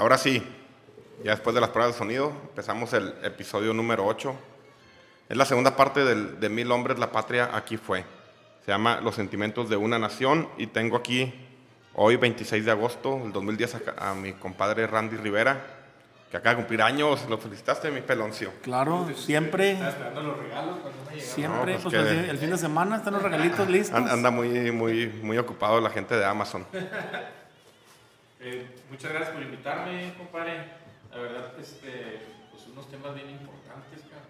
Ahora sí, ya después de las pruebas de sonido, empezamos el episodio número 8. Es la segunda parte del- de Mil Hombres, la Patria aquí fue. Se llama Los Sentimientos de una Nación y tengo aquí hoy, 26 de agosto del 2010, a, a mi compadre Randy Rivera, que acaba de cumplir años. ¿Lo felicitaste, mi peloncio? Claro, siempre, esperando los regalos cuando me llegaron. siempre, No, pues pues, que- el, fin de semana están los regalitos listos. An- Anda muy, muy, muy ocupado la gente de Amazon. Eh, muchas gracias por invitarme, compadre. La verdad, este, pues unos temas bien importantes, cara.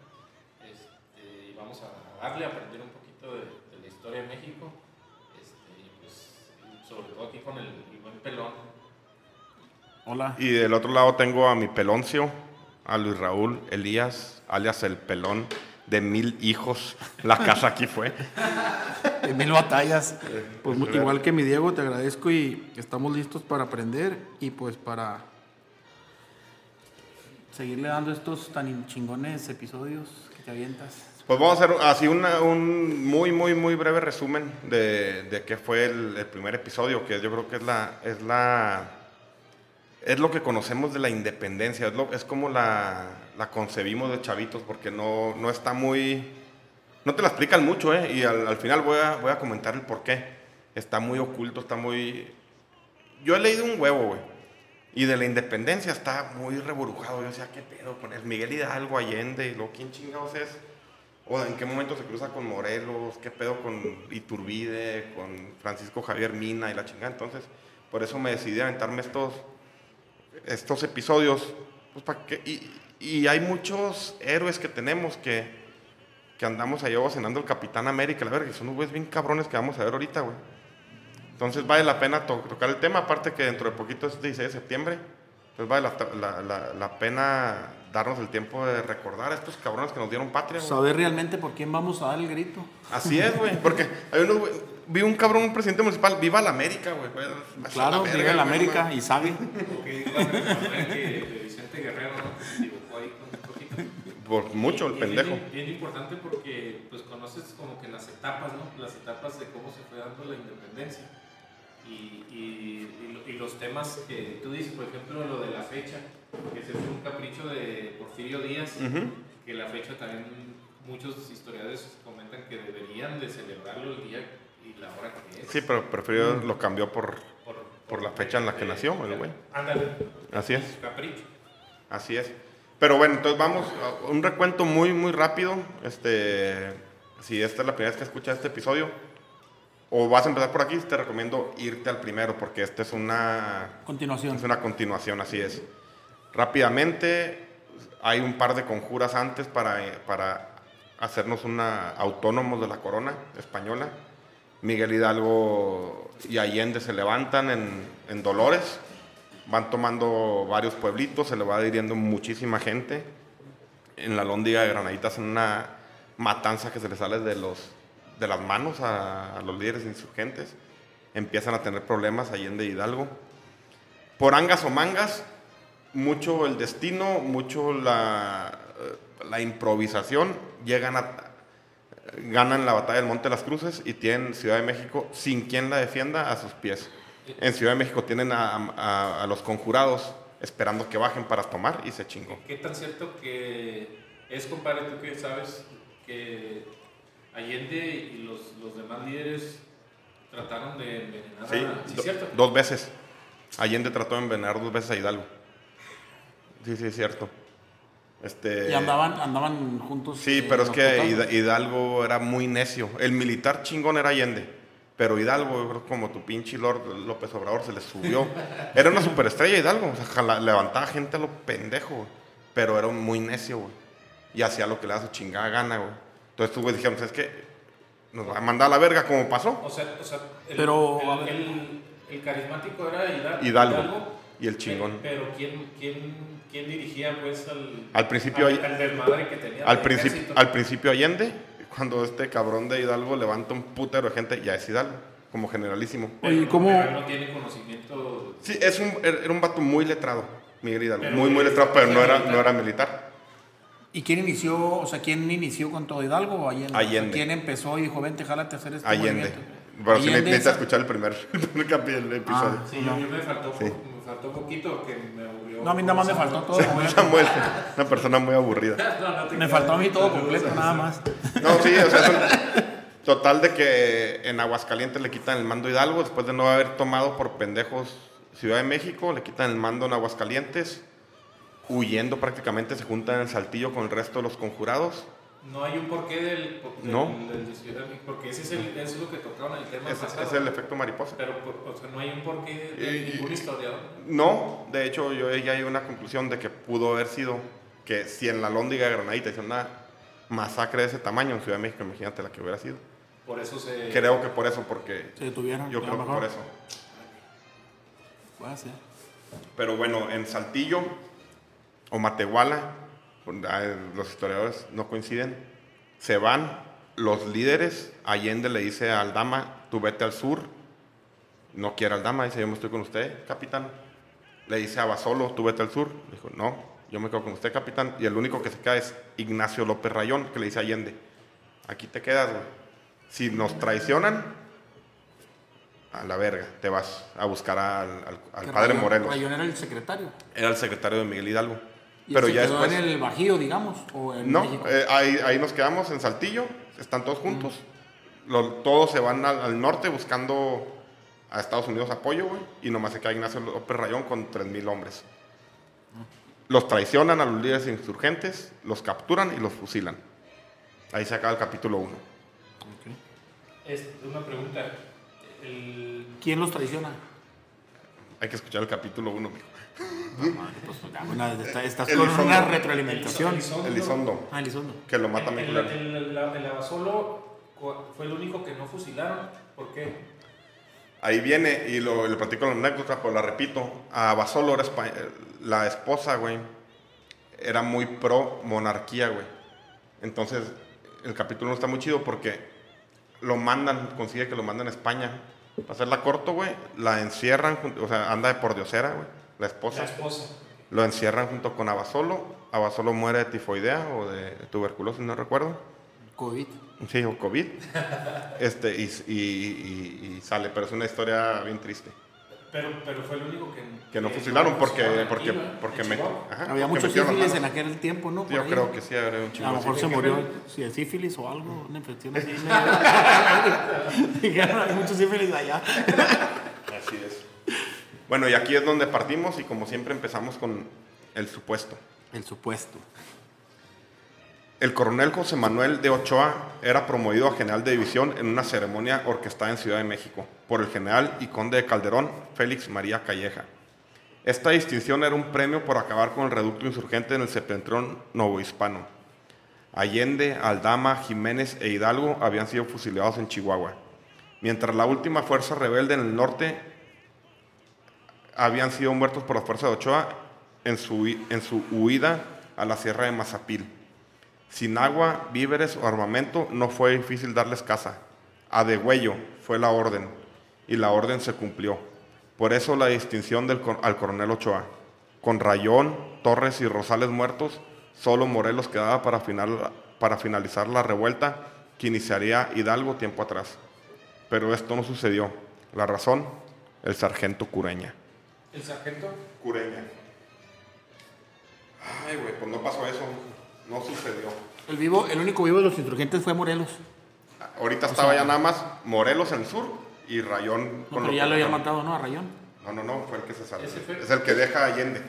Este, y vamos a darle a aprender un poquito de, de la historia de México. Este, y pues, sobre todo aquí con el, el buen pelón. Hola. Y del otro lado tengo a mi peloncio, a Luis Raúl Elías, alias el pelón de mil hijos. La casa aquí fue. En mil batallas. Pues pues, igual que mi Diego, te agradezco y estamos listos para aprender y pues para seguirle dando estos tan chingones episodios que te avientas. Pues vamos a hacer así una- un muy, muy, muy breve resumen de, de qué fue el, el primer episodio, que yo creo que es la, es la, es lo que conocemos de la independencia, es, lo- es como la, la concebimos de chavitos, porque no, no está muy, no te la explican mucho, ¿eh? Y al, al final voy a, voy a comentar el por qué. Está muy oculto, está muy... Yo he leído un huevo, güey. Y de la independencia está muy reburujado. Yo decía, ¿qué pedo con el Miguel Hidalgo, Allende? Y ¿quién chingados es? ¿O en qué momento se cruza con Morelos? ¿Qué pedo con Iturbide? ¿Con Francisco Javier Mina y la chingada? Entonces, por eso me decidí a aventarme estos, estos episodios. Pues, para que, y, hay muchos héroes que tenemos que, que andamos allá cenando el Capitán América, la verga, que son unos güeyes bien cabrones que vamos a ver ahorita, güey. Entonces vale la pena to- tocar el tema, aparte que dentro de poquito es 16 de septiembre. Entonces vale la- la- la pena darnos el tiempo de recordar a estos cabrones que nos dieron patria. Saber realmente por quién vamos a dar el grito. Así es, güey. Porque hay unos, vi un cabrón, un presidente municipal, viva la América, güey. Claro, la verga, llega la América no y sabe. Porque dijo Andrés Manuel que de Vicente Guerrero, ¿no? Se equivocó ahí con un poquito. mames. Por mucho el pendejo. Bien, bien importante porque pues conoces como que las etapas, ¿no? Las etapas de cómo se fue dando la independencia. Y, y, y los temas que tú dices, por ejemplo, lo de la fecha, que ese fue un capricho de Porfirio Díaz, que la fecha también muchos historiadores comentan que deberían de celebrarlo el día y la hora que es. Sí, pero prefirió lo cambió por, por, por la fecha en la que nació, el güey. Ándale. Así es. Capricho. Así es. Pero bueno, entonces vamos a un recuento muy, muy rápido. Este, si esta es la primera vez que escuchas este episodio, o vas a empezar por aquí, te recomiendo irte al primero, porque este es una, Continuación. es una continuación, así es. Rápidamente, hay un par de conjuras antes para, eh, para hacernos una autónomos de la corona española. Miguel Hidalgo y Allende se levantan en, en Dolores, van tomando varios pueblitos, se le va adhiriendo muchísima gente. En la lóndiga de Granaditas, en una matanza que se le sale de, los, de las manos a, a los líderes insurgentes. Empiezan a tener problemas Allende y Hidalgo. Por angas o mangas, mucho el destino, mucho la, la improvisación, llegan a, ganan la batalla del Monte de las Cruces y tienen Ciudad de México sin quien la defienda a sus pies. En Ciudad de México tienen a, a- a los conjurados esperando que bajen para tomar y se chingó. ¿Qué tan cierto que es, compadre, tú que sabes que Allende y los, los demás líderes trataron de envenenar Sí, a... ¿Sí do- cierto? dos veces. Allende trató de envenenar dos veces a Hidalgo. Sí, sí, es cierto. Este, Y andaban, andaban juntos. Sí, eh, pero es que Hidalgo era muy necio. El militar chingón era Allende. Pero Hidalgo, yo creo que como tu pinche Lord López Obrador se le subió. Era una superestrella Hidalgo. O sea, levantaba gente a lo pendejo, güey. Pero era muy necio, güey. Y hacía lo que le da su chingada gana, güey. Entonces tú, güey, dijimos, es que nos va a mandar a la verga como pasó. O sea, o sea el, Pero, el, el- el carismático era Hidalgo. Hidalgo. Y el chingón. Pero ¿quién, quién, quién dirigía pues al, Al principio al, al desmadre que tenía? Al, principio al principio Allende, cuando este cabrón de Hidalgo levanta un putero de gente, ya es Hidalgo, como generalísimo. Pero- Oye, ¿cómo- no tiene conocimiento. Sí, es un, era un vato muy letrado, Miguel Hidalgo. Pero muy, muy letrado, pero no era, militar. no era militar. ¿Y quién inició, o sea, quién inició con todo Hidalgo o Allende? O sea, Allende. ¿Quién empezó y dijo, vente, jálate a hacer este Allende. movimiento? Pero Allende necesitas esa- escuchar el primer, el primer el episodio. Ah, Sí, yo, yo me faltó, Sí. me faltó poquito que me aburrió. No, a mí nada más me faltó todo. completo. Samuel, una persona muy aburrida. No, Me faltó a mí todo completo, nada más. No, sí, o sea, total de que en Aguascalientes le quitan el mando a Hidalgo después de no haber tomado por pendejos Ciudad de México, le quitan el mando en Aguascalientes, huyendo prácticamente, se juntan en Saltillo con el resto de los conjurados. No hay un porqué del, del, No. del porque ese es, el, eso es lo que tocaron en el tema Ese pasado. es el efecto mariposa. Pero, por- o sea, no hay un porqué de Y- ningún historiador. No, de hecho yo ya hay una conclusión de que pudo haber sido que si en la Lóndiga de Granadita hicieron una masacre de ese tamaño en Ciudad de México, imagínate la que hubiera sido. Por eso se. Creo que por eso, porque Se detuvieron. yo creo que por eso. Puede ser. Pero bueno, en Saltillo o Matehuala, los historiadores no coinciden, se van los líderes, Allende le dice a Aldama, tú vete al sur, no quiere Aldama, dice yo me estoy con usted, capitán. Le dice a Basolo, tú vete al sur, dijo no, yo me quedo con usted, capitán. Y el único que se queda es Ignacio López Rayón, que le dice a Allende, aquí te quedas, güey. Si nos traicionan, a la verga, te vas a buscar al, al- al Que padre Rayón- Morelos. Rayón era el secretario. Era el secretario de Miguel Hidalgo. ¿Y Pero se ya quedó después. en el Bajío, digamos? ¿O en No, México? eh, ahí, ahí nos quedamos en Saltillo, están todos juntos. Lo- todos se van al, al norte buscando a Estados Unidos apoyo, güey. Y nomás se queda Ignacio López Rayón con 3.000 hombres. Los traicionan a los líderes insurgentes, los capturan y los fusilan. Ahí se acaba el capítulo 1. Es una pregunta. El, ¿Quién los traiciona? Hay que escuchar el capítulo 1, Pues, ya, bueno, está- estás El con Elizondo. una retroalimentación. Elizondo. Elizondo, Ah, Elizondo. que lo matan el, el, el, el- el Abasolo fue el único que no fusilaron. ¿Por qué? Ahí viene, y lo, le platico la anécdota, pues la repito. A Basolo, era la esposa, güey, era muy pro monarquía, güey. Entonces, el capítulo no está muy chido porque lo mandan, consigue que lo mandan a España. Para hacerla corto, güey, la encierran, o sea, anda de por diosera, güey, la esposa. La esposa. Lo encierran junto con Abasolo. Abasolo muere de tifoidea o de tuberculosis, no recuerdo. COVID. Sí, o COVID. este, y, y- y- y sale, pero es una historia bien triste. Pero, pero fue el único que. Que no fusilaron porque, porque, porque En me. Ajá, Había porque mucho metieron las sífilis en aquel tiempo, ¿no? Por Yo ahí. creo que sí, habría un chingo A lo mejor se murió si de sífilis o algo, una infección así. Dijeron, hay mucho sífilis allá. Así es. Bueno, y aquí es donde partimos y como siempre empezamos con el supuesto. El supuesto. El coronel José Manuel de Ochoa era promovido a general de división en una ceremonia orquestada en Ciudad de México por el general y conde de Calderón, Félix María Calleja. Esta distinción era un premio por acabar con el reducto insurgente en el septentrión novohispano. Allende, Aldama, Jiménez e Hidalgo habían sido fusilados en Chihuahua, mientras la última fuerza rebelde en el norte habían sido muertos por la fuerza de Ochoa en su, en su huida a la sierra de Mazapil. Sin agua, víveres o armamento, no fue difícil darles caza. A degüello fue la orden, y la orden se cumplió. Por eso la distinción del, al coronel Ochoa. Con Rayón, Torres y Rosales muertos, solo Morelos quedaba para, final- para finalizar la revuelta que iniciaría Hidalgo tiempo atrás. Pero esto no sucedió. La razón, el sargento Cureña. El sargento. Cureña. Ay, güey, pues no pasó eso. No sucedió. El, vivo, el único vivo de los insurgentes fue Morelos. Ahorita estaba ya nada más Morelos en el sur y Rayón No, pero ya lo habían matado, ¿no? A Rayón. No, no, no, fue el que se salió. Es el que deja a Allende.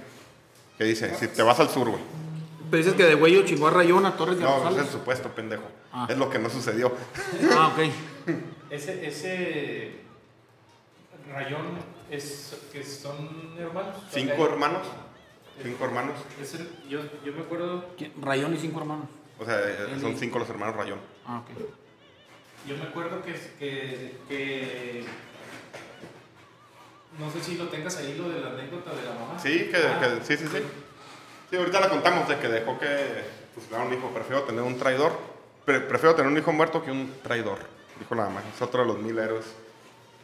Que dice, si te vas al sur, güey. Pero dices que de Güello chingó a Rayón, a Torres y a No, es Rosales. el supuesto, pendejo. Ah. Es lo que no sucedió. Ah, ok. Ese, ese rayón es que son hermanos. Cinco hermanos. Cinco hermanos. Es el- yo, yo me acuerdo. ¿Quién? Rayón y cinco hermanos. O sea, eh, son cinco los hermanos Rayón. Ah, ok. yo me acuerdo que, que, que no sé si lo tengas ahí lo de la anécdota de la mamá. Sí, que, Ah, que- sí, sí, sí. Sí, ahorita la contamos de que dejó que fusilaran un hijo. Prefiero tener un traidor. pre- prefiero tener un hijo muerto que un traidor. Dijo la mamá. Es otro de los mil héroes.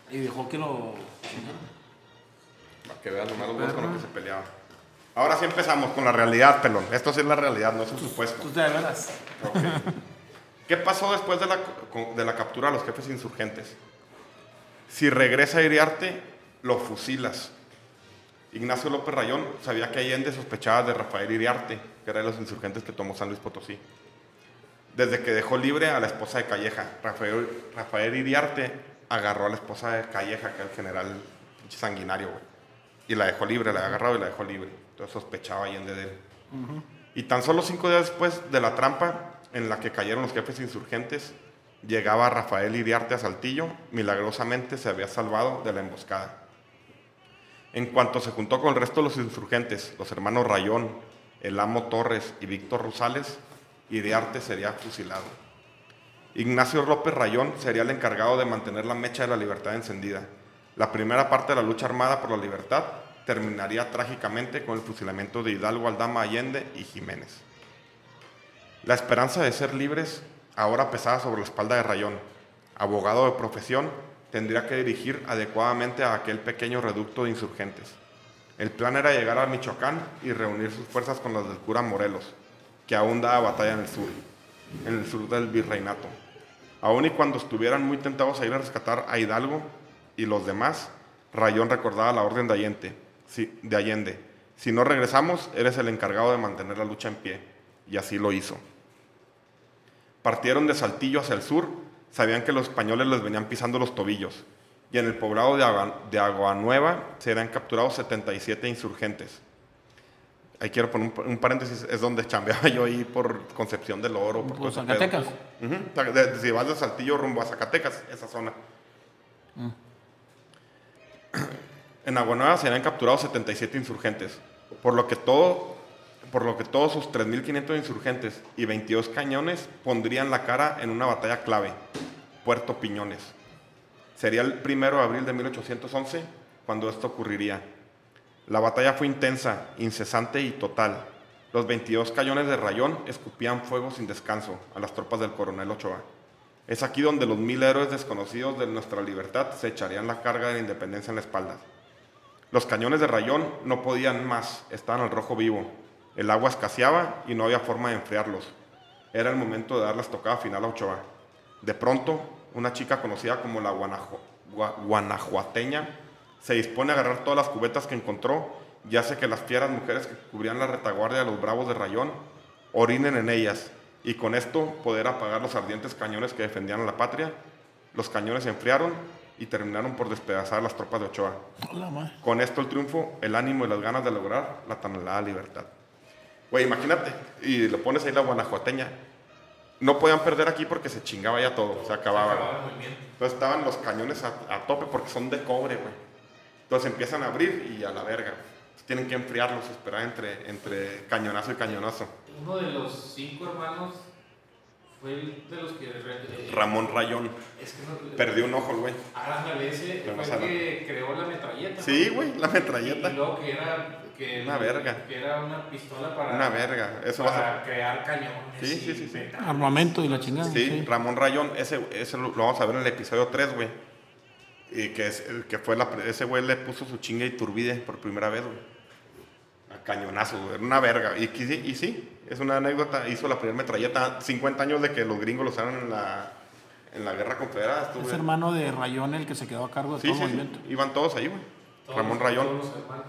Y dejó que lo. Para que vean nomás los dos con los que se peleaban. Ahora sí empezamos con la realidad, pelón. Esto sí es la realidad, no es un supuesto. Pues de veras. ¿Qué pasó después de la, co- de la captura de los jefes insurgentes? Si regresa a Iriarte, lo fusilas. Ignacio López Rayón sabía que Allende sospechaba de Rafael Iriarte, que era de los insurgentes que tomó San Luis Potosí. Desde que dejó libre a la esposa de Calleja, Rafael, Rafael Iriarte agarró a la esposa de Calleja, que era el general sanguinario, güey. Y la dejó libre, la había agarrado y la dejó libre. Entonces sospechaba Allende de él. Y tan solo cinco días después de la trampa en la que cayeron los jefes insurgentes, llegaba Rafael Iriarte a Saltillo, milagrosamente se había salvado de la emboscada. En cuanto se juntó con el resto de los insurgentes, los hermanos Rayón, el amo Torres y Víctor Rosales, Iriarte sería fusilado. Ignacio López Rayón sería el encargado de mantener la mecha de la libertad encendida. La primera parte de la lucha armada por la libertad terminaría trágicamente con el fusilamiento de Hidalgo Aldama Allende y Jiménez. La esperanza de ser libres ahora pesaba sobre la espalda de Rayón. Abogado de profesión, tendría que dirigir adecuadamente a aquel pequeño reducto de insurgentes. El plan era llegar a Michoacán y reunir sus fuerzas con las del cura Morelos, que aún daba batalla en el sur, en el sur del virreinato. Aún y cuando estuvieran muy tentados a ir a rescatar a Hidalgo y los demás, Rayón recordaba la orden de Allende, si- de Allende. Si no regresamos, eres el encargado de mantener la lucha en pie. Y así lo hizo. Partieron de Saltillo hacia el sur, sabían que los españoles les venían pisando los tobillos. Y en el poblado de, Agua, de Aguanueva se habían capturado 77 insurgentes. Ahí quiero poner un, un paréntesis, es donde chambeaba yo ahí por Concepción del Oro. Por ese Zacatecas. si vas de Saltillo rumbo a Zacatecas, esa zona. En Aguanueva se habían capturado 77 insurgentes, por lo que, todo, por lo que todos sus 3.500 insurgentes y 22 cañones pondrían la cara en una batalla clave, Puerto Piñones. Sería el primero de abril de 1811 cuando esto ocurriría. La batalla fue intensa, incesante y total. Los 22 cañones de rayón escupían fuego sin descanso a las tropas del coronel Ochoa. Es aquí donde los mil héroes desconocidos de nuestra libertad se echarían la carga de la independencia en la espalda. Los cañones de rayón no podían más, estaban al rojo vivo. El agua escaseaba y no había forma de enfriarlos. Era el momento de dar la estocada final a Ochoa. De pronto, una chica conocida como la guanajuateña se dispone a agarrar todas las cubetas que encontró y hace que las fieras mujeres que cubrían la retaguardia de los bravos de rayón orinen en ellas y con esto poder apagar los ardientes cañones que defendían a la patria. Los cañones se enfriaron y terminaron por despedazar a las tropas de Ochoa. Hola. Con esto el triunfo, el ánimo y las ganas de lograr la tan anhelada libertad. Güey, imagínate, y lo pones ahí la guanajuateña. No podían perder aquí porque se chingaba ya todo, se acababa. Acababa el movimiento. Entonces estaban los cañones a, a tope porque son de cobre, güey. Entonces empiezan a abrir y a la verga. Entonces tienen que enfriarlos, esperar entre, entre cañonazo y cañonazo. Uno de los cinco hermanos fue el de los que. re- Ramón Rayón Es que no. perdió un ojo, güey. Ah, ándale, ese fue el que creó la metralleta. Sí, ¿no? güey, la metralleta. Y luego que era. Que Una verga. Que era una pistola para. Una verga. Eso va a ser. para crear cañones. Sí, y sí, sí. Armamento y la chingada. Sí, Ramón Rayón, ese, ese lo lo vamos a ver en el episodio 3, güey. Y que, es, que fue la, ese güey le puso su chinga y turbide por primera vez, güey. A cañonazo. Era una verga. Y, sí- y sí, es una anécdota. Hizo la primera metralleta, 50 años de que los gringos lo usaron en la, en la guerra confederada. Es hermano de Rayón el que se quedó a cargo de Sí, todo sí, el sí. movimiento. Iban todos ahí, güey. Ramón Rayón. todos los hermanos.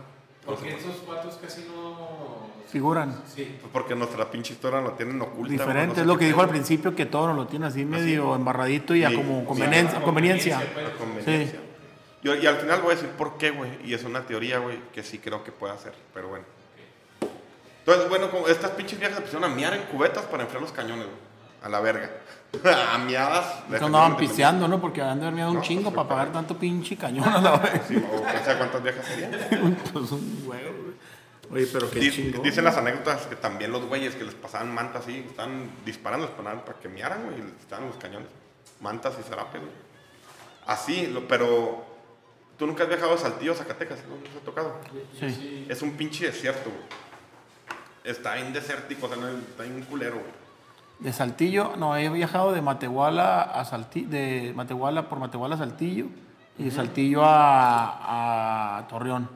Porque esos cuatro casi no. Figuran. Sí. Pues porque nuestra pinche historia la tienen oculta. Diferente, no sé es lo que dijo pedo. al principio, que todo lo tiene así medio embarradito y a Sí, como sí, conveniencia. a conveniencia. conveniencia, La pues. conveniencia. Yo- y al final voy a decir por qué, güey. Y es una teoría, güey, que sí creo que puede hacer. Pero bueno. Entonces, bueno, como estas pinches viejas se pusieron a miar en cubetas para enfriar los cañones, güey. A la verga. a miadas. Que andaban pisteando, ¿no? Porque habían dormido un No, chingo pues, para pagar tanto pinche cañón a la vez. Sí, o quién sabe cuántas viejas serían. Pues un huevo, güey. Oye, pero qué chingón. Dicen las anécdotas que también los güeyes que les pasaban mantas así, estaban disparando, para que miaran, güey, y les estaban los cañones. mantas y zarapes, güey. Así, lo- pero tú nunca has viajado a Saltillo, Zacatecas, ¿no? ¿No te ha tocado? Sí. Es un pinche desierto, güey. Está bien desértico, o sea, no, está bien culero, güey. De Saltillo, no, he viajado de Matehuala a Saltillo, de Matehuala por Matehuala a Saltillo y de Saltillo a, a Torreón.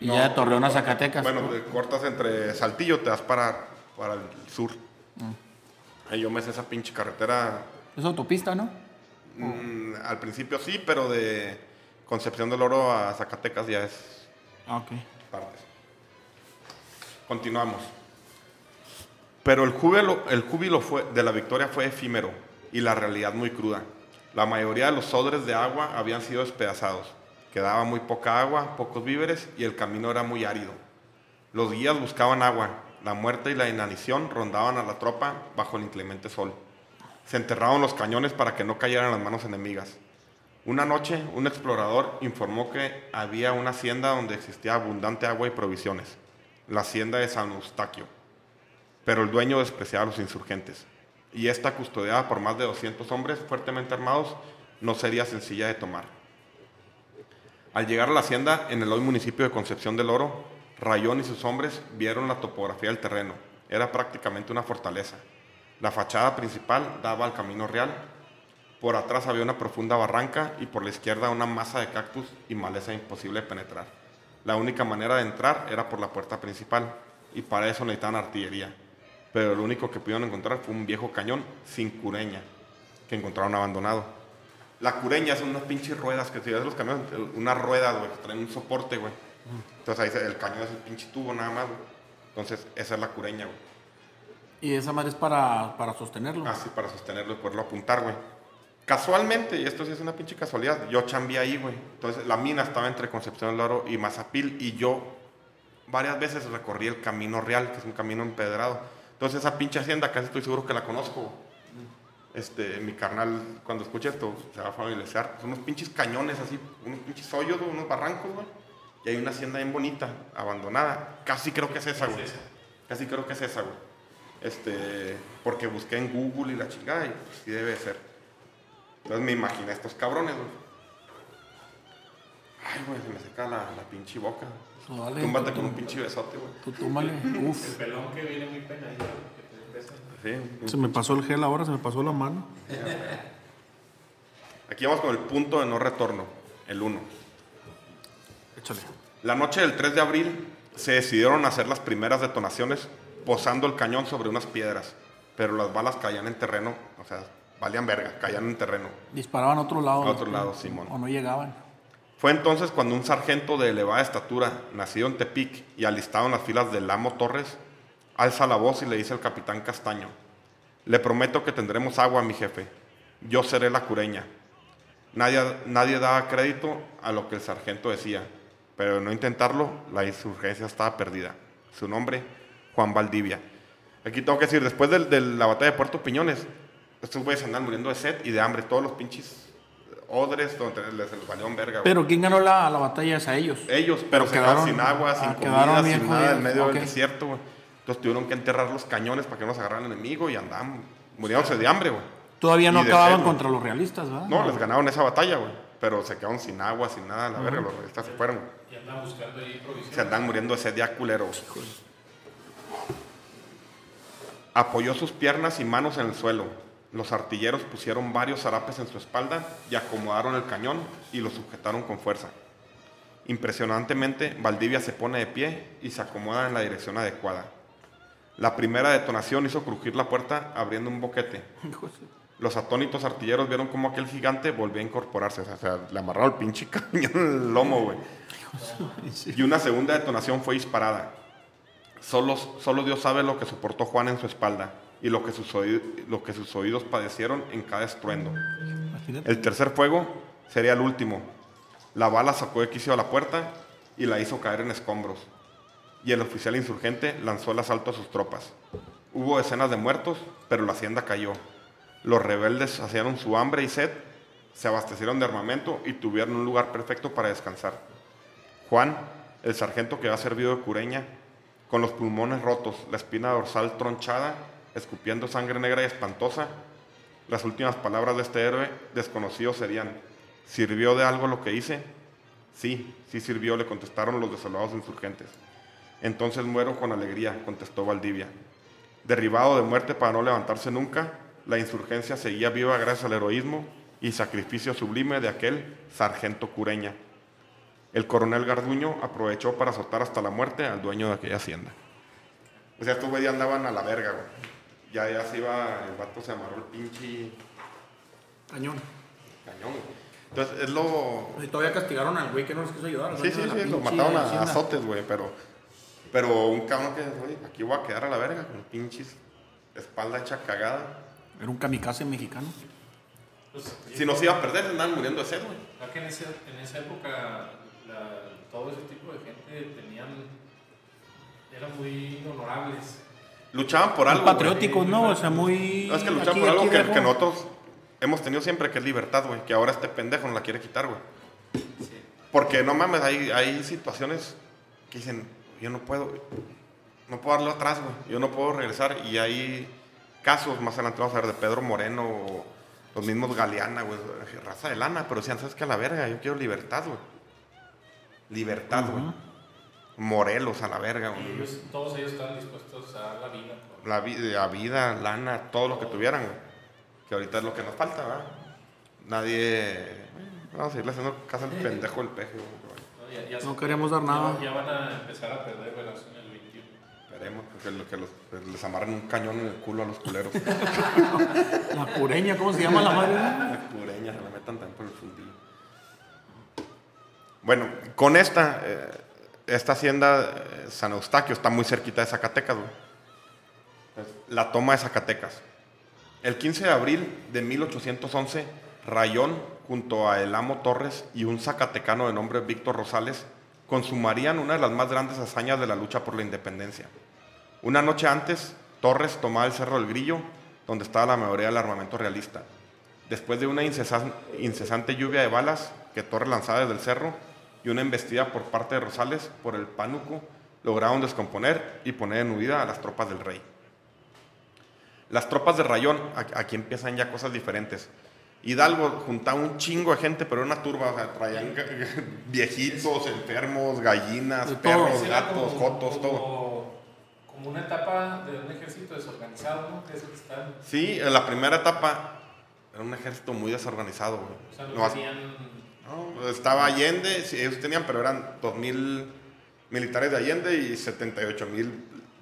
Y No, ya de Torreón a Zacatecas. Bueno, te cortas entre Saltillo, te vas para, para el sur. Mm. Ahí yo me sé esa pinche carretera. Es autopista, ¿no? mm, al principio sí, pero de Concepción del Oro a Zacatecas ya es Ah, ok. partes. Continuamos. Pero el júbilo, el júbilo de la victoria fue efímero y la realidad muy cruda. La mayoría de los odres de agua habían sido despedazados. Quedaba muy poca agua, pocos víveres y el camino era muy árido. Los guías buscaban agua. La muerte y la inanición rondaban a la tropa bajo el inclemente sol. Se enterraban los cañones para que no cayeran las manos enemigas. Una noche, un explorador informó que había una hacienda donde existía abundante agua y provisiones, la hacienda de San Eustaquio. Pero el dueño despreciaba a los insurgentes, y esta, custodiada por más de 200 hombres fuertemente armados, no sería sencilla de tomar. Al llegar a la hacienda, en el hoy municipio de Concepción del Oro, Rayón y sus hombres vieron la topografía del terreno. Era prácticamente una fortaleza. La fachada principal daba al camino real. Por atrás había una profunda barranca y por la izquierda una masa de cactus y maleza imposible de penetrar. La única manera de entrar era por la puerta principal y para eso necesitaban artillería. Pero lo único que pudieron encontrar fue un viejo cañón sin cureña que encontraron abandonado. La cureña son unas pinches ruedas que si ves los camiones, una rueda, güey, que traen un soporte, güey. Entonces ahí el cañón es el pinche tubo nada más, güey. Entonces esa es la cureña, güey. Y esa madre es para, para sostenerlo. Así para sostenerlo y poderlo apuntar, güey. Casualmente, y esto sí es una pinche casualidad, yo chambeé ahí, güey. Entonces la mina estaba entre Concepción del Oro y Mazapil y yo varias veces recorrí el Camino Real, que es un camino empedrado. Entonces esa pinche hacienda casi estoy seguro que la conozco. Este, mi carnal, cuando escuche esto, se va a familiarizar. Son unos pinches cañones así, unos pinches hoyos, unos barrancos, güey. Y hay una hacienda bien bonita, abandonada. Casi creo que es esa, güey. Casi creo que es esa, güey. Este, porque busqué en Google y la chingada y pues sí debe ser. Entonces me imaginé a estos cabrones, güey. Ay, güey, se me seca la, la pinche boca. Dale, Túmbate tú- con un pinche besote, güey. Tú túmbale. El Uf. pelón que viene muy. Sí, Se me pasó el gel ahora, se me pasó la mano. Aquí vamos con el punto de no retorno, el 1. Échale. La noche del 3 de abril se decidieron hacer las primeras detonaciones posando el cañón sobre unas piedras, pero las balas caían en terreno, o sea, valían verga, caían en terreno. Disparaban a otro lado. A otro ¿no? lado, Simón. O no llegaban. Fue entonces cuando un sargento de elevada estatura, nacido en Tepic y alistado en las filas del Amo Torres, alza la voz y le dice al capitán Castaño, le prometo que tendremos agua, mi jefe, yo seré la cureña. Nadie, nadie daba crédito a lo que el sargento decía, pero de no intentarlo, la insurgencia estaba perdida. Su nombre, Juan Valdivia. Aquí tengo que decir, después de, la batalla de Puerto Piñones, estos güeyes andan muriendo de sed y de hambre, todos los pinches odres donde les, les valió un verga. güey. Pero ¿quién ganó la, la batalla es a ellos? Ellos, pero Pero se quedaron sin agua, sin ah, comida, sin nada, en medio del desierto, güey. Entonces tuvieron que enterrar los cañones para que no se agarraran el enemigo y andaban muriéndose de hambre, güey. Todavía no acababan contra los realistas, ¿verdad? No, les ganaron esa batalla, güey. Pero se quedaron sin agua, sin nada, la verga, los realistas se fueron. Y andan buscando ahí provisiones. Se andan muriendo de sed ya culero. güey. Apoyó sus piernas y manos en el suelo. Los artilleros pusieron varios zarapes en su espalda y acomodaron el cañón y lo sujetaron con fuerza. Impresionantemente, Valdivia se pone de pie y se acomoda en la dirección adecuada. La primera detonación hizo crujir la puerta abriendo un boquete. Los atónitos artilleros vieron cómo aquel gigante volvía a incorporarse. O sea, le amarraron el pinche cañón en el lomo, güey. Y una segunda detonación fue disparada. Solo, solo Dios sabe lo que soportó Juan en su espalda y lo que sus, oí- lo que sus oídos padecieron en cada estruendo. Imagínate. El tercer fuego sería el último. La bala sacó de quicio a la puerta y la hizo caer en escombros. Y el oficial insurgente lanzó el asalto a sus tropas. Hubo decenas de muertos, pero la hacienda cayó. Los rebeldes saciaron su hambre y sed, se abastecieron de armamento y tuvieron un lugar perfecto para descansar. Juan, el sargento que había servido de cureña, con los pulmones rotos, la espina dorsal tronchada, escupiendo sangre negra y espantosa, Las últimas palabras de este héroe desconocido serían, ¿sirvió de algo lo que hice? Sí, sí sirvió, le contestaron los desolados insurgentes. Entonces muero con alegría, contestó Valdivia. Derribado de muerte para no levantarse nunca, la insurgencia seguía viva gracias al heroísmo y sacrificio sublime de aquel sargento cureña. El coronel Garduño aprovechó para azotar hasta la muerte al dueño de aquella hacienda. O sea, estos güeyes andaban a la verga, güey. Ya, ya se iba, el vato se amarró el pinche Cañón. cañón, güey. Entonces, es lo... Y todavía castigaron al güey que no les quiso ayudar. Sí, sí, sí, lo mataron a hacienda. azotes, güey, pero... Pero un cabrón que, aquí voy a quedar a la verga, con pinches espalda hecha cagada. Era un kamikaze mexicano. Pues, Si nos iba a perder, andaban muriendo de sed, güey. Que en, ese- en esa época la- todo ese tipo de gente tenían, eran muy honorables. Luchaban por algo, patrióticos, ¿no? O sea, muy. Es que luchaban aquí- por algo que, nosotros hemos tenido siempre, que es libertad, güey. Que ahora este pendejo nos la quiere quitar, güey. Porque no mames, hay, hay situaciones que dicen, yo no puedo, no puedo darlo atrás, güey. Yo no puedo regresar. Y hay casos, más adelante vamos a ver, de Pedro Moreno o los mismos Galeana, güey. Raza de lana, pero decían, ¿sabes qué? A la verga, yo quiero libertad, güey. Libertad, güey. Morelos a la verga, Y güey. ellos, todos ellos estaban dispuestos a dar la vida. por- La, vi- la vida, lana, todo lo que tuvieran, güey. Que ahorita es lo que nos falta, ¿verdad? Nadie. Vamos a irle haciendo caso al pendejo del peje, güey. ¿no? Ya- ya se- No queríamos dar ya- nada. Ya, van a empezar a perder velas en el 21. Esperemos que, lo- que los, les amarren un cañón en el culo a los culeros. La cureña, ¿cómo se llama la madre? La cureña, se la metan también por el fundillo. Bueno, con esta, eh, esta hacienda eh, San Eustaquio está muy cerquita de Zacatecas, La toma de Zacatecas. El 15 de abril de 1811, Rayón, junto a el amo Torres y un zacatecano de nombre Víctor Rosales, consumarían una de las más grandes hazañas de la lucha por la independencia. Una noche antes, Torres tomaba el Cerro del Grillo, donde estaba la mayoría del armamento realista. Después de una incesan- incesante lluvia de balas que Torres lanzaba desde el cerro y una embestida por parte de Rosales por el pánuco, lograron descomponer y poner en huida a las tropas del rey. Las tropas de Rayón, a- aquí empiezan ya cosas diferentes. Hidalgo juntaba un chingo de gente, pero era una turba, o sea, traían viejitos, enfermos, gallinas, perros, gatos, como- jotos, todo. como, una etapa de un ejército desorganizado, ¿no? Que es el que están. Sí, en la primera etapa era un ejército muy desorganizado, güey. O sea, no tenían. No, estaba Allende, sí, ellos tenían, pero eran 2.000 militares de Allende y 78.000 De la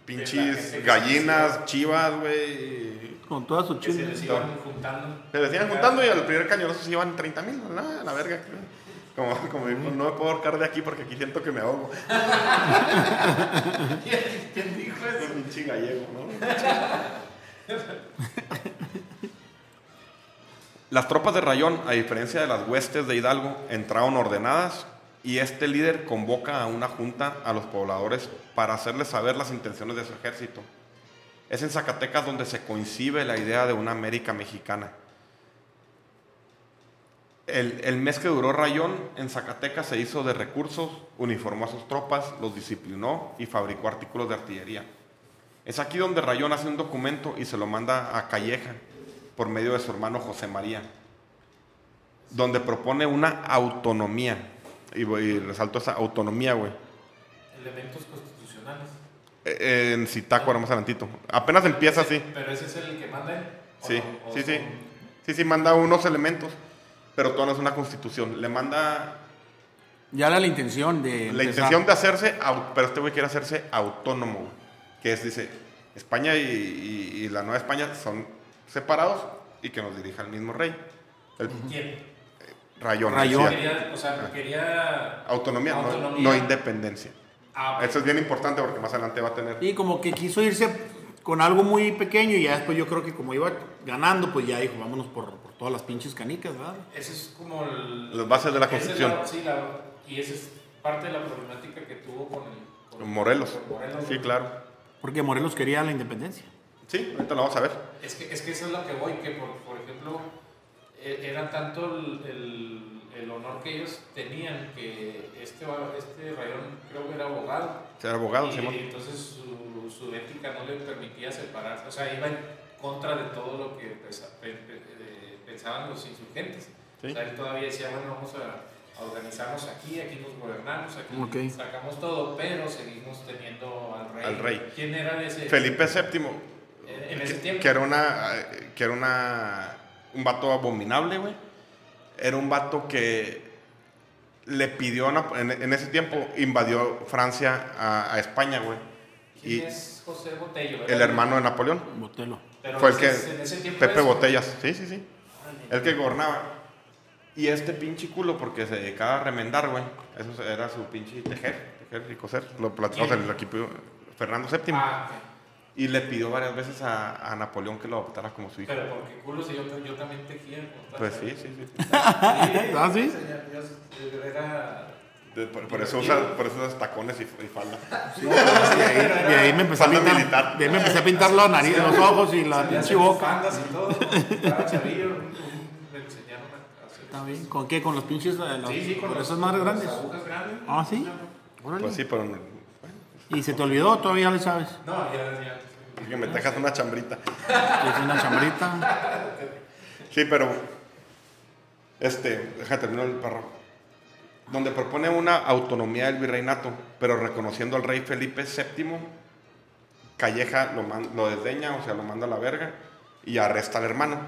pinches gallinas, chivas, güey. Con toda su Que se les iban juntando. Se decían juntando y al primer cañonazo se iban 30.000, ¿no? la verga. Como, como dijo, no me puedo ahorcar de aquí porque aquí siento que me ahogo. ¿Quién dijo eso? Un pinche gallego, ¿no? Las tropas de Rayón, a diferencia de las huestes de Hidalgo, entraron ordenadas y este líder convoca a una junta a los pobladores para hacerles saber las intenciones de su ejército. Es en Zacatecas donde se coincide la idea de una América mexicana. El, el mes que duró Rayón en Zacatecas se hizo de recursos, uniformó a sus tropas, los disciplinó y fabricó artículos de artillería. Es aquí donde Rayón hace un documento y se lo manda a Calleja por medio de su hermano José María, donde propone una autonomía. Y, y resalto esa autonomía, güey. Elementos constitucionales. Eh, En Zitácuaro más adelantito. Apenas empieza así. Pero ese es el que manda él. ¿o Sí, sí, sí. son- Sí, sí, manda unos elementos, pero todo no es una constitución. Le manda Ya era la intención de. la empezar. intención de hacerse, pero este güey quiere hacerse autónomo, güey. que es, dice, España y, y- y la Nueva España son separados y que nos dirija el mismo rey. El ¿Quién? Rayón. Rayón. decía. Quería, o sea, quería. Autonomía, no- Autonomía. No, independencia. Ah, ok. Eso es bien importante porque más adelante va a tener... Y como que quiso irse con algo muy pequeño y ya después yo creo que como iba ganando, pues ya dijo, vámonos por, por todas las pinches canicas, ¿verdad? Ese es como el. Las bases de la esa Constitución. sí, la- y esa es parte de la problemática que tuvo con el. Con Morelos. con Morelos. Sí, claro. Porque Morelos quería la independencia. Sí, ahorita lo vamos a ver. Es que, es que eso es lo que voy, que por, por ejemplo, e- era tanto el, el- el honor que ellos tenían que este, este rayón creo que era abogado. Ser abogado, y Simón. entonces su, su ética no le permitía separarse, o sea, iba en contra de todo lo que pesa- pe- pe- pensaban los insurgentes. Sí. O sea, él todavía decía, bueno, vamos a, a organizarnos aquí, aquí nos gobernamos, aquí Ok. sacamos todo, pero seguimos teniendo al rey. Al rey. ¿Quién era ese? Felipe VII, En, ese que, tiempo. que era una que era una un vato abominable, güey. Era un vato que le pidió a Nap- en, en ese tiempo invadió Francia a, a España, güey. ¿Quién Y es José Botello? el hermano de Napoleón Botelo. Pero fue el que en ese tiempo Pepe es- Botellas, sí, sí, sí. El que gobernaba. Y este pinche culo, porque se dedicaba a remendar, güey. Eso era su pinche tejer, tejer y coser. Lo platicamos en el equipo Fernando VII. Ah, ok. Y le pidió varias veces a, a Napoleón que lo adoptara como su hijo. Pero porque culo si yo, yo también como tal. Pues sí, sí, sí. ¿Ah, sí? señor, yo- yo era... De- por, por eso usa, por eso usas tacones y, y falda. Y ahí, y ahí me empecé a pintar. militar. De ahí me empecé a pintar la nariz, los ojos y la pinche boca. y todo. Estaba chavillo, me enseñaron a hacer. Está bien. ¿Con qué? ¿Con los pinches? los- Sí, sí, con con los- esas madres las grandes. agujas grandes. Ah, sí. Órale. Pues sí, pero no- ¿Y se te olvidó? Todavía le sabes. No, ya, ya. que me dejas una chambrita. Es una chambrita. Sí, pero. Este, déjame terminar el perro. Donde propone una autonomía del virreinato, pero reconociendo al rey Felipe VII, Calleja lo, man- lo desdeña, o sea, lo manda a la verga y arresta al hermano,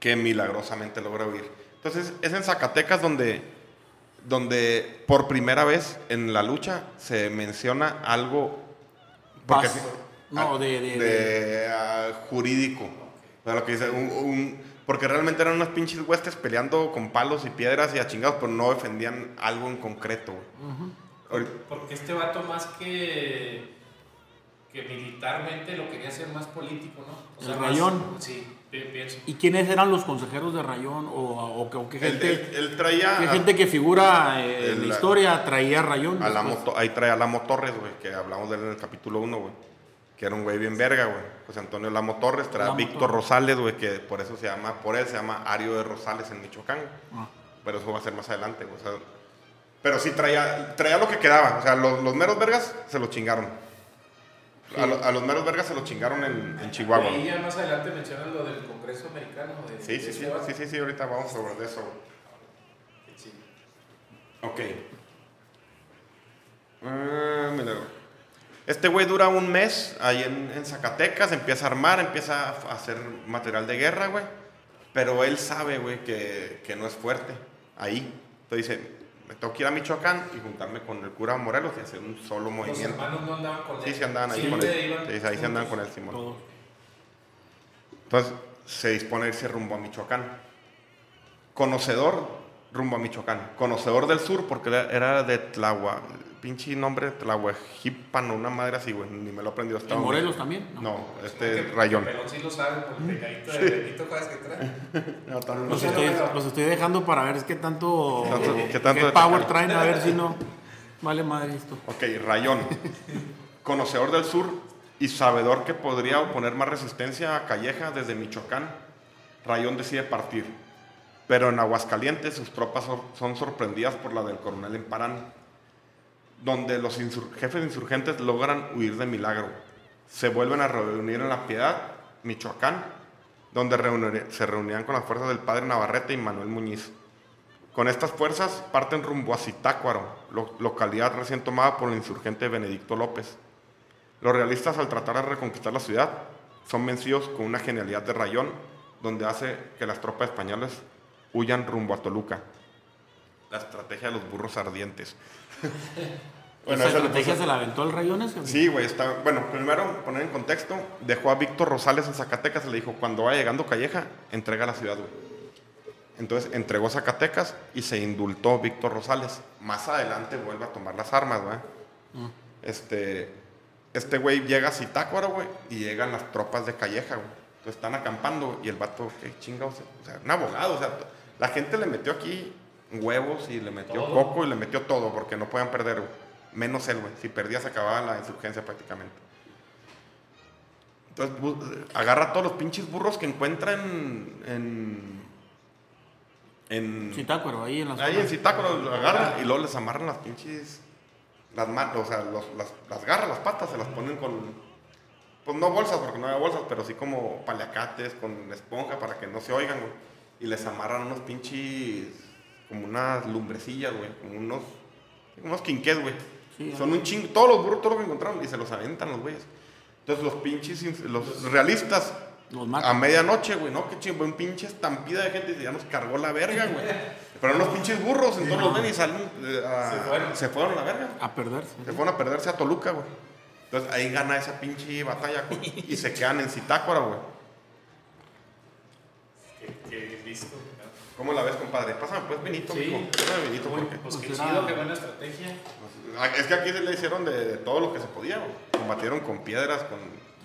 que milagrosamente logra huir. Entonces, es en Zacatecas donde, donde por primera vez en la lucha se menciona algo. porque No, ah, de- de- de, ah, jurídico. O sea, lo que dice, un- un- porque realmente eran unas pinches huestes peleando con palos y piedras y a chingados, pero no defendían algo en concreto. Porque este vato más que, que militarmente lo quería hacer más político, ¿no? El más- Rayón. sí, pienso. ¿Y quiénes eran los consejeros de Rayón? ¿O, o, qué- o qué Él, gente, él- él traía qué a- gente que figura eh, en El- la historia traía Rayón? a la después? moto, ahí traía a Lamo Torres, güey, que hablamos de él en el capítulo 1, güey. Que era un güey bien verga, güey. José Antonio Lamo Torres, traía a Víctor Torres. Rosales, güey, que por eso se llama, por él se llama Ario de Rosales en Michoacán. Ah. Pero eso va a ser más adelante, güey. o sea, pero sí traía, traía lo que quedaba. O sea, los, los meros vergas se lo chingaron. A, lo- a los meros vergas se lo chingaron en, en Chihuahua. Y ya más adelante mencionan lo del Congreso Americano. De, Sí, de sí, sí, este sí, sí, sí, ahorita vamos sobre de eso. chido. Ok. Ah, mira. Este güey dura un mes ahí en, en Zacatecas, empieza a armar, empieza a hacer material de guerra, güey. Pero él sabe, güey, que, que no es fuerte ahí. Entonces dice, me tengo que ir a Michoacán y juntarme con el cura Morelos y hacer un solo Los movimiento. hermanos no andaban con él. Sí, sí andaban ahí con él. iban Sí, ahí se andaban con él, Simón. Entonces se dispone a irse rumbo a Michoacán. Conocedor rumbo a Michoacán. Conocedor del sur porque era- era de Tlahua. Pinche nombre Tlahuajipan o una madre así, güey. Ni me lo he aprendido hasta ¿En ahora. Morelos también? No, Que- este que Rayón. Pelón sí lo sabe por el pegadito de Benito Juárez que trae. No, no Los estoy, los estoy dejando para ver qué tanto, ¿Qué tanto- qué tanto qué power traen, a ver si no vale madre esto. Ok, Rayón. Conocedor del sur y sabedor que podría oponer más resistencia a Calleja desde Michoacán, Rayón decide partir. Pero en Aguascalientes sus tropas son sorprendidas por la del coronel Emparán, donde los insur- jefes insurgentes logran huir de milagro. Se vuelven a reunir en La Piedad, Michoacán, donde se reunían con las fuerzas del padre Navarrete y Manuel Muñiz. Con estas fuerzas parten rumbo a Zitácuaro, lo- localidad recién tomada por el insurgente Benedicto López. Los realistas al tratar de reconquistar la ciudad son vencidos con una genialidad de rayón donde hace que las tropas españolas huyan rumbo a Toluca. La estrategia de los burros ardientes. ¿Esa esa estrategia se la aventó el Rayón ese? Sí, güey, está. Bueno, primero poner en contexto, dejó a Víctor Rosales en Zacatecas y le dijo, cuando vaya llegando Calleja, entrega la ciudad, güey. Entonces entregó Zacatecas y se indultó Víctor Rosales. Más adelante vuelve a tomar las armas, güey. Este, este güey llega a Zitácuaro, güey, y llegan las tropas de Calleja, güey. Entonces están acampando y el vato, qué chingados, o sea, un abogado, o sea, la gente le metió aquí huevos y le metió Todo. coco y le metió todo porque no podían perder, güey. Menos él, güey. Si perdía se acababa la insurgencia prácticamente. Entonces agarra todos los pinches burros que encuentra en. en. en Zitácuaro, ahí en las ahí en Zitácuaro, los agarra y luego les amarran las pinches. Las manos, o sea, los- las, las garras, las patas, se las ponen con. Pues no bolsas, porque no había bolsas, pero sí como paliacates con esponja para que no se oigan, güey. y les amarran unos pinches, como unas lumbrecillas, güey, como unos, unos quinqués, güey. Sí, Son un chingo, todos los burros, todo lo que encontraron, y se los aventan los güeyes. Entonces los pinches, los realistas, Los a medianoche, güey, ¿no? Qué chingo, un pinche estampida de gente y ya nos cargó la verga, güey. Pero unos pinches burros, entonces los ven y salen, eh, a- Se fueron. se fueron a la verga. A perderse. Se fueron a perderse a Toluca, güey. Entonces ahí gana esa pinche batalla, güey. Y se quedan en Zitácuara, güey. Que. ¿no? ¿Cómo la ves, compadre? Pásame pues vinito, Sí. mijo. Pásame vinito, Muy- porque... Pues qué chido, era- qué buena estrategia. Es que aquí se le hicieron de, de todo lo que se podía, güey. Combatieron con piedras, con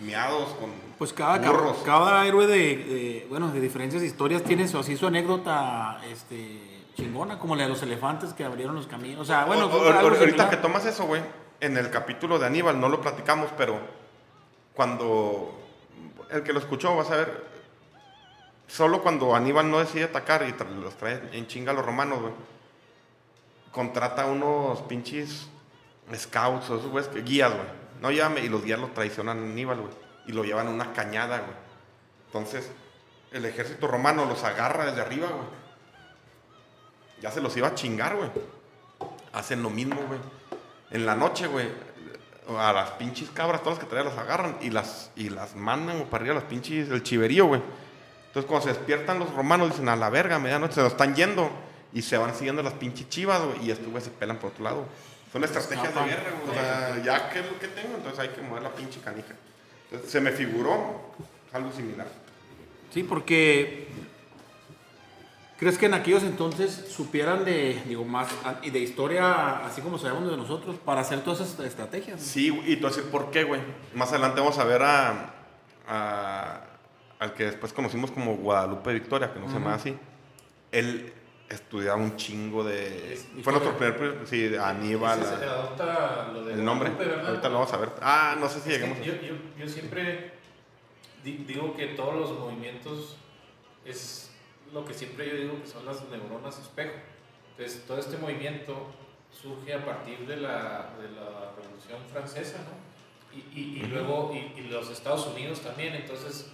miados, con Pues cada, burros. cada, cada héroe de, de, bueno, de diferentes historias tiene su, así su anécdota este, chingona, como la de los elefantes que abrieron los caminos. O sea, bueno, O- o- algo ahorita similar. que tomas eso, güey, en el capítulo de Aníbal no lo platicamos, pero cuando el que lo escuchó vas a ver, solo cuando Aníbal no decide atacar y los trae en chinga a los romanos, contrata unos pinches scouts esos güeyes, guías, güey, no llame y los guías lo traicionan a Aníbal, güey, y lo llevan a una cañada, güey. Entonces, el ejército romano los agarra desde arriba, güey. Ya se los iba a chingar, güey hacen lo mismo, güey. En la noche, güey, a las pinches cabras, todas las que traían las agarran y las, y las mandan para arriba, las pinches, el chiverío, güey. Entonces, cuando se despiertan los romanos, dicen, a la verga, medianoche, se lo están yendo. Y se van siguiendo las pinches chivas, güey, y estos, se pelan por otro lado. Son estrategias de guerra, güey. O sea, ya que es lo que tengo, entonces hay que mover la pinche canija. Entonces, se me figuró algo similar. Sí, porque ¿crees que en aquellos entonces supieran de, digo, más y de historia, así como sabemos de nosotros, para hacer todas esas estrategias? Sí, y tú vas a decir por qué, güey. Más adelante vamos a ver a, a- al que después conocimos como Guadalupe Victoria, que no se llama así. Él estudiaba un chingo de. Es- Fue nuestro primer. pri- Sí, de Aníbal. Ese se adopta lo de el nombre. Guadalupe. Ahorita lo vamos a ver. Ah, no sé si lleguemos. yo, yo, yo siempre di- digo que todos los movimientos es lo que siempre yo digo que son las neuronas espejo. Entonces, todo este movimiento surge a partir de la, de la Revolución Francesa, ¿no? Y, y, y luego, y, y los Estados Unidos también, entonces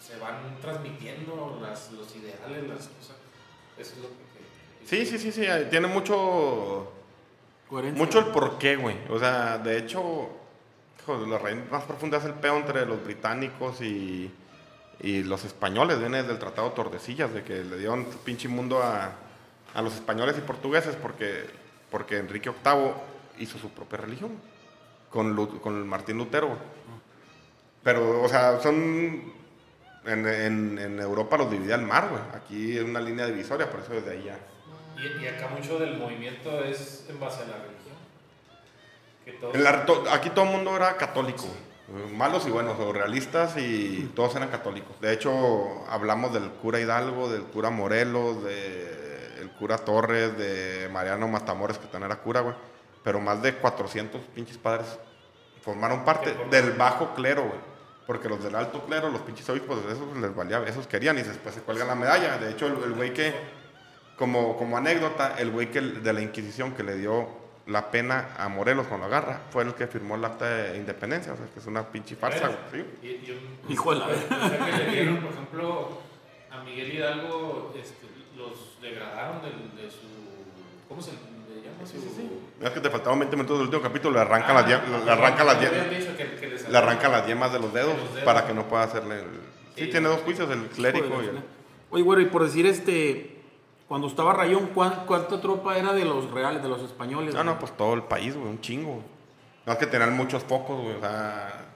se van transmitiendo las, los ideales, las cosas. Eso es lo que... Sí, sí, sí, sí. Tiene mucho. Coherencia. Mucho el porqué, güey. O sea, de hecho, la raíz más profunda es el peo entre los británicos y, y los españoles. Viene del Tratado de Tordesillas, de que le dieron pinche mundo a, a los españoles y portugueses porque, porque Enrique VIII hizo su propia religión con, con Martín Lutero. güey. Pero, o sea, son. En, en- en Europa los dividía el mar, güey. Aquí es una línea divisoria, por eso desde ahí ya. Y, y acá mucho del movimiento es en base a la religión. Que todos- En la- to- aquí todo el mundo era católico, malos y buenos, o realistas y todos eran católicos. De hecho, hablamos del cura Hidalgo, del cura Morelos, del cura Torres, de Mariano Matamores, que también era cura, güey. Pero más de 400 pinches padres formaron parte del bajo clero, güey. Porque los del alto clero, los pinches obispos, esos les valía, esos querían y después se cuelgan la medalla. De hecho, el güey que, como, como anécdota, el güey que, de la Inquisición que le dio la pena a Morelos con la garra fue el que firmó el acta de independencia. O sea, que es una pinche farsa, güey. ¿sí? Y, y un- Hijo de la- o sea, que le dieron, por ejemplo, a Miguel Hidalgo, este, los degradaron del- de, su. ¿Cómo se le llama? Su- Es que te faltaban 20 minutos del último capítulo, le arranca Ah, las, le ah, arranca las habían dicho que- que le arranca las yemas de los dedos, De los dedos. para que no pueda hacerle el... Sí, Sí. tiene dos juicios, el clérigo y el... Oye, güero, y por decir este, cuando estaba Rayón, ¿cuán- ¿cuánta tropa era de los reales, de los españoles? No, no, güey? pues todo el país, güey, un chingo. No es que tenían muchos focos, güey, o sea...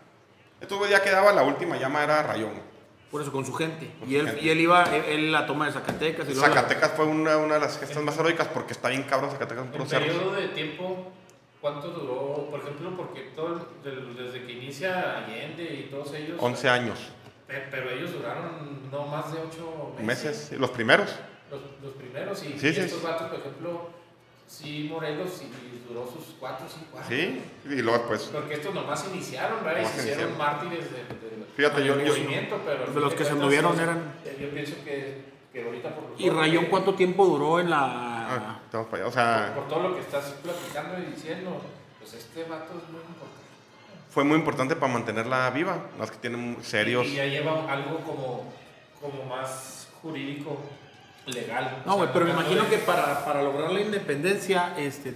Estos güey ya quedaba, la última llama era Rayón. Por eso, con su gente. Con y, su él, gente. y él iba, él, él la toma de Zacatecas. Y la- Zacatecas fue una, una de las gestas más heroicas porque está bien cabrón Zacatecas, En cerros. periodo de tiempo, ¿cuánto duró? Por ejemplo, porque todo, el- del- desde que inicia Allende y todos ellos. 11 años, pe- Pero ellos duraron no más de 8 meses. meses, los primeros. Los, los primeros. Y, Sí, y sí, estos vatos, por ejemplo, sí, Morelos, y duró sus 4 o 5 años. Sí, y luego después... Porque estos nomás iniciaron, ¿verdad? Y Nomás se hicieron iniciaron. mártires de- del Fíjate, yo- del yo- movimiento, pero. de los que se los- eran- Yo pienso que, que ahorita por ¿Y Rayón cuánto tiempo duró en Ah, la...? estamos para allá, o sea... Por todo lo que estás platicando y diciendo, pues este vato es muy importante. fue muy importante para mantenerla viva. Es que tienen serios. Y ya lleva algo como, como más jurídico legal. No, güey, pero me imagino de- que para, para lograr la independencia, este,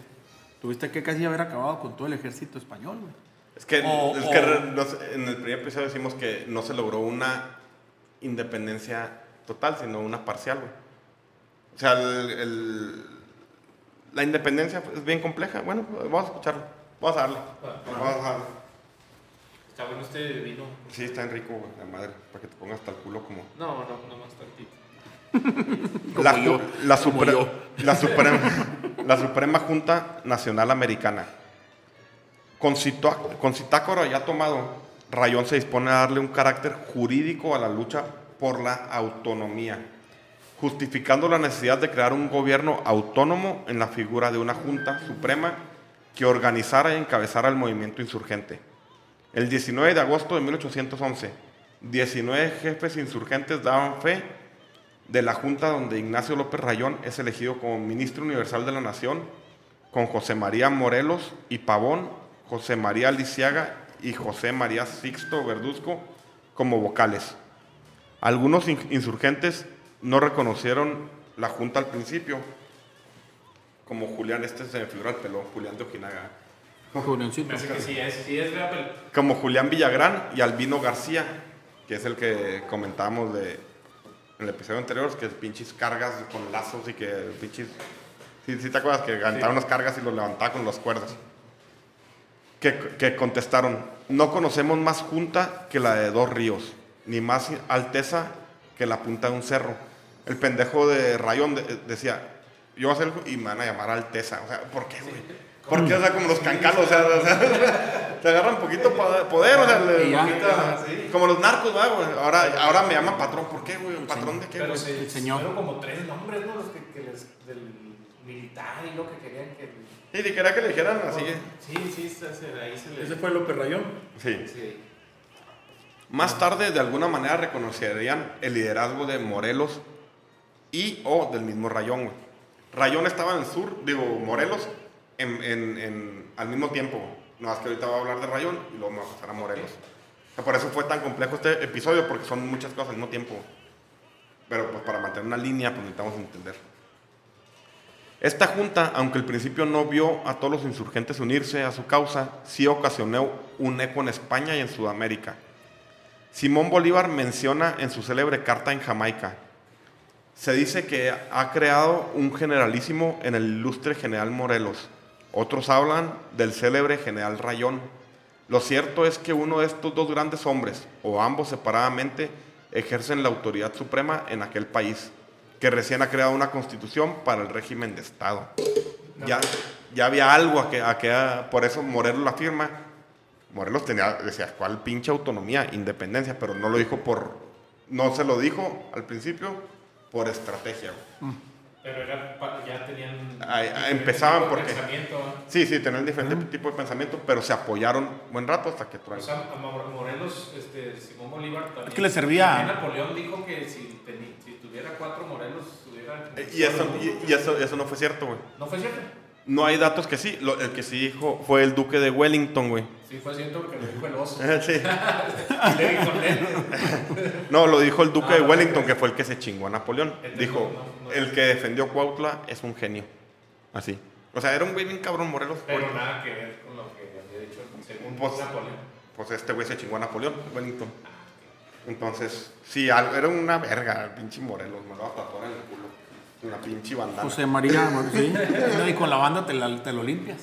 tuviste que casi haber acabado con todo el ejército español, güey. Es que, O- es o- que re- no sé, en el primer episodio decimos que no se logró una independencia total, sino una parcial, güey. O sea, el- el- la independencia es bien compleja. Bueno, vamos a escucharlo. Vamos a darle. Vamos a darle. Está bueno este vino. Sí, está en rico, güey, la madre, para que te pongas hasta el culo como... No, no, no más tantito. La, yo, la, supre- la Suprema, la Suprema Junta Nacional Americana. Con citácora ya tomado, Rayón se dispone a darle un carácter jurídico a la lucha por la autonomía, justificando la necesidad de crear un gobierno autónomo en la figura de una Junta Suprema que organizara y encabezara el movimiento insurgente. El 19 de agosto de 1811, 19 jefes insurgentes daban fe de la Junta donde Ignacio López Rayón es elegido como ministro universal de la Nación, con José María Morelos y Pavón, José María Lisiaga y José María Sixto Verduzco como vocales. Algunos in- insurgentes no reconocieron la Junta al principio, como Julián, este se me figura el pelo, Julián de Ojinaga, Julioncito. Que sí es, sí es como Julián Villagrán y Albino García, que es el que comentábamos de, en el episodio anterior, que es pinches cargas con lazos y que pinches... Sí, sí te acuerdas que aventaba unas cargas y los levantaba con las cuerdas. Que, que contestaron, no conocemos más junta que la de dos ríos, ni más alteza que la punta de un cerro. El pendejo de Rayón de- decía, yo voy a hacer y me van a llamar alteza. O sea, ¿por qué, güey? ¿Por qué? O sea, como los cancalos, o sea, o sea, te agarran poquito poder, o sea, le- ya. poquito- como los narcos, ¿verdad, güey. Ahora, ahora me llaman patrón, ¿por qué, güey? ¿Patrón de qué, pero güey? se El señor. fueron como tres nombres, ¿no? Los que, que les, del militar y lo que querían que... Sí, quería que le dijeran así. Sí, sí, ahí se le... Ese fue López Rayón. Sí. Sí. Más tarde, de alguna manera, reconocerían el liderazgo de Morelos y o del mismo Rayón. Rayón estaba en el sur, digo, Morelos, en, en- en- al mismo tiempo. No más que ahorita voy a hablar de Rayón y luego me voy a pasar a Morelos. O sea, por eso fue tan complejo este episodio, porque son muchas cosas al mismo tiempo. Pero pues para mantener una línea, pues necesitamos entender. Esta junta, aunque al principio no vio a todos los insurgentes unirse a su causa, sí ocasionó un eco en España y en Sudamérica. Simón Bolívar menciona en su célebre carta en Jamaica, se dice que ha creado un generalísimo en el ilustre general Morelos. Otros hablan del célebre general Rayón. Lo cierto es que uno de estos dos grandes hombres, o ambos separadamente, ejercen la autoridad suprema en aquel país, que recién ha creado una constitución para el régimen de Estado. Ya, ya había algo a que, que por eso Morelos la firma. Morelos tenía, decía, ¿cuál pinche autonomía, independencia? Pero no lo dijo por, no se lo dijo al principio por estrategia. güey. Pero era, pa- ya tenían... Diferente empezaban tipo de porque-. Sí, sí, tenían diferente tipo de pensamiento, pero se apoyaron buen rato hasta que O Trueno. sea, a Mo- Morelos, este, Simón Bolívar también. Es que le servía- también Napoleón dijo que si, teni- si tuviera cuatro Morelos, tuviera. Eh, Y, eso, y, y eso, eso no fue cierto, güey. ¿No fue cierto? No hay datos que sí. Lo- el que sí dijo fue el duque de Wellington, güey. Sí, fue cierto porque lo dijo el oso. Sí. Y le dijo Nero. No, lo dijo el duque Ah, de no, Wellington, que fue el que se chingó a Napoleón. Dijo, no, no. el que defendió Cuautla es un genio. Así. O sea, era un güey bien cabrón Morelos. Pero nada que ver con lo que había dicho según Pues- Napoleón. Pues este güey se chingó a Napoleón, Wellington. Entonces, sí, era una verga, pinche Morelos. Me lo va a tatuar en el culo. Una pinche bandana. José María, sí. No, Y con la banda te, la- te lo limpias.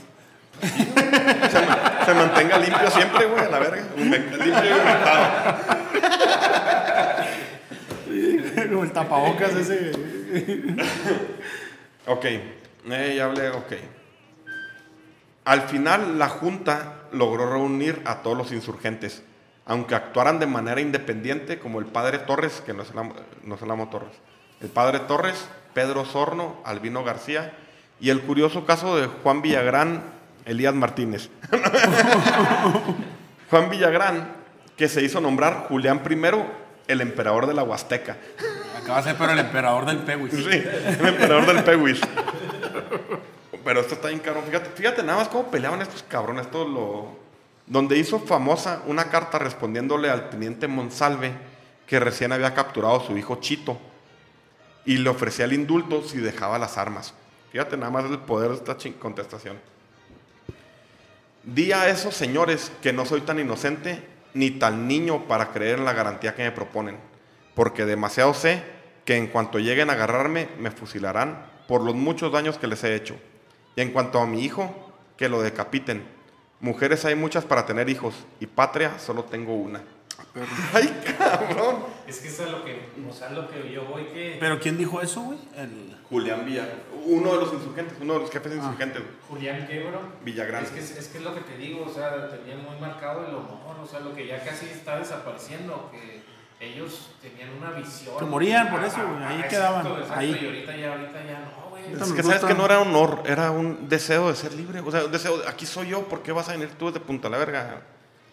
Se, ma- se mantenga limpio siempre, güey, a la verga. Limpio y humectado. Como el tapabocas ese. Ok, eh, ya hablé, ok. Al final, la Junta logró reunir a todos los insurgentes, aunque actuaran de manera independiente, como el padre Torres, que no es el amo, no es el amo Torres, el padre Torres, Pedro Sorno, Albino García, y el curioso caso de Juan Villagrán, Elías Martínez. Juan Villagrán, que se hizo nombrar Julián I, el emperador de la Huasteca. Acaba de ser pero el emperador del Peguis. Sí, el emperador del Peguis. Pero esto está bien cabrón. Fíjate, fíjate nada más cómo peleaban estos cabrones. Esto lo... Donde hizo famosa una carta respondiéndole al teniente Monsalve que recién había capturado a su hijo Chito. y le ofrecía el indulto si dejaba las armas. Fíjate nada más el poder de esta contestación. Di a esos señores que no soy tan inocente ni tan niño para creer en la garantía que me proponen, porque demasiado sé que en cuanto lleguen a agarrarme me fusilarán por los muchos daños que les he hecho. Y en cuanto a mi hijo, que lo decapiten. Mujeres hay muchas para tener hijos y patria solo tengo una. Ay, cabrón. Es que eso es lo que, o sea, lo que yo voy que... ¿Pero quién dijo eso, güey? El... Julián Villa, uno de los insurgentes, uno de los jefes insurgentes. güey. Julián Quebro. Villagrán. Es que es, que es lo que te digo, o sea, tenían muy marcado el honor, o sea, lo que ya casi está desapareciendo, que ellos tenían una visión. Que morían por eso, güey, ahí Ajá, quedaban, exacto, ahí. Y ahorita ya, ahorita ya no, güey. Es que sabes que no era honor, era un deseo de ser libre. O sea, un deseo, de, aquí soy yo, ¿por qué vas a venir tú de punta la verga?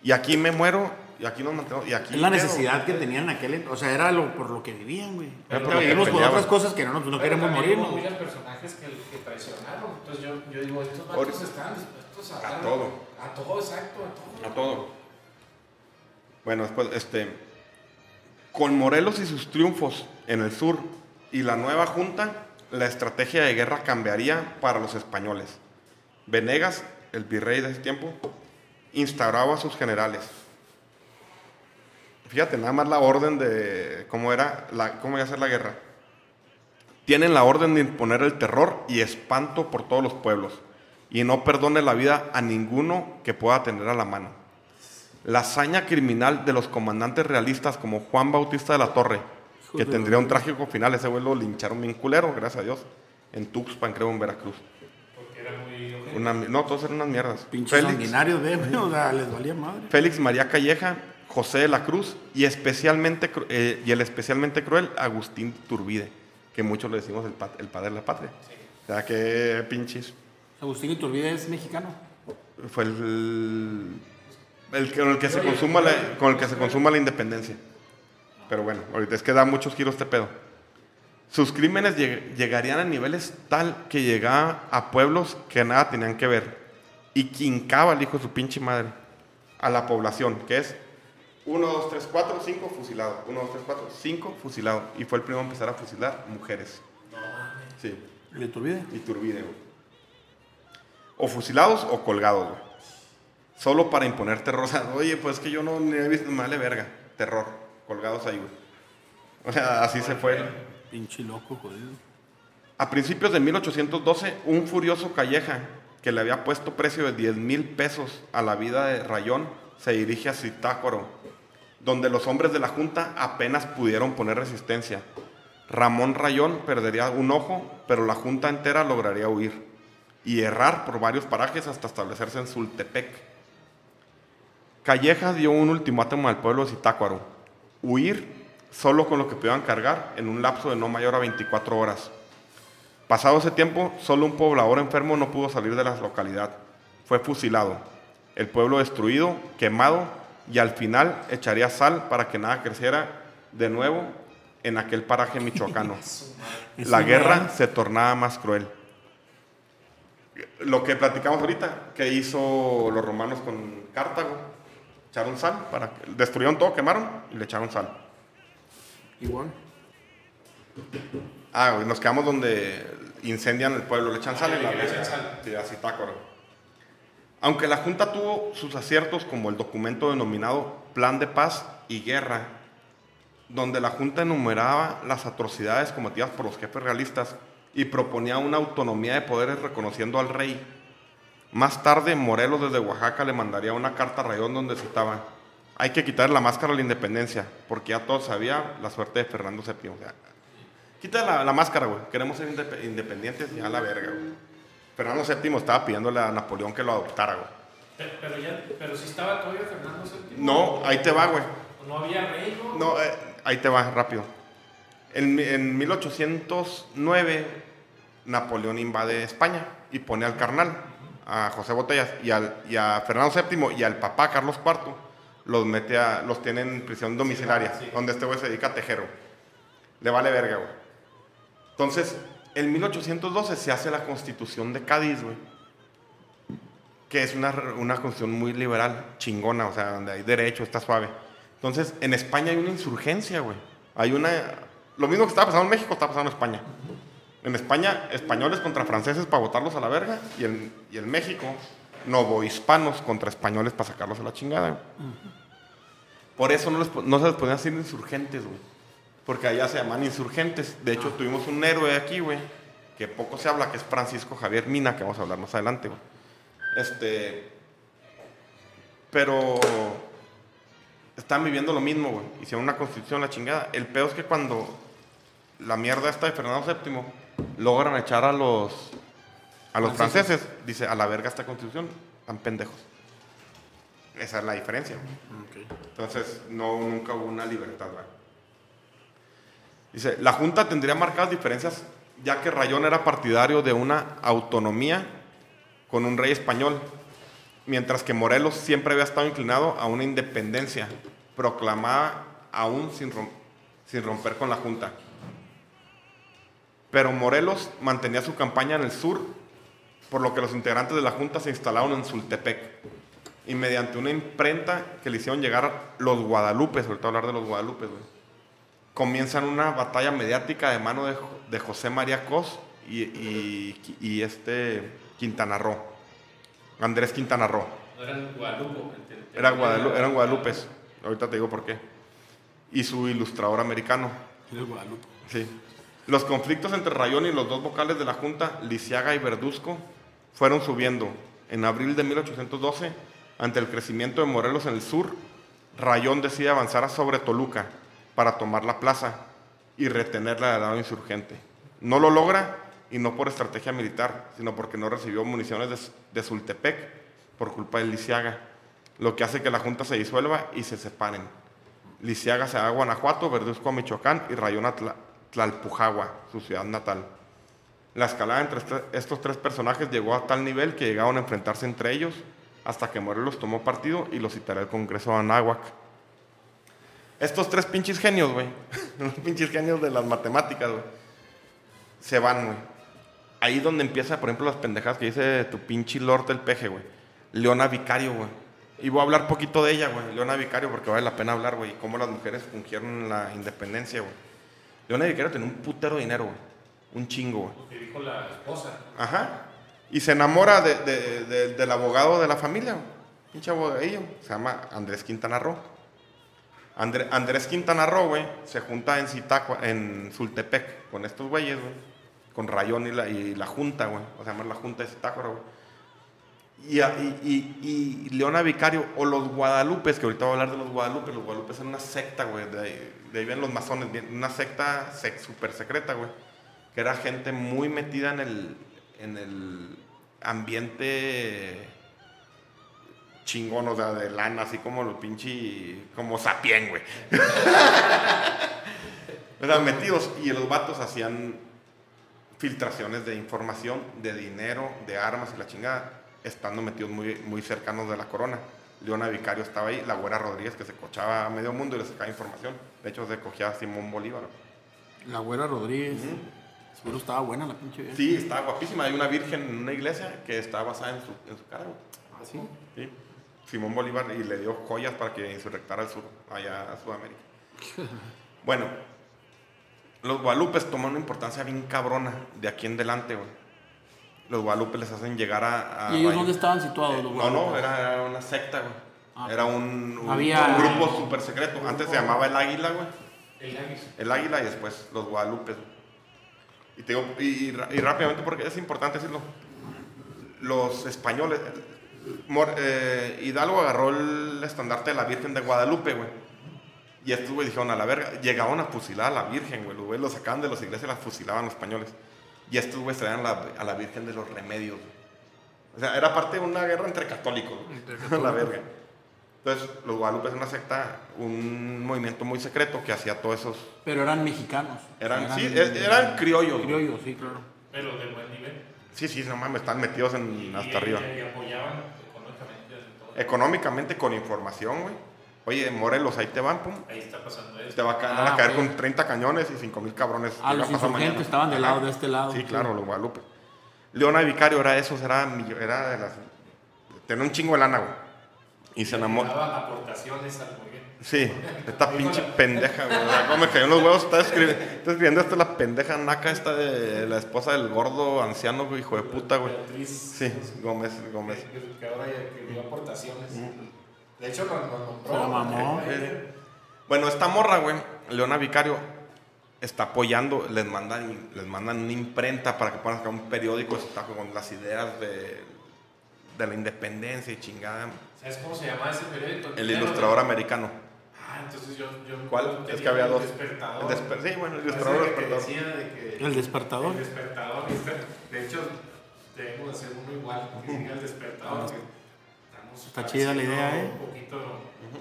Y aquí me muero, y aquí nos mantenemos, y aquí Es la quedo. necesidad que tenían en aquel... O sea, era lo, por lo que vivían, güey. Era por lo que vivimos por otras cosas que no, no, Pero queremos morir, hubo ¿no? muchos personajes que, que traicionaron. Entonces yo, yo digo, estos vatos están dispuestos a, A dar- todo. A todo, exacto, a todo. A todo. Bueno, después, este. Con Morelos y sus triunfos en el sur y la nueva junta, la estrategia de guerra cambiaría para los españoles. Venegas, el virrey de ese tiempo, instauraba a sus generales. Fíjate, nada más la orden de cómo era, la, cómo iba a ser la guerra. Tienen la orden de imponer el terror y espanto por todos los pueblos y no perdone la vida a ninguno que pueda tener a la mano. La hazaña criminal de los comandantes realistas como Juan Bautista de la Torre, que tendría un trágico final, ese güey lo lincharon bien culero, gracias a Dios, en Tuxpan, creo, en Veracruz. Una no, todos eran unas mierdas. Pinches Félix, sanguinarios de, o sea, les valía madre. Félix María Calleja, José de la Cruz y, especialmente, eh, y el especialmente cruel Agustín Turbide, que muchos le decimos el, el padre de la patria. O sea, que pinches. Agustín Iturbide es mexicano. Fue el, el que- con el que se consuma la, con el que se consuma la independencia. Pero bueno, ahorita es que da muchos giros este pedo. Sus crímenes lleg- llegarían a niveles tal que llegaba a pueblos que nada tenían que ver. Y quincaba el hijo de su pinche madre a la población, que es 1, 2, 3, 4, 5 fusilados. 1, 2, 3, 4, 5 fusilados. Y fue el primero a empezar a fusilar mujeres. Sí. El Iturbide. Iturbide, güey. O fusilados o colgados, güey. Solo para imponer terror. O sea, oye, pues es que yo no ni he visto, me vale verga. Terror. Colgados ahí, güey. O sea, así se fue. Pinche loco, jodido. A principios de 1812, un furioso Calleja, que le había puesto precio de 10 mil pesos a la vida de Rayón, se dirige a Zitácuaro, donde los hombres de la Junta apenas pudieron poner resistencia. Ramón Rayón perdería un ojo, pero la Junta entera lograría huir y errar por varios parajes hasta establecerse en Sultepec. Calleja dio un ultimátum al pueblo de Zitácuaro, huir solo con lo que pudieran cargar en un lapso de no mayor a 24 horas. Pasado ese tiempo, solo un poblador enfermo no pudo salir de la localidad. Fue fusilado. El pueblo destruido, quemado y al final echaría sal para que nada creciera de nuevo en aquel paraje michoacano. La guerra se tornaba más cruel. Lo que platicamos ahorita, que hizo los romanos con Cartago, echaron sal, para destruyeron todo, quemaron y le echaron sal. Igual. Ah, güey, nos quedamos donde incendian el pueblo, le echan sal en la. Sí, así Tácoro. Aunque la Junta tuvo sus aciertos como el documento denominado Plan de Paz y Guerra, donde la Junta enumeraba las atrocidades cometidas por los jefes realistas y proponía una autonomía de poderes reconociendo al rey. Más tarde, Morelos desde Oaxaca le mandaría una carta a Rayón donde citaba, hay que quitar la máscara a la independencia, porque ya todos sabía la suerte de Fernando VII. O sea, Quita la, la máscara, güey. Queremos ser indep- independientes y a la verga, güey. Fernando VII estaba pidiéndole a Napoleón que lo adoptara, güey. Pero, pero ya, pero si estaba todavía Fernando VII. No, ahí te va, güey. No había rey, ¿no? No, eh, ahí te va, rápido. En, mi- en 1809, Napoleón invade España y pone al carnal, a José Botellas, y, al, y a Fernando VII y al papá Carlos IV, los mete a, los tiene en prisión domiciliaria, sí. donde este güey se dedica a tejero. Le vale verga, güey. Entonces, en 1812 se hace la constitución de Cádiz, güey. Que es una, una constitución muy liberal, chingona, o sea, donde hay derecho, está suave. Entonces, en España hay una insurgencia, güey. Hay una. lo mismo que estaba pasando en México, está pasando en España. En España, españoles contra franceses para botarlos a la verga. Y en, y en México, novohispanos contra españoles para sacarlos a la chingada. Por eso no, les no se les podían decir insurgentes, güey. Porque allá se llaman insurgentes. De hecho, tuvimos un héroe aquí, güey, que poco se habla, que es Francisco Javier Mina, que vamos a hablar más adelante, güey. Este. Pero. Están viviendo lo mismo, güey. Hicieron una constitución, la chingada. El peor es que cuando la mierda esta de Fernando VII logran echar a los. A los franceses, dice, a la verga esta constitución, están pendejos. Esa es la diferencia. güey. Entonces, no, nunca hubo una libertad. Dice, la Junta tendría marcadas diferencias ya que Rayón era partidario de una autonomía con un rey español, mientras que Morelos siempre había estado inclinado a una independencia, proclamada aún sin romper con la Junta. Pero Morelos mantenía su campaña en el sur, por lo que los integrantes de la Junta se instalaron en Sultepec. Y mediante una imprenta que le hicieron llegar los Guadalupes, ahorita hablar de los Guadalupes, güey, comienzan una batalla mediática de mano de, de José María Cos y, y- y este Quintana Roo. Andrés Quintana Roo. No eran Guadalupe. ente- Era Guadalu- eran Guadalupes. Ahorita te digo por qué. Y su ilustrador americano. El Guadalupe. Sí. Los conflictos entre Rayón y los dos vocales de la Junta, Lisiaga y Verduzco, fueron subiendo. En abril de 1812, ante el crecimiento de Morelos en el sur, Rayón decide avanzar sobre Toluca para tomar la plaza y retenerla del lado insurgente. No lo logra y no por estrategia militar, sino porque no recibió municiones de, de por culpa de Lisiaga, lo que hace que la Junta se disuelva y se separen. Lisiaga se va a Guanajuato, Verduzco a Michoacán y Rayón a Tla- Tlalpujagua, su ciudad natal. La escalada entre estos tres personajes llegó a tal nivel que llegaron a enfrentarse entre ellos hasta que Morelos tomó partido y los citará al Congreso de Anáhuac. Estos tres pinches genios, güey, los pinches genios de las matemáticas, güey, se van, güey. Ahí donde empieza, por ejemplo, las pendejadas que dice tu pinche Lord del peje, güey. Leona Vicario, güey. Y voy a hablar poquito de ella, güey. Leona Vicario, porque vale la pena hablar, güey. Cómo las mujeres fungieron la independencia, güey. Leona Vicario tenía un putero dinero, güey. Un chingo, güey. Lo que dijo la esposa. Ajá. Y se enamora de- de- de- del abogado de la familia. güey. Pinche abogadillo. Se llama Andrés Quintana Roo. André- Andrés Quintana Roo, güey, se junta en Zitácua, en Sultepec, con estos güeyes, güey. Con Rayón y la, y la Junta, güey. O sea, llama la Junta de Zitácuara, güey. Y, y, y- Leona Vicario, o los Guadalupes, que ahorita voy a hablar de los Guadalupes. Los Guadalupes son una secta, güey. De, ahí- de ahí vienen los masones. Una secta sec, súper secreta, güey. Que era gente muy metida en el, en el ambiente chingón, o sea, de lana, así como los pinche. como sapien, güey. sea, metidos. Y los vatos hacían filtraciones de información, de dinero, de armas y la chingada, estando metidos muy, muy cercanos de la corona. Leona Vicario estaba ahí, la güera Rodríguez que se cochaba a medio mundo y le sacaba información. De hecho, se cogía a Simón Bolívar. La güera Rodríguez. Seguro estaba buena la pinche vieja. Sí, estaba guapísima. Hay una virgen en una iglesia que está basada en su, en su cara. güey. ¿Ah, sí? Sí. Simón Bolívar y le dio joyas para que insurrectara al sur, allá a Sudamérica. bueno, los Guadalupes toman una importancia bien cabrona de aquí en delante, güey. Los Guadalupes les hacen llegar a... a ¿Y ellos dónde estaban situados? Eh, los no, no, Guadalupe? era, era una secta, güey. Ah, era un, un- Había- un grupo súper secreto. Antes se llamaba el Águila, güey. El Águila. El Águila y después los Guadalupes. Y, te digo, y, y ra- y rápidamente, porque es importante decirlo, los españoles, Mor- eh, Hidalgo agarró el estandarte de la Virgen de Guadalupe, güey. Y estos, güey, dijeron a la verga, llegaban a fusilar a la Virgen, güey. Los güeyes los sacaban de las iglesias y la fusilaban los españoles. Y estos, güey, traían la- a la Virgen de los Remedios, güey. O sea, era parte de una guerra entre católicos, güey. la verga. Entonces, los Guadalupe es una secta, un movimiento muy secreto que hacía todos esos Pero eran mexicanos. eran, sí, e- eran criollos. Criollos, sí, claro. Pero de buen nivel. Sí, sí, no mames, están metidos en, Y- hasta y- arriba. Y apoyaban económicamente en todo. Económicamente con información, güey. Oye, Morelos, ahí te van, pum. Ahí está pasando Te esto. va a, ca- Ah, van a caer ok. con 30 cañones y 5 mil cabrones. Ah, ¿Qué los insurgentes mañana? estaban del lado de este lado. Sí, claro, los Guadalupe. Leona Vicario era eso, era, millo- era de las. Tenía un chingo de lana, güey. Y se enamoró. Daba aportaciones al. Sí, esta pinche pendeja, güey. O sea, cómo me cayó en los huevos. Está escribiendo, está escribiendo esta la pendeja naca esta de la esposa del gordo anciano, güey, hijo de puta, güey. Sí, Gómez, Gómez. que, ahora dio aportaciones. De hecho, la mamó. Eh, Bueno, esta morra, güey, Leona Vicario, está apoyando, les mandan, les mandan una imprenta para que puedan sacar un periódico está con las ideas de, de la independencia y chingada. ¿Sabes cómo se llama ese periódico? El no- ilustrador americano. Ah, entonces yo. yo ¿Cuál? Es que había el dos. Despertador. El desper- sí, bueno, el ilustrador que despertador. decía de que- El despertador. El despertador. De hecho, debemos hacer uno igual. Que el despertador. que estamos Está chida la idea, ¿eh? Un poquito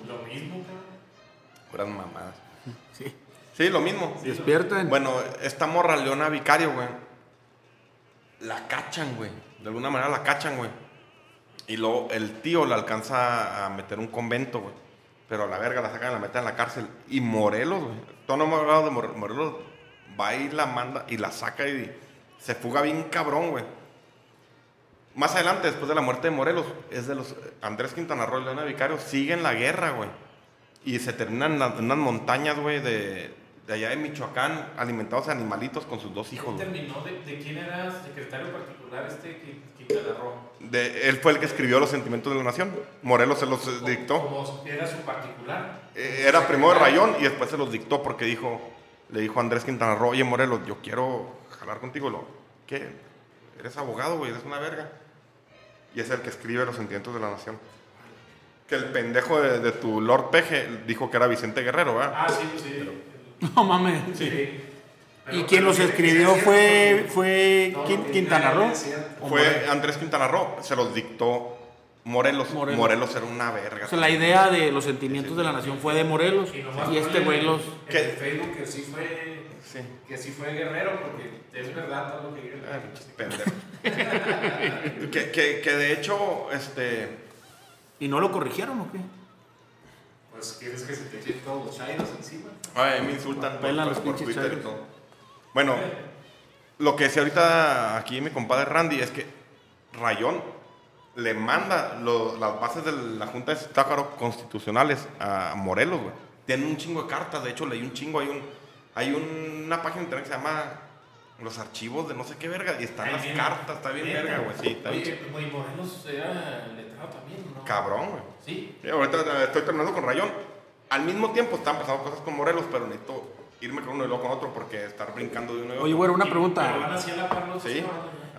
lo mismo, cabrón. Puras mamadas. Sí. Sí, lo mismo. Despierten. Bueno, esta morra, Leona Vicario, güey, la cachan, güey. De alguna manera la cachan, güey. Y luego el tío la alcanza a meter un convento, güey. Pero a la verga la sacan y la meten en la cárcel. Y Morelos, güey. Todo no hemos hablado de More- Morelos. Va y la manda y la saca y se fuga bien cabrón, güey. Más adelante, después de la muerte de Morelos, es de los Andrés Quintana Roo y Leona Vicario siguen la guerra, güey. Y se terminan en unas montañas, güey, de, de allá de Michoacán, alimentados de animalitos con sus dos hijos, ¿Quién güey. terminó? De, ¿De quién era secretario particular este? De- él fue el que escribió los sentimientos de la nación. Morelos se los eh, dictó. Como era su particular. Eh, Era primo de Rayón y después se los dictó porque dijo, le dijo a Andrés Quintana Roo, oye Morelos, yo quiero jalar contigo. Lo, ¿Qué? Eres abogado, güey, eres una verga. Y es el que escribe los sentimientos de la nación. Que el pendejo de, de tu Lord Peje dijo que era Vicente Guerrero, ¿verdad? Ah, sí, pues sí. No mames. Sí. ¿Y Pero- quién pero los sí, escribió sí, fue, sí, fue Quintana Roo? sí, ¿O Fue? Andrés Quintana Roo, se los dictó Morelos. Morelos. Morelos, era una verga. O sea, la idea de los sentimientos de la nación fue de Morelos Y, nomás y este güey los... El Facebook que sí fue. Sí. Que sí fue guerrero, porque es verdad todo lo que. Ah, pendejos. que, que, que de hecho, este. ¿Y no lo corrigieron o qué? Pues quieres que se te echen todos los chairos encima. Ay, me insultan por, por- los por Twitter y todo. Bueno, lo que decía ahorita aquí mi compadre Randy es que Rayón le manda lo- las bases de la Junta de Zitácuaro constitucionales a Morelos, güey. Tienen un chingo de cartas, de hecho leí un chingo, hay un hay una página de internet que se llama los archivos de no sé qué verga y están Ahí las viene. cartas, está bien Neta. verga, güey, sí, está bien Oye, güey, Morelos era letrado también, ¿no? Cabrón, güey. Sí. Sí, ahorita estoy terminando con Rayón. Al mismo tiempo están pasando cosas con Morelos, pero necesito irme con uno y luego con otro porque estar brincando de uno y otro. Oye, güero, una Y- Pero pregunta. así la par los Sí.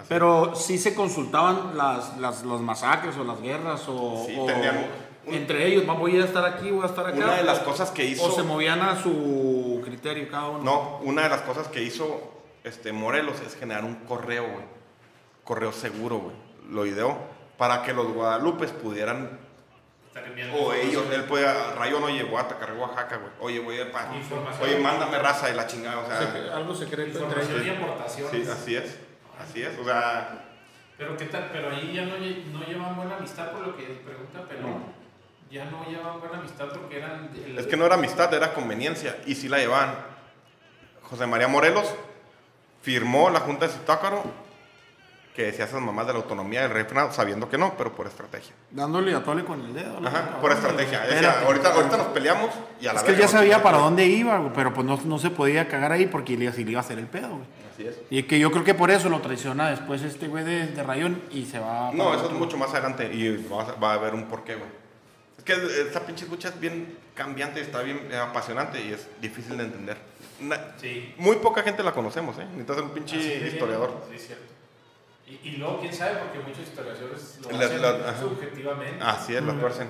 Pero sí se consultaban las, las, los masacres o las guerras o, Sí, o tenían un- entre ellos, "Va, voy a estar aquí, voy a estar acá. Una de las cosas que hizo. O se movían a su criterio cada uno. No, una de las cosas que hizo este, Morelos es generar un correo, güey. Correo seguro, güey. Lo ideó para que los guadalupes pudieran. O ellos, él podía. Rayón, oye, voy a atacar Oaxaca, güey. Oye, voy a. Oye, mándame raza de la chingada, o sea. algo secreto entre Información ellos. y aportaciones. Sí, así es. Así es, o sea. Pero qué tal, pero ahí ya no, no llevan buena amistad por lo que pregunta Pelón. Ya no llevan buena amistad porque eran. el- Es que no era amistad, era conveniencia. Y sí la llevaban. José María Morelos firmó la Junta de Zitácuaro que decía esas mamás de la autonomía del rey Fernando, sabiendo que no, pero por estrategia. Dándole a tole con el dedo. ¿no? Ajá, por estrategia. Decía, Espérate. ahorita, ahorita nos peleamos y a la Es que él ya sabía para dónde iba, pero pues no, no se podía cagar ahí porque le, así le iba a hacer el pedo, güey. Así es. Y que yo creo que por eso lo traiciona después este güey de, de Rayón y se va. No, eso es otro. mucho más adelante y va a, va a haber un porqué, güey. Es que esta pinche lucha es bien cambiante, está bien eh, apasionante y es difícil de entender. Na- Sí. muy poca gente la conocemos, ¿eh? Necesitas un pinche Así de historiador. bien, Sí, cierto. Y, y luego, quién sabe, porque muchos historiadores lo La- hacen la- subjetivamente. Así es, la tuercen.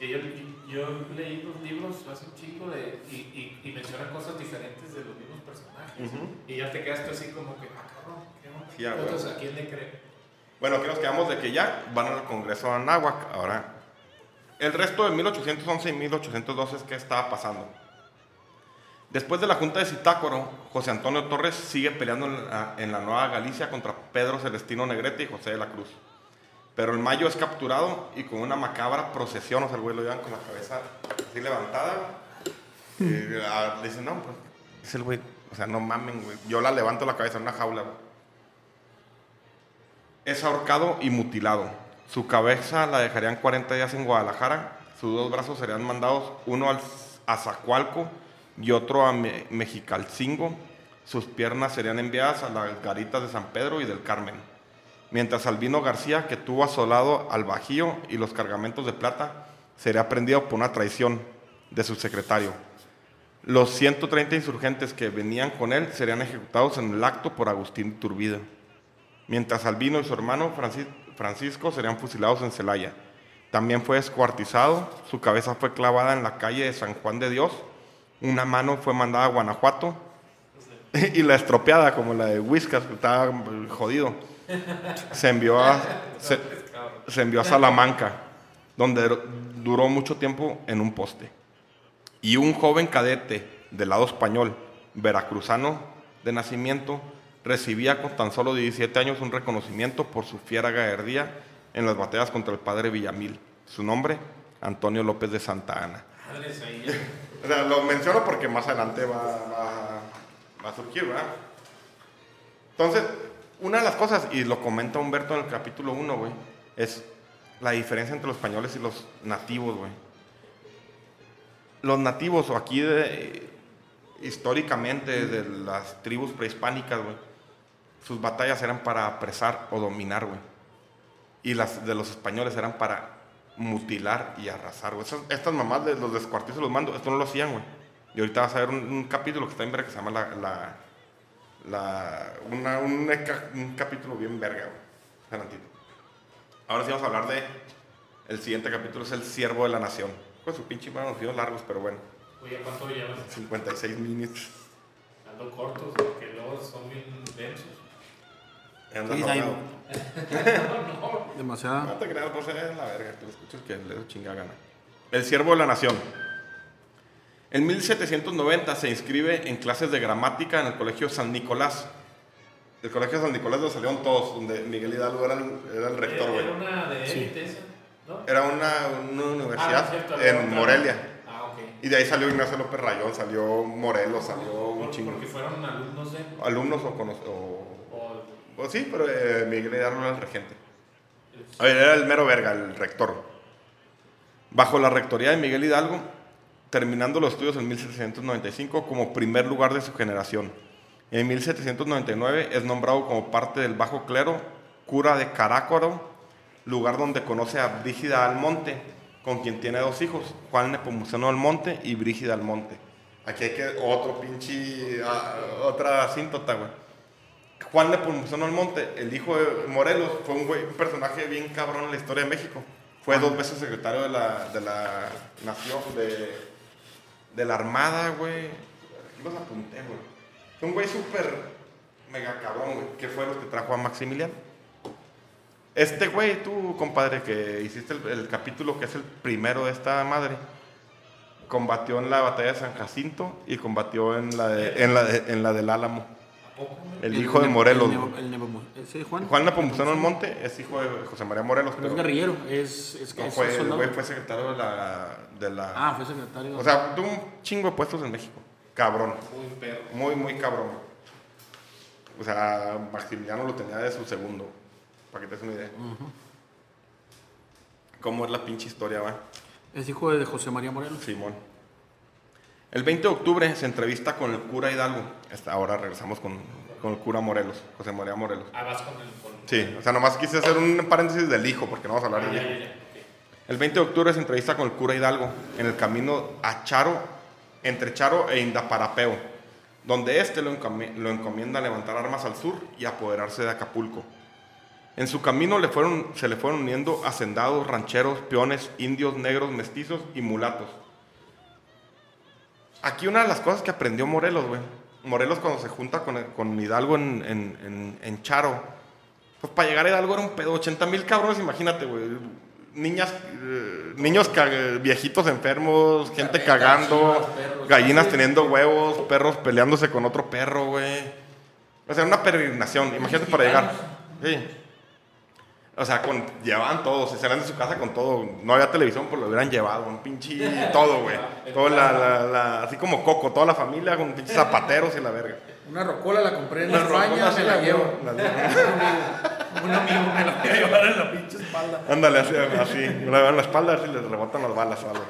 Y yo, yo leí los libros hace un chico de, y, y, y mencionan cosas diferentes de los mismos personajes. Y ya te quedaste así como que, ah, cabrón, ¿qué onda? Sí, Entonces, huevo. ¿a quién le cree? Bueno, aquí nos quedamos de que ya van al Congreso de Anáhuac. Ahora, el resto de 1811 y 1812 es que estaba pasando. Después de la Junta de Zitácuaro, José Antonio Torres sigue peleando en la, en la Nueva Galicia contra Pedro Celestino Negrete y José de la Cruz. Pero el Mayo es capturado y con una macabra procesión, o sea, el güey lo llevan con la cabeza así levantada. Y ah, le dicen, no, pues, es el güey, o sea, no mamen, güey. Yo la levanto la cabeza en una jaula, güey. Es ahorcado y mutilado. Su cabeza la dejarían 40 días en Guadalajara Sus dos brazos serían mandados, uno al, a Zacualco y otro a Me- Mexicalcingo. Sus piernas serían enviadas a las garitas de San Pedro y del Carmen. Mientras Albino García, que tuvo asolado al Bajío y los cargamentos de plata, sería prendido por una traición de su secretario. Los 130 insurgentes que venían con él serían ejecutados en el acto por Agustín Iturbide. Mientras Albino y su hermano Francis- Francisco serían fusilados en Celaya. También fue descuartizado, su cabeza fue clavada en la calle de San Juan de Dios, una mano fue mandada a Guanajuato y la estropeada, como la de Whiskas, estaba jodido, se envió a, se envió a Salamanca, donde duró mucho tiempo en un poste. Y un joven cadete del lado español, veracruzano de nacimiento, recibía con tan solo 17 años un reconocimiento por su fiera gallardía en las batallas contra el padre Villamil. Su nombre, Antonio López de Santa Ana. O sea, lo menciono porque más adelante va, va- va a surgir, ¿verdad? Entonces, una de las cosas, y lo comenta Humberto en el capítulo 1, güey, es la diferencia entre los españoles y los nativos, güey. Los nativos, o aquí de- históricamente de las tribus prehispánicas, güey, sus batallas eran para apresar o dominar, güey. Y las de los españoles eran para mutilar y arrasar, güey. Esas- estas mamás de los descuartizos los mando, esto no lo hacían, güey. Y ahorita vas a ver un, un capítulo que está en verga que se llama la... la, la- una- un, ca- un capítulo bien verga, güey. Ahora sí vamos a hablar de... El siguiente capítulo es El Siervo de la Nación. Con su pinche mano, los largos, pero bueno. Oye, ¿cuánto llevas? 56 minutos. Ando cortos, porque luego son bien densos. Anda Sí, enojado. Simon. Demasiada. No te creas, pues es la verga, tú escuchas que le doy chinga gana. El siervo de la nación. En 1790 se inscribe en clases de gramática en el colegio San Nicolás. Del colegio San Nicolás donde salieron todos, donde Miguel Hidalgo era el, era el rector, Era güey. una de Sí. élite esa, ¿no? Era una, una Ah, universidad es cierto, en otra. Morelia. Ah, ok. Y de ahí salió Ignacio López Rayón, salió Morelos, salió un chingo. Porque fueron alumnos de. Alumnos o, o, O sí, pero eh, Miguel Hidalgo era el regente. A era el mero verga, el rector. Bajo la rectoría de Miguel Hidalgo, terminando los estudios en 1795 como primer lugar de su generación. En 1799 es nombrado como parte del bajo clero, cura de Carácoro, lugar donde conoce a Brígida Almonte, con quien tiene dos hijos, Juan Nepomuceno Almonte y Brígida Almonte. Aquí hay que otro pinche, ah, otra asíntota, güey. Juan Nepomuceno Almonte, el hijo de Morelos, fue un, güey- un personaje bien cabrón en la historia de México. Fue dos veces secretario de la, de la nación, de, de la armada, güey. Aquí los apunté, güey. Fue un güey súper mega cabrón, güey, que fue los que trajo a Maximiliano. Este güey, tú, compadre, que hiciste el, el capítulo que es el primero de esta madre, combatió en la batalla de San Jacinto y combatió en la, de- en la, de- en la del Álamo. El hijo de Morelos. El, Juan. Juan Nepomuceno Almonte es hijo de José María Morelos. Pero es pero- guerrillero. Es, es, no, es fue, el soldado. güey fue secretario de la, de la... Ah, fue secretario. o sea, tuvo un chingo de puestos en México. Cabrón. Muy perro. Muy, muy cabrón. O sea, Maximiliano lo tenía de su segundo. Para que te des una idea. ¿Cómo es la pinche historia, va? es hijo de José María Morelos. Simón. El 20 de octubre se entrevista con el cura Hidalgo. Hasta ahora regresamos con, con el cura Morelos, José María Morelos. Ah, vas con el. Con... Sí, o sea, nomás quise hacer un paréntesis del hijo, porque no vamos a hablar Ah, del ya, hijo. ya, ya. ok. El 20 de octubre se entrevista con el cura Hidalgo en el camino a Charo, entre Charo e Indaparapeo, donde éste lo, encomi- lo encomienda a levantar armas al sur y apoderarse de Acapulco. En su camino le fueron, se le fueron uniendo hacendados, rancheros, peones, indios, negros, mestizos y mulatos. Aquí una de las cosas que aprendió Morelos, güey. Morelos cuando se junta con, con Hidalgo en, en- en- en Charo, pues para llegar a Hidalgo era un pedo, 80 mil cabrones, imagínate, güey. Niñas, eh, niños viejitos enfermos, gente cagando, perros. gallinas teniendo huevos, perros peleándose con otro perro, güey. O sea, una peregrinación, imagínate para llegar. Sí. O sea, con, llevaban todo, se salían de su casa con todo. No había televisión, pues lo hubieran llevado, un pinche todo, güey. Todo la, la- la- así como Coco, toda la familia con pinches zapateros y la verga. Una rocola la compré en Una España, me la la llevo. la. Un amigo me lo voy a llevar en la pinche espalda. Ándale, así, así. Me la llevan en la espalda, así les rebotan las balas o algo.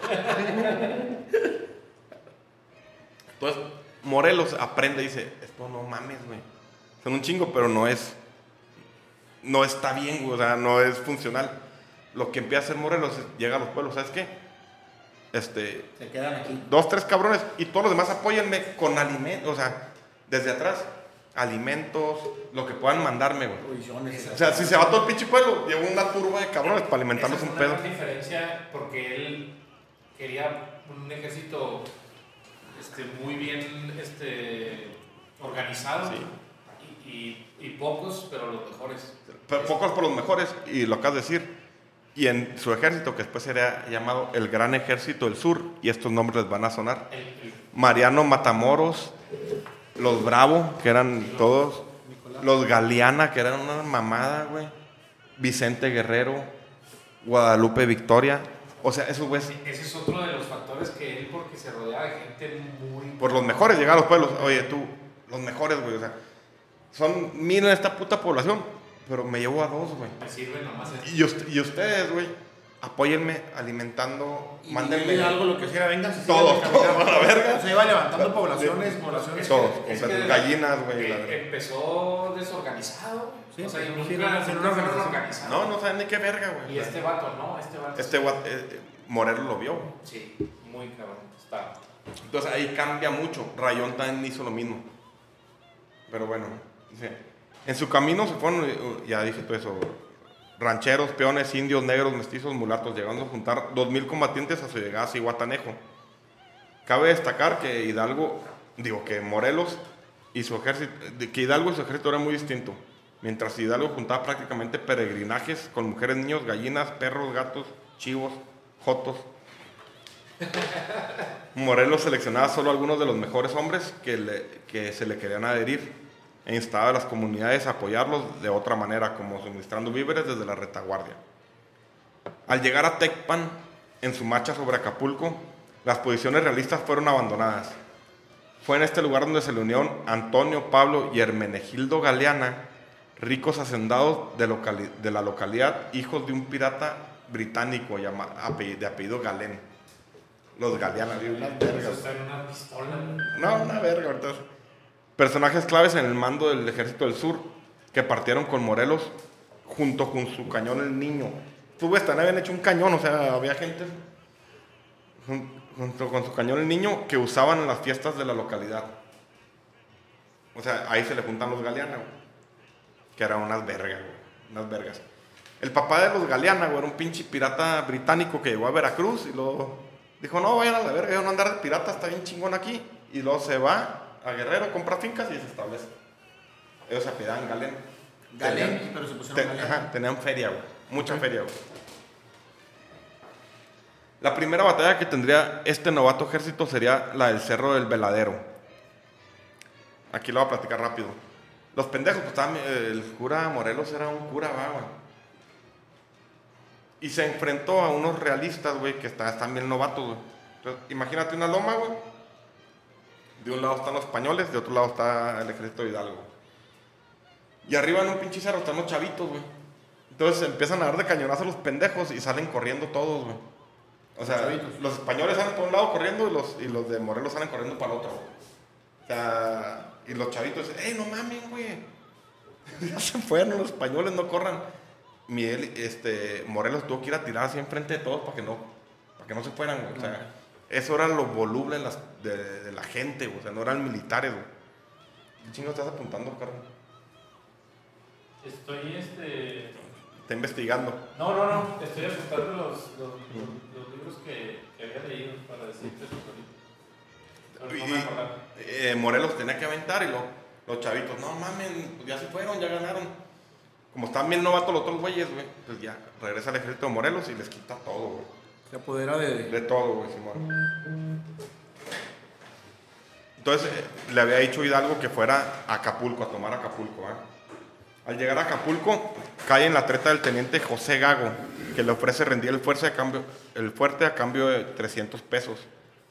Entonces, Morelos aprende y dice, esto no mames, güey. Son un chingo, pero no es... No está bien, güey, o sea, no es funcional. Lo que empieza a hacer Morelos es, llega a los pueblos, ¿sabes qué? Este, Se quedan aquí. dos, tres cabrones y todos los demás apóyenme con alimentos, o sea, desde atrás, alimentos, lo que puedan mandarme, güey. Provisiones. O sea, si se va todo el pinche pueblo, llevo una turba de cabrones para alimentarnos Esa un pedo. una gran diferencia porque él quería un ejército este, muy bien este, organizado y, y- y pocos, pero los mejores. Pero pocos por los mejores, y lo acabas de decir. Y en su ejército, que después sería llamado el Gran Ejército del Sur, y estos nombres les van a sonar. Mariano Matamoros, los Bravo, que eran todos, los Galeana, que eran una mamada, güey, Vicente Guerrero, Guadalupe Victoria, o sea, esos güeyes, ese es otro de los factores que él, porque se rodeaba de gente muy. por los mejores, llegar a los pueblos, oye, tú, los mejores, güey, o sea, son mil en esta puta población, pero me llevo a dos, güey. Me sirve nomás. esto. Y, ust- y ustedes, güey, apóyenme alimentando, Y mándenme algo lo que sea, vengan. si Todos, siguen todos, caminando. a la verga. Se iba levantando poblaciones, poblaciones. todos, Es completos, que- gallinas, güey. empezó desorganizado. Sí, o sea, nunca, sí, organización. organizados. No, no saben ni qué verga, güey. Y este vato, ¿no? Este vato. Este guat- eh, Morelos lo vio. Sí, muy cabrón. Está. Entonces ahí cambia mucho. Rayón también hizo lo mismo. Pero bueno, sí. En su camino se fueron, eh, ya dije todo eso, rancheros, peones, indios, negros, mestizos, mulatos, llegando a juntar 2.000 combatientes a su llegada a Cihuatanejo. Cabe destacar que Hidalgo, digo que Morelos y su ejército, que Hidalgo y su ejército eran muy distintos. Mientras Hidalgo juntaba prácticamente peregrinajes con mujeres, niños, gallinas, perros, gatos, chivos, jotos. Morelos seleccionaba solo algunos de los mejores hombres que se le querían adherir e instaba a las comunidades a apoyarlos de otra manera, como suministrando víveres desde la retaguardia. Al llegar a Tecpan, en su marcha sobre Acapulco, las posiciones realistas fueron abandonadas. Fue en este lugar donde se le unieron Antonio, Pablo y Hermenegildo Galeana, ricos hacendados de, de la localidad, hijos de un pirata británico llama- apellido- de apellido Galén. Los Galeana, digo, unas vergas. Eso está en una pistola. No, una verga, ahorita. Personajes claves en el mando del Ejército del Sur que partieron con Morelos junto con su cañón El Niño. Tú ves, habían hecho un cañón, o sea, había gente jun- junto con su cañón El Niño que usaban en las fiestas de la localidad. O sea, ahí se le juntan los Galeana, güey. Que eran unas vergas, güey. Unas vergas. El papá de los Galeana, güey, era un pinche pirata británico que llegó a Veracruz y luego dijo, no, vayan a la verga, yo no andar de pirata, está bien chingón aquí. Y luego se va a Guerrero, compra fincas y se establece. Ellos se apidaban Galén. Galén, Tenían- pero se pusieron te- Galén. ajá, tenían feria, güey. Mucha feria, güey. La primera batalla que tendría este novato ejército sería la del Cerro del Veladero. Aquí lo voy a platicar rápido. Los pendejos, pues estaban, eh, el cura Morelos era un cura, va, güey. Y se enfrentó a unos realistas, güey, que está- están bien novatos, güey. Entonces, imagínate una loma, güey. De un lado están los españoles, de otro lado está el ejército de Hidalgo. Y arriba en un pinche cerro están los chavitos, güey. Entonces empiezan a dar de cañonazo a los pendejos y salen corriendo todos, güey. O sea, los españoles salen por un lado corriendo y los, y los de Morelos salen corriendo para el otro, güey. O sea, y los chavitos dicen, ¡ey, no mames, güey! ya se fueron los españoles, no corran. Miguel, este, Morelos tuvo que ir a tirar así enfrente de todos para que no, para que no se fueran, güey. O sea, eso era lo voluble en las- de, de la gente. O sea, no eran militares, güey. ¿Qué chingo estás apuntando, Carlos? Estoy este. Está investigando. No, no, no. Estoy apuntando los, los, los- los libros que, que había leído para decirte eso no me Y- eh, Morelos tenía que aventar y lo- los chavitos, no mames, pues ya se fueron, ya ganaron. Como están bien novatos los otros güeyes, güey, pues ya regresa al ejército de Morelos y les quita todo, güey. Se apodera de. Todo, güey, Simón. Entonces eh, le había dicho Hidalgo que fuera a Acapulco, a tomar Acapulco, ¿ah? Al llegar a Acapulco, cae en la treta del teniente José Gago, que le ofrece rendir el fuerte a cambio, de 300 pesos.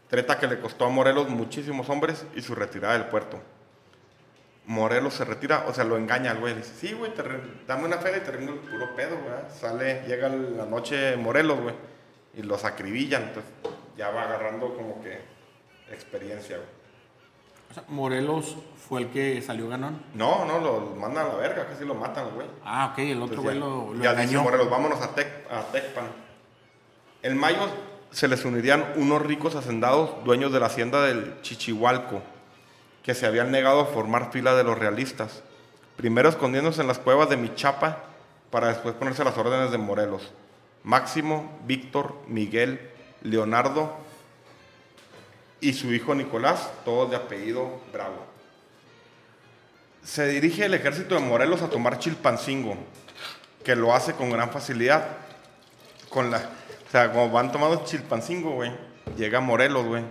Treta que le costó a Morelos muchísimos hombres y su retirada del puerto. Morelos se retira, o sea, lo engaña al güey. Le dice, sí, güey, dame una feria y te rindo el puro pedo, güey. Sale, llega la noche Morelos, güey, y los acribillan. Entonces, ya va agarrando como que experiencia, güey. O sea, Morelos fue el que salió ganón. No, no, lo mandan a la verga, casi lo matan, güey. Ah, ok, el otro Entonces, güey ya- lo, lo ya dice. Morelos, vámonos a, Tec- a Tecpan. En mayo se les unirían unos ricos hacendados dueños de la hacienda del Chichihualco, que se habían negado a formar fila de los realistas, primero escondiéndose en las cuevas de Michapa para después ponerse a las órdenes de Morelos. Máximo, Víctor, Miguel, Leonardo y su hijo Nicolás, todos de apellido Bravo. Se dirige el ejército de Morelos a tomar Chilpancingo, que lo hace con gran facilidad. Con la, o sea, como van tomando Chilpancingo, güey, llega Morelos, güey.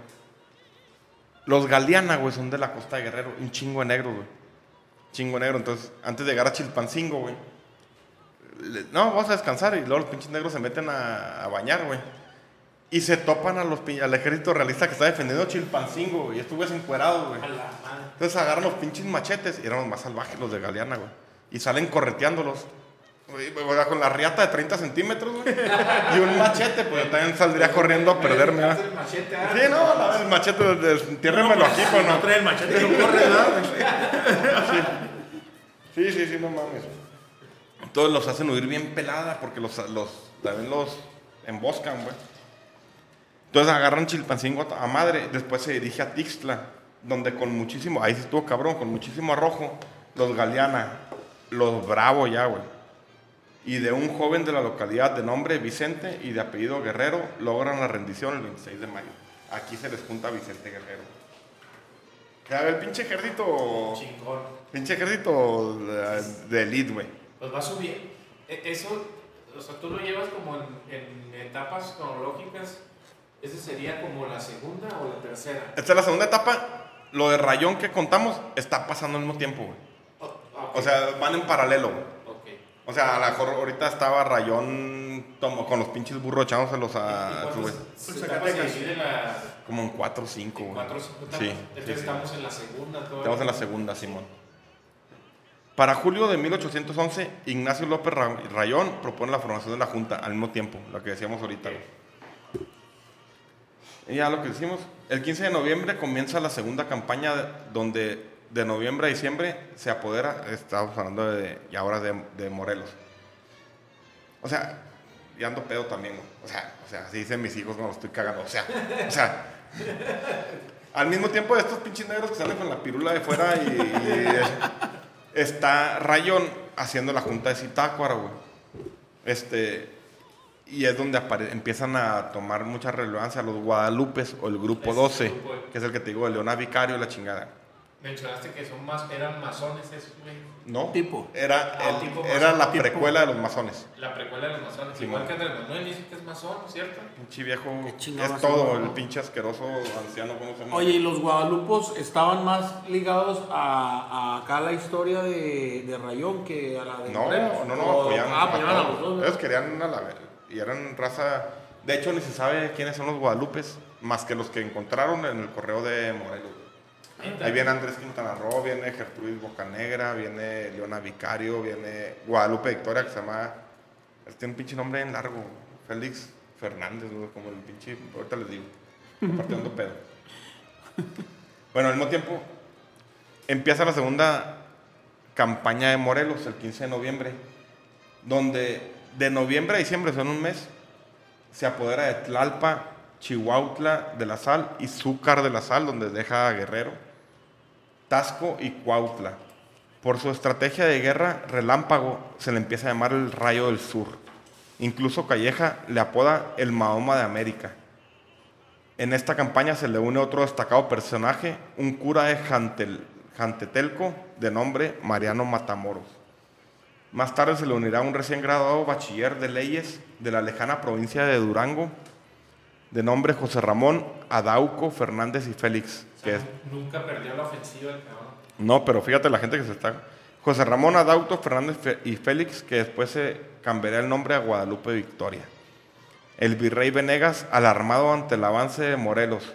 Los Galeana, güey, son de la costa de Guerrero, un chingo de negros, güey. Chingo negro. Entonces, antes de llegar a Chilpancingo, güey, no, vamos a descansar. Y luego los pinches negros se meten a, a bañar, güey. Y se topan a los, al ejército realista que está defendiendo Chilpancingo, güey. Y güeyes encuerados, güey. Entonces agarran los pinches machetes y eran los más salvajes, los de Galeana, güey. Y salen correteándolos. Güey, güey, güey, con la riata de 30 centímetros, güey. Y un machete, pues yo también saldría corriendo a perderme. ¿verdad? El machete, ah. Sí, no, la- el machete, entiérrenmelo aquí, pues no. No trae el machete, no corre, ¿verdad? Sí, sí, sí, no mames. Todos los hacen huir bien pelada porque los, los también los emboscan, güey. Entonces agarran Chilpancingo a madre, después se dirige a Tixtla, donde con muchísimo, ahí sí estuvo cabrón, con muchísimo arrojo, los Galeana, los Bravo ya, güey. Y de un joven de la localidad de nombre Vicente y de apellido Guerrero, logran la rendición el 26 de mayo. Aquí se les junta Vicente Guerrero. Ya, el pinche ejército, Chingón. pinche ejército de, de elite, güey. Pues va a subir. E- Eso, o sea, tú lo llevas como en, en etapas cronológicas. ¿Ese sería como la segunda o la tercera? Esta es la segunda etapa. Lo de Rayón que contamos está pasando al mismo tiempo, güey. O, ok, O sea, van en paralelo, güey. ok. O sea, a lo mejor ahorita estaba Rayón tomo- con los pinches burros echándoselos ¿Y a... divide la Como en 4 o 5, güey. cuatro o cinco etapas? Sí, Entonces sí, sí. estamos en la segunda todavía. Estamos en la segunda, Simón. Para julio de 1811, Ignacio López Ra- Rayón propone la formación de la Junta al mismo tiempo, lo que decíamos ahorita. Y ya lo que decimos, el 15 de noviembre comienza la segunda campaña donde de noviembre a diciembre se apodera, estamos hablando de, y ahora de, Morelos. O sea, y ando pedo también. O sea, o sea, así dicen mis hijos cuando estoy cagando. O sea, o sea, al mismo tiempo de estos pinches negros que salen con la pirula de fuera y está Rayón haciendo la junta de Zitácuaro, güey. Este, y es donde empiezan a tomar mucha relevancia los Guadalupes o el Grupo Ese 12, grupo, güey. que es el que te digo, de Leona Vicario y la chingada. Mencionaste que son más, eran masones esos, güey. ¿No? Tipo. Era, Ah, el- tipo era la tipo. precuela de los masones. La precuela de los masones. Sí, Igual man. que Andrés Manuel dice que es masón, ¿cierto? Pinche viejo. Es todo, el pinche asqueroso anciano, ¿cómo se llama? Oye, ¿y los guadalupos estaban más ligados a, a acá la historia de, de Rayón que a la de No, Morelos? no, no, O- apoyaban. Ah, apoyaban a los dos. Ellos querían a la ver- y eran raza. De hecho, ni se sabe quiénes son los guadalupes, más que los que encontraron en el correo de Morelos. Ahí viene Andrés Quintana Roo, viene Gertrudis Bocanegra, viene Leona Vicario, viene Guadalupe Victoria, que se llama. él Tiene un pinche nombre bien largo, Félix Fernández, ¿no? como el pinche. Ahorita les digo, compartiendo pedo. Bueno, al mismo tiempo, empieza la segunda campaña de Morelos, el 15 de noviembre, donde de noviembre a diciembre, son un mes, se apodera de Tlalpa, Chihuautla de la Sal y Zúcar de la Sal, donde deja a Guerrero, Tasco y Cuautla. Por su estrategia de guerra relámpago se le empieza a llamar el Rayo del Sur. Incluso Calleja le apoda el Mahoma de América. En esta campaña se le une otro destacado personaje, un cura de Jantel- Jantetelco de nombre Mariano Matamoros. Más tarde se le unirá un recién graduado bachiller de leyes de la lejana provincia de Durango, de nombre José Ramón Adauco Fernández y Félix, O sea, nunca perdió la ofensiva el cabrón. no, pero fíjate la gente que se está. José Ramón Adauto Fernández Fe- y Félix, que después se cambiará el nombre a Guadalupe Victoria. El virrey Venegas, alarmado ante el avance de Morelos,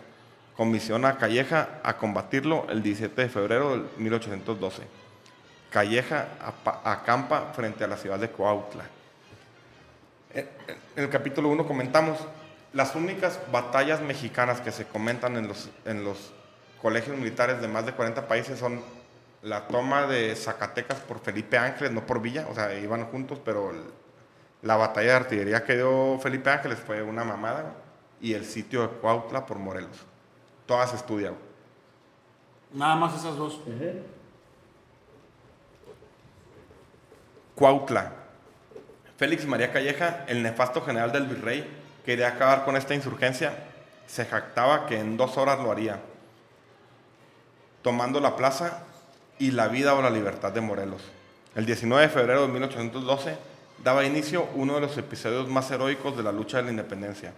comisiona a Calleja a combatirlo el 17 de febrero de 1812. Calleja acampa frente a la ciudad de Coautla. En en el capítulo 1 comentamos las únicas batallas mexicanas que se comentan en los, en los colegios militares de más de 40 países son la toma de Zacatecas por Felipe Ángeles, no por Villa, o sea, iban juntos, pero la batalla de artillería que dio Felipe Ángeles fue una mamada y el sitio de Cuautla por Morelos. Todas estudian. Nada más esas dos. Cuautla. Félix María Calleja, el nefasto general del virrey, quería acabar con esta insurgencia. Se jactaba que en dos horas lo haría, tomando la plaza y la vida o la libertad de Morelos. El 19 de febrero de 1812 daba inicio uno de los episodios más heroicos de la lucha de la independencia,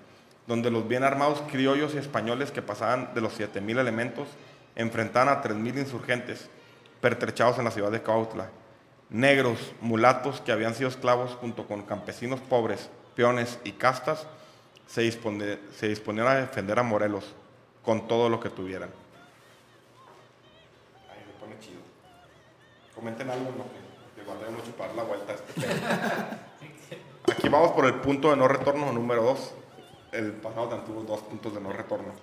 donde los bien armados criollos y españoles que pasaban de los 7.000 elementos enfrentaban a 3.000 insurgentes pertrechados en la ciudad de Cautla. Negros, mulatos que habían sido esclavos junto con campesinos pobres, peones y castas, se, se disponían a defender a Morelos con todo lo que tuvieran. Comenten algo, ¿no? Que mucho para dar la vuelta este pedo. Aquí vamos por el punto de no retorno número 2. El pasado también tuvo dos puntos de no retorno.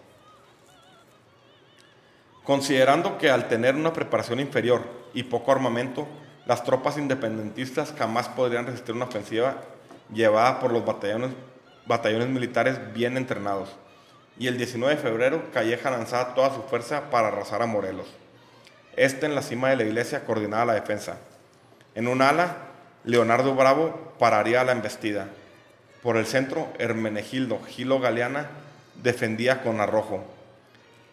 Considerando que al tener una preparación inferior y poco armamento, las tropas independentistas jamás podrían resistir una ofensiva llevada por los batallones, batallones militares bien entrenados. Y el 19 de febrero, Calleja lanzaba toda su fuerza para arrasar a Morelos. Este en la cima de la iglesia coordinaba la defensa. En un ala, Leonardo Bravo pararía la embestida. Por el centro, Hermenegildo Gilo Galeana defendía con arrojo.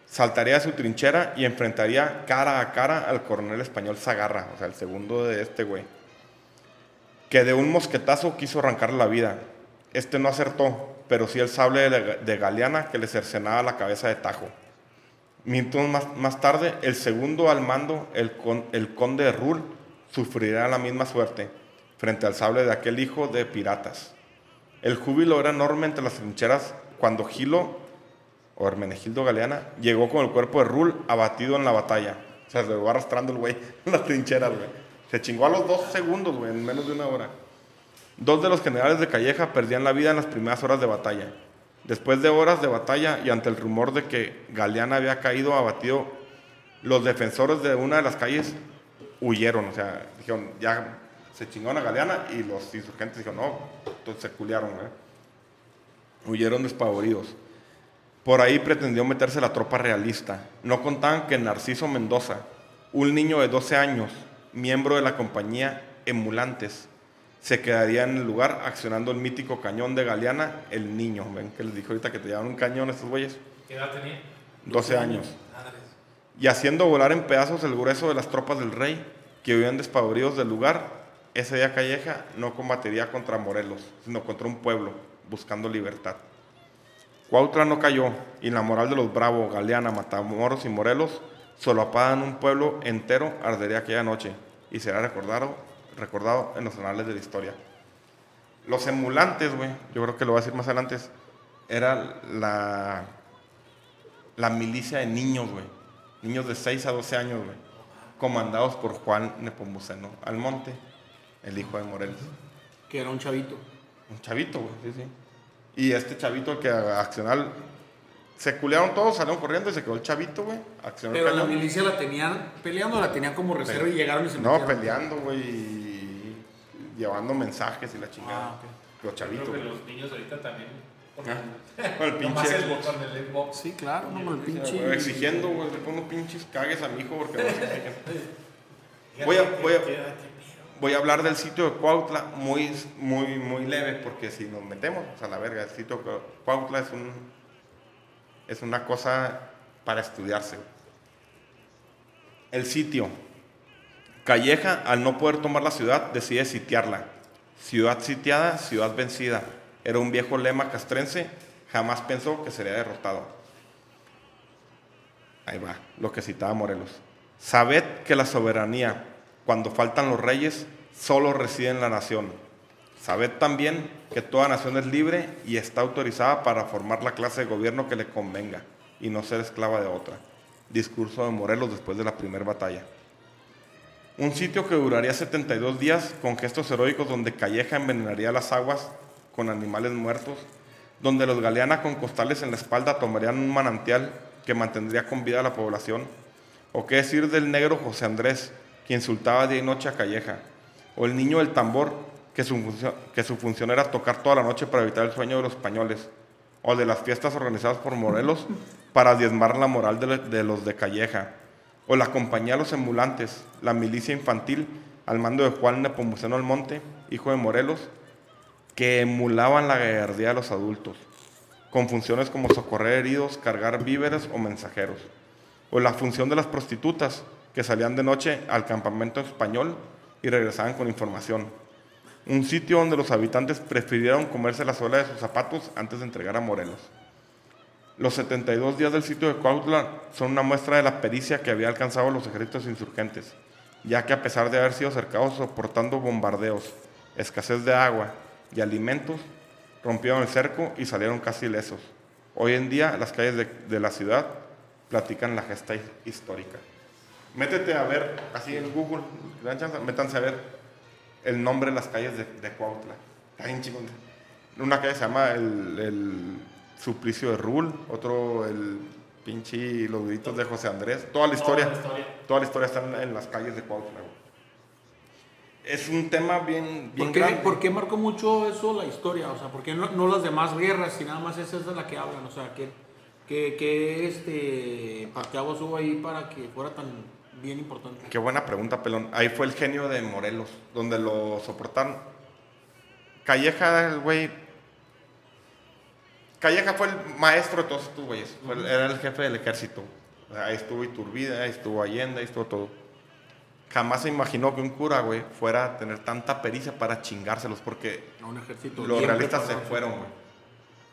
Saltaría de su trinchera y enfrentaría cara a cara al coronel español Zagarra, o sea, el segundo de este güey, que de un mosquetazo quiso arrancarle la vida. Este no acertó, pero sí el sable de, Galeana que le cercenaba la cabeza de Tajo. Minutos más, más tarde, el segundo al mando, el, con- el conde de Rul, sufrirá la misma suerte frente al sable de aquel hijo de piratas. El júbilo era enorme entre las trincheras cuando Gilo, o Hermenegildo Galeana, llegó con el cuerpo de Rul abatido en la batalla. O sea, se lo va arrastrando el güey en las trincheras, güey. Se chingó a los dos segundos, güey, en menos de una hora. Dos de los generales de Calleja perdían la vida en las primeras horas de batalla. Después de horas de batalla y ante el rumor de que Galeana había caído abatido, los defensores de una de las calles huyeron. O sea, dijeron, ya se chingó a Galeana y los insurgentes dijeron, no, entonces se culiaron, güey. Huyeron despavoridos. Por ahí pretendió meterse la tropa realista. No contaban que Narciso Mendoza, un niño de 12 años, miembro de la compañía Emulantes, se quedaría en el lugar accionando el mítico cañón de Galeana, el niño. ¿Ven que les dijo ahorita que te llevaban un cañón estos güeyes? ¿Qué edad tenía? 12 años. Y haciendo volar en pedazos el grueso de las tropas del rey, que huían despavoridos del lugar, ese día Calleja no combatiría contra Morelos, sino contra un pueblo, buscando libertad. Cuautla no cayó, y la moral de los bravos, Galeana, Matamoros y Morelos, solapada en un pueblo entero, ardería aquella noche, y será recordado, recordado en los anales de la historia. Los emulantes, güey, yo creo que lo voy a decir más adelante, era la, la milicia de niños, güey. Niños de 6 a 12 años, güey. Comandados por Juan Nepomuceno Almonte, el hijo de Morelos. Que era un chavito. Un chavito, güey, sí, sí. Y este chavito, el que accional. Se culearon todos, salieron corriendo y se quedó el chavito, güey. El Pero la milicia la tenían peleando, la tenían como reserva y llegaron y se No, metieron. peleando, güey. Llevando mensajes y la chingada. Ah. Los Yo chavitos. creo que güey. los niños ahorita también. Con Ah, el, Con el nomás pinche el Xbox. Xbox. Sí, claro, no, con el O pinche. sea, güey, Exigiendo, güey. Le pongo pinches cagues a mi hijo porque no se exigen. Voy a- voy a- Voy a hablar del sitio de Cuautla muy, muy, muy leve, porque si nos metemos a la verga, el sitio de Cuautla es, un, es una cosa para estudiarse. El sitio. Calleja, al no poder tomar la ciudad, decide sitiarla. Ciudad sitiada, ciudad vencida. Era un viejo lema castrense, jamás pensó que sería derrotado. Ahí va, lo que citaba Morelos. Sabed que la soberanía, cuando faltan los reyes, solo reside en la nación. Sabed también que toda nación es libre y está autorizada para formar la clase de gobierno que le convenga. y no ser esclava de otra. Discurso de Morelos después de la primera batalla. Un sitio que duraría 72 días con gestos heroicos donde Calleja envenenaría las aguas con animales muertos, donde los Galeana con costales en la espalda tomarían un manantial que mantendría con vida a la población, o qué decir del negro José Andrés, que insultaba día y noche a Calleja, o el niño del tambor, que su, función, era tocar toda la noche para evitar el sueño de los españoles, o de las fiestas organizadas por Morelos para diezmar la moral de los de Calleja, o la compañía de los emulantes, la milicia infantil al mando de Juan Nepomuceno Almonte, hijo de Morelos, que emulaban la gallardía de los adultos, con funciones como socorrer heridos, cargar víveres o mensajeros, o la función de las prostitutas, que salían de noche al campamento español y regresaban con información. Un sitio donde los habitantes prefirieron comerse la suela de sus zapatos antes de entregar a Morelos. Los 72 días del sitio de Cuautla son una muestra de la pericia que había alcanzado los ejércitos insurgentes, ya que a pesar de haber sido cercados soportando bombardeos, escasez de agua y alimentos, rompieron el cerco y salieron casi ilesos. Hoy en día las calles de, la ciudad platican la gesta histórica. Métete a ver, así en Google, dan chance, métanse a ver el nombre de las calles de, de Cuautla. Está bien. Una calle se llama el Suplicio de Rul, otro el pinche Los Gritos de José Andrés. Toda la historia, Toda la historia. toda la historia está en, en las calles de Cuautla. Es un tema bien, bien ¿Por qué, grande. por qué marcó mucho eso la historia? O sea, ¿por qué no, no las demás guerras, si nada más esa es de la que hablan? O sea, ¿qué, qué, qué este, parteaguas hubo ahí para que fuera tan bien importante? Qué buena pregunta, Pelón. Ahí fue el genio de Morelos, donde lo soportaron. Calleja, el güey. Calleja fue el maestro de todos estos güeyes. Fue el- Era el jefe del ejército. Ahí estuvo Iturbide, ahí estuvo Allende, ahí estuvo todo. Jamás se imaginó que un cura, güey, fuera a tener tanta pericia para chingárselos, porque A un ejército. los realistas se fueron, güey.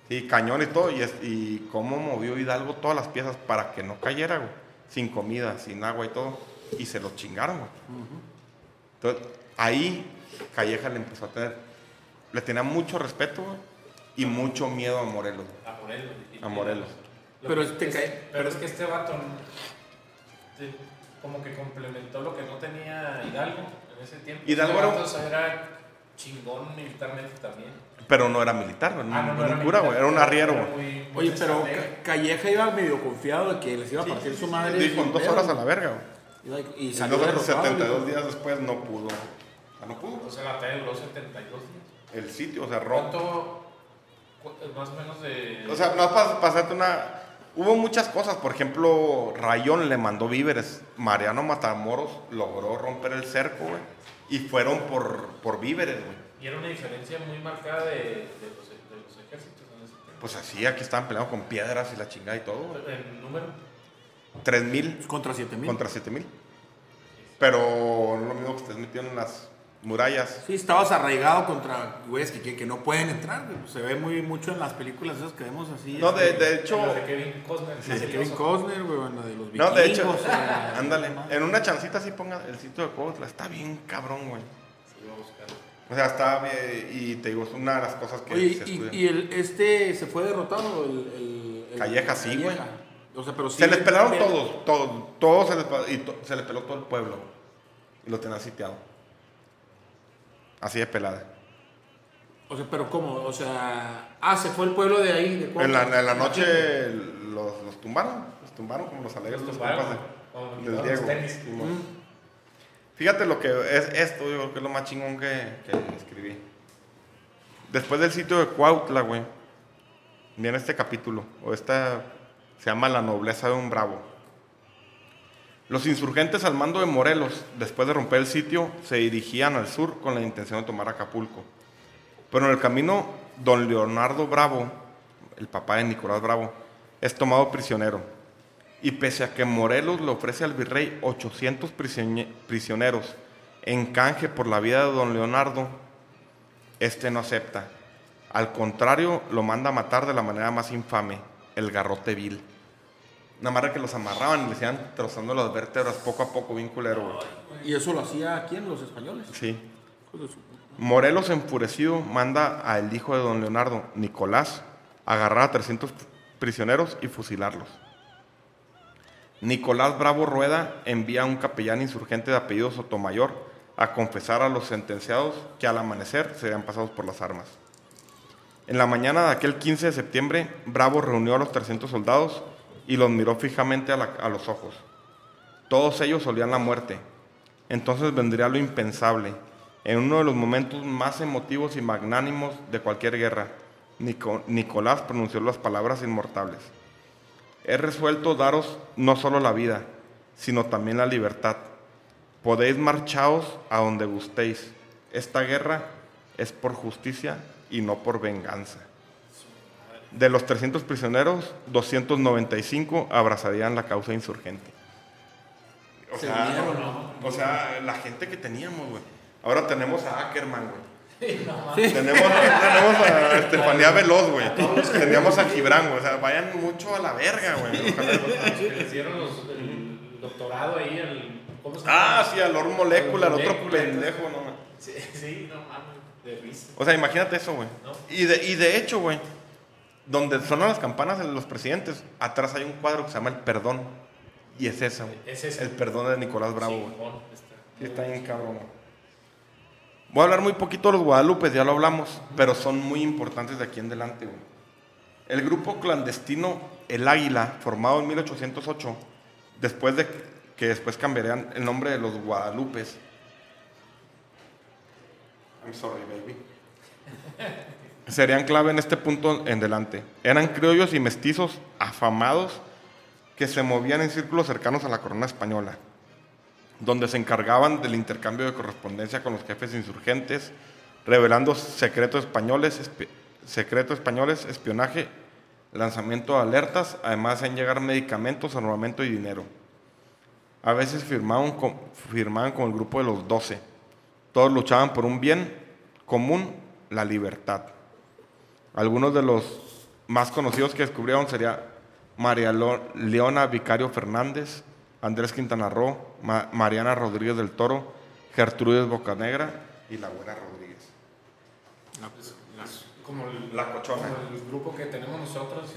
Sí, cañón y todo. Y, es- y cómo movió Hidalgo todas las piezas para que no cayera, güey. Sin comida, sin agua y todo. Y se los chingaron, güey. Entonces, ahí Calleja le empezó a tener. Le tenía mucho respeto, güey. Y mucho miedo a Morelos. A Morelos. y- A Morelos. Lo Pero que- este es- cae- pero es que este vato como que complementó lo que no tenía Hidalgo en ese tiempo. Hidalgo Este era un- vato, o sea, era chingón militarmente también. Pero no era militar, güey. Ah, no, no era un cura, militar, güey. Era un arriero, era güey. muy- muy Oye, pero. Ca- Calleja iba medio confiado de que les iba a partir su madre. Dijo en sin dos pedo. horas a la verga, güey. Y- Y Y salió nosotros derrotado, 72 dijo. días después no pudo. O sea, no pudo. O sea, la batalla duró 72 días. El sitio, o sea, roto. ¿Cuánto, cu- más o menos de... O sea, no para pasarte una. Hubo muchas cosas, por ejemplo, Rayón le mandó víveres. Mariano Matamoros logró romper el cerco, güey. Y fueron por, por víveres, güey. Y era una diferencia muy marcada de, de los, de los ejércitos en ese tiempo. Pues así, aquí estaban peleando con piedras y la chingada y todo, güey. En número. 3000 Contra 7000. contra 7000. Pero no es lo mismo que estés metido en las murallas. Sí, estabas arraigado contra güeyes que, que, que no pueden entrar. güey. Se ve muy mucho en las películas esas que vemos así. No, de, este, de hecho. Los de Kevin Costner. las de Kevin Costner, güey, en la de los No, de hecho, vikingos, o la- ándale. En una chancita así ponga el sitio de Cuautla. Está bien cabrón, güey. Sí, voy a buscar. O sea, está bien. Y te digo, es una de las cosas que Oye, se y, estudian. y el, este se fue derrotado, el. el- el- Calleja, sí, güey. Calleja. O sea, pero sí. Se les pelaron todos, todos, todos se les, pa- y to- se les peló todo el pueblo. Y lo tenían sitiado. Así de pelada. O sea, pero ¿cómo? O sea. Ah, se fue el pueblo de ahí. De En la, en la noche los, los tumbaron. Los tumbaron como los alegres Los los tumbaron, compas como de- los del los Diego. tenis. Mm. Fíjate lo que es esto, yo creo que es lo más chingón que, que escribí. Después del sitio de Cuautla, güey, viene este capítulo, o esta se llama La nobleza de un bravo. Los insurgentes al mando de Morelos, después de romper el sitio, se dirigían al sur con la intención de tomar Acapulco. Pero en el camino, don Leonardo Bravo, el papá de Nicolás Bravo, es tomado prisionero. Y pese a que Morelos le ofrece al virrey 800 prisioñe- prisioneros en canje por la vida de don Leonardo, este no acepta. Al contrario, lo manda a matar de la manera más infame, el garrote vil. Nada más de que los amarraban y les iban trozando las vértebras poco a poco, bien culero, güey. Y eso lo hacía quién, los españoles. Sí. Morelos, enfurecido, manda al hijo de don Leonardo, Nicolás, a agarrar a 300 prisioneros y fusilarlos. Nicolás Bravo Rueda envía a un capellán insurgente de apellido Sotomayor a confesar a los sentenciados que al amanecer serían pasados por las armas. En la mañana de aquel 15 de septiembre, Bravo reunió a los 300 soldados y los miró fijamente a, a los ojos. Todos ellos olían la muerte. Entonces vendría lo impensable. En uno de los momentos más emotivos y magnánimos de cualquier guerra, Nico- Nicolás pronunció las palabras inmortables. He resuelto daros no solo la vida, sino también la libertad. Podéis marchaos a donde gustéis. Esta guerra es por justicia y no por venganza. De los 300 prisioneros, 295 abrazarían la causa insurgente. O Se sea, unieron, o sea, la gente que teníamos, güey. Ahora tenemos a Ackerman, güey. Sí. Tenemos, tenemos a Estefanía Veloz, güey. Teníamos a Gibran, güey. O sea, vayan mucho a la verga, güey. Ojalá- Los que le hicieron los- el doctorado ahí, el. ¿Cómo se llama? Ah, sí, al Lord Molecula, el otro pendejo, no. Sí, sí, no mames, de risa. O sea, imagínate eso, güey. ¿No? Y de, y de hecho, güey, donde sonan las campanas de los presidentes, atrás hay un cuadro que se llama El Perdón. Y es güey. Es. El Perdón de Nicolás Bravo. Simón, está. Sí, está bien cabrón. Voy a hablar muy poquito de los Guadalupes, ya lo hablamos, pero son muy importantes de aquí en adelante, güey. El grupo clandestino El Águila, formado en 1808, después de que después cambiarían el nombre de los Guadalupes. I'm sorry, baby. Serían clave en este punto en adelante. Eran criollos y mestizos afamados que se movían en círculos cercanos a la corona española donde se encargaban del intercambio de correspondencia con los jefes insurgentes, revelando secretos españoles, espionaje, lanzamiento de alertas, además en llegar medicamentos, armamento y dinero. A veces firmaban con el grupo de los doce. Todos luchaban por un bien común, la libertad. Algunos de los más conocidos que descubrieron sería María Leona Vicario Fernández, Andrés Quintana Roo, Ma- Mariana Rodríguez del Toro, Gertrudis Bocanegra y la Güera Rodríguez. Pues, las- Como el, La cochona. como el grupo que tenemos nosotros.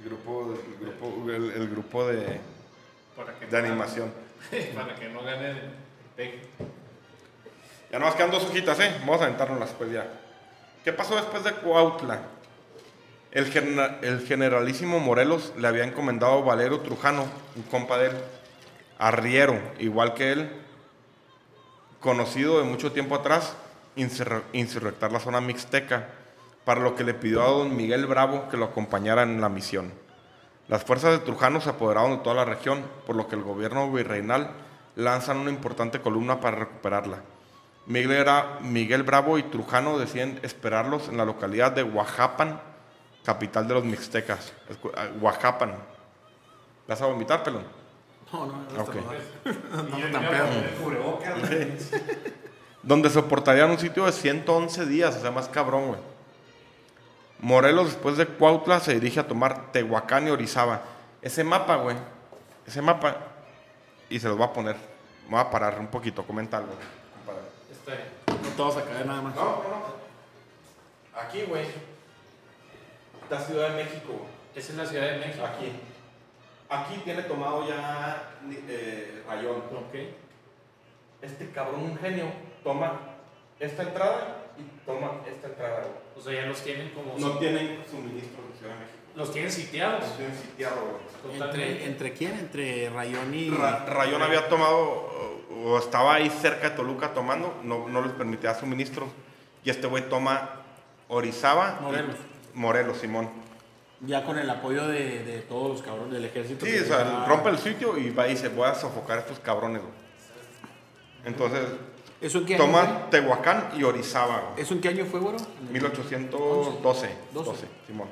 El grupo, el grupo, el, el grupo de, Para que de animación. Para que no gane el peje. Ya nos quedan dos hojitas, ¿eh? Vamos a aventárnoslas pues ya. ¿Qué pasó después de Cuautla? El, genera- el generalísimo Morelos le había encomendado Valero Trujano, un compa de él, arriero, igual que él, conocido de mucho tiempo atrás, insurre- insurrectar la zona mixteca, para lo que le pidió a don Miguel Bravo que lo acompañara en la misión. Las fuerzas de Trujano se apoderaron de toda la región, por lo que el gobierno virreinal lanzan una importante columna para recuperarla. Miguel, era- Miguel Bravo y Trujano deciden esperarlos en la localidad de Oaxapan, capital de los mixtecas. Escu- ah, Oaxapan. ¿Vas a vomitar, pelón? No, no, no, tan pedo. donde soportarían un sitio de 111 días, o sea, más cabrón, güey. Morelos, después de Cuautla, se dirige a tomar Tehuacán y Orizaba. Ese mapa, güey, ese mapa, y se los voy a poner. Me voy a parar un poquito, comenta algo. Está. No te vas a caer nada más. No, no, no. Aquí, güey. Esta Ciudad de México, güey. Esa es la Ciudad de México. Aquí. Aquí tiene tomado ya eh, rayón. Ok. Este cabrón, un genio, toma esta entrada y toma esta entrada, güey. O sea, ya los tienen como. No tienen suministro de Ciudad de México. Los tienen sitiados. Los tienen sitiado, güey. Totalmente. ¿Entre, ¿Entre quién? ¿Entre Rayón y...? Ra- Rayón había tomado, o, estaba ahí cerca de Toluca tomando, no, no les permitía suministros. Y este güey toma Orizaba. Morelos. Morelos, Simón. Ya con el apoyo de, de todos los cabrones del ejército. Sí, o sea, rompe el sitio y va y se voy a sofocar a estos cabrones, güey. Entonces, ¿Eso en qué año toma Tehuacán y Orizaba, fue? güey. ¿Eso en qué año fue, güero? 1812. 12, 12. Simón.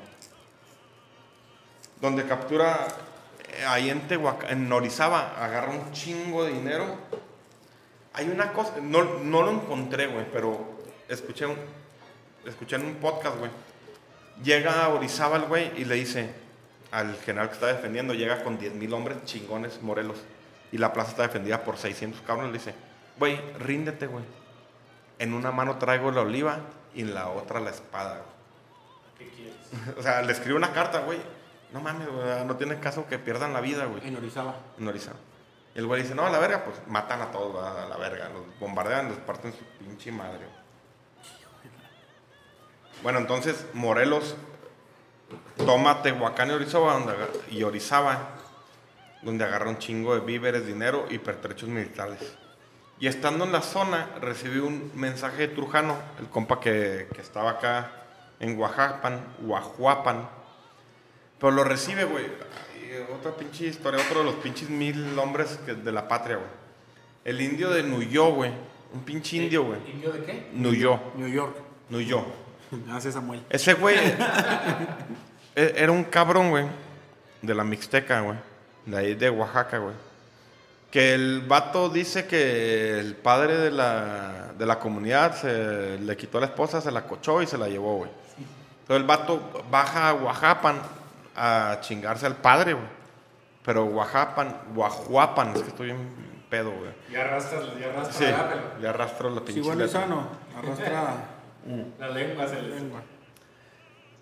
Donde captura eh, ahí en Tehuacán, en Orizaba, agarra un chingo de dinero. Hay una cosa, no, no lo encontré, güey, pero escuché, un, escuché en un podcast, güey. Llega a Orizaba el güey y le dice al general que está defendiendo, llega con 10 mil hombres chingones, Morelos, y la plaza está defendida por 600 cabrones, le dice, güey, ríndete, güey. En una mano traigo la oliva y en la otra la espada, güey. ¿Qué quieres? O sea, le escribe una carta, güey. No mames, güey, no tiene caso que pierdan la vida, güey. En Orizaba. En Orizaba. Y el güey dice, no, a la verga, pues matan a todos, ¿verdad? a la verga. Los bombardean, les parten su pinche madre. Bueno, entonces Morelos toma Tehuacán y Orizaba, donde y Orizaba, donde agarra un chingo de víveres, dinero y pertrechos militares. Y estando en la zona, recibió un mensaje de Trujano, el compa que, que estaba acá en Oaxapan, Oahuapan. Pero lo recibe, güey. Y Otra pinche historia, otro de los pinches mil hombres que- de la patria, güey. El indio de Nuyó, güey. Un pinche indio, güey. ¿Indio de qué? Nuyó, New York. Nuyó. Gracias, Samuel. Ese güey e- era un cabrón, güey, de la Mixteca, güey, de ahí de Oaxaca, güey. Que el vato dice que el padre de la, de la comunidad se le quitó a la esposa, se la cochó y se la llevó, güey. Entonces el vato baja a Oaxapan a chingarse al padre, güey. Pero Oaxapan, Oahuapan, es que estoy en pedo, güey. Ya arrastras, ya arrastras Sí, la, pero ya arrastro la pinche bueno sano, arrastra la lengua se les... lengua.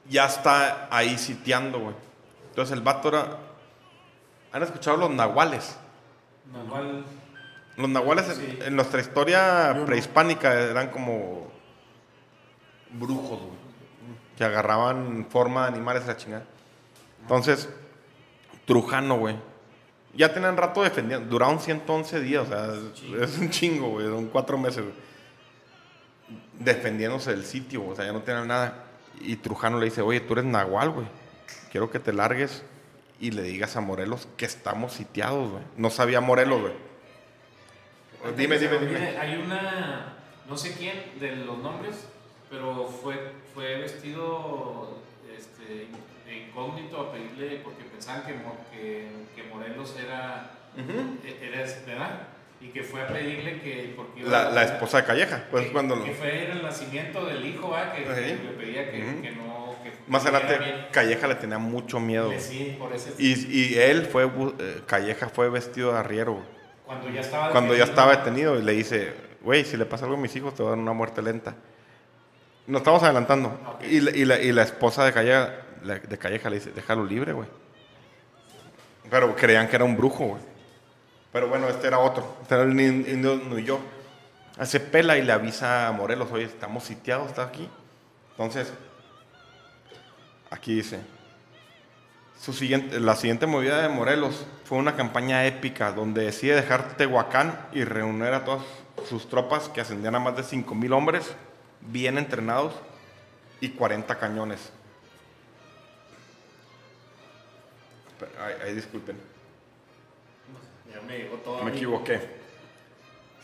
ya está ahí sitiando, güey. Entonces el vato era... ¿Han escuchado los nahuales? Normal. Los nahuales en- Sí. en, nuestra historia no. prehispánica eran como brujos, güey. Que agarraban forma de animales a la chingada. Entonces, Trujano, güey. Ya tenían rato defendiendo. Duraron 111 días, o sea, es, es un chingo, güey. Son cuatro meses, güey. Defendiéndose del sitio, o sea, ya no tenían nada. Y Trujano le dice, oye, tú eres nahual, güey. Quiero que te largues y le digas a Morelos que estamos sitiados, güey. No sabía Morelos, güey. Dime, dime, dime. Hay una, no sé quién de los nombres, pero fue, fue vestido este, incógnito a pedirle, porque pensaban que, que, que Morelos era, e- era, ¿verdad? Y que fue a pedirle que, porque iba La, a- la esposa de Calleja, pues que, cuando... que fue el nacimiento del hijo, ¿verdad? Que, que Ajá. le pedía que, Ujú. que no... Más adelante. Calleja le tenía mucho miedo. Sí, por ese... Y, y él fue, eh, Calleja fue vestido de arriero, cuando ya estaba Cuando ya detenido. estaba detenido y le dice, güey, si le pasa algo a mis hijos te voy a dar una muerte lenta. Nos estamos adelantando. Ok. Y, la, y, la, y la esposa de Calleja, de Calleja le dice, déjalo libre, güey. Pero creían que era un brujo, güey. Pero bueno, este era otro. Este era el in- indio Nuyo. Hace pela y le avisa a Morelos, oye, estamos sitiados, está aquí. Entonces, aquí dice, su siguiente, la siguiente movida de Morelos fue una campaña épica donde decide dejar Tehuacán y reunir a todas sus tropas que ascendían a más de 5.000 hombres, bien entrenados y 40 cañones. Ay, ay, disculpen, Ya me llegó todo. a me mí. equivoqué.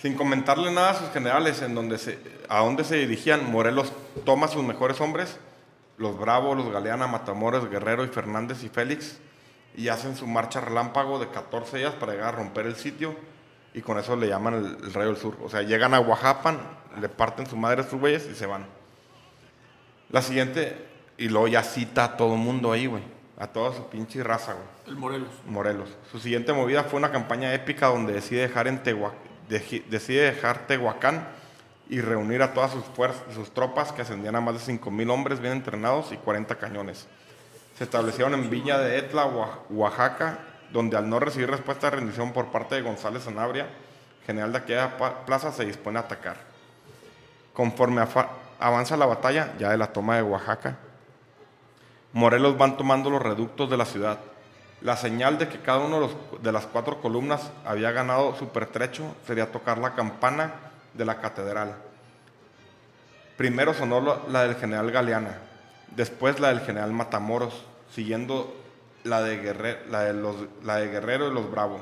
Sin comentarle nada a sus generales en donde se, a dónde se dirigían, Morelos toma a sus mejores hombres, los Bravo, los Galeana, Matamoros, Guerrero y Fernández y Félix, y hacen su marcha relámpago de 14 días para llegar a romper el sitio, y con eso le llaman el, el Rayo del Sur. O sea, llegan a Oaxapan, le parten su madre a sus güeyes y se van. La siguiente, y luego ya cita a todo mundo ahí, güey, a toda su pinche raza, güey. El Morelos. Morelos. Su siguiente movida fue una campaña épica donde decide dejar, en decide dejar Tehuacán y reunir a todas sus fuerzas, sus tropas que ascendían a más de 5.000 hombres bien entrenados y 40 cañones. Se establecieron en Villa de Etla, Oa- Oaxaca, donde al no recibir respuesta de rendición por parte de González Sanabria, general de aquella plaza, se dispone a atacar. Conforme avanza la batalla, ya de la toma de Oaxaca, Morelos van tomando los reductos de la ciudad. La señal de que cada uno de, las cuatro columnas había ganado su pertrecho sería tocar la campana de la catedral. Primero sonó la, del general Galeana, después la del general Matamoros, siguiendo la de, Guerre- la de Guerrero y los Bravo.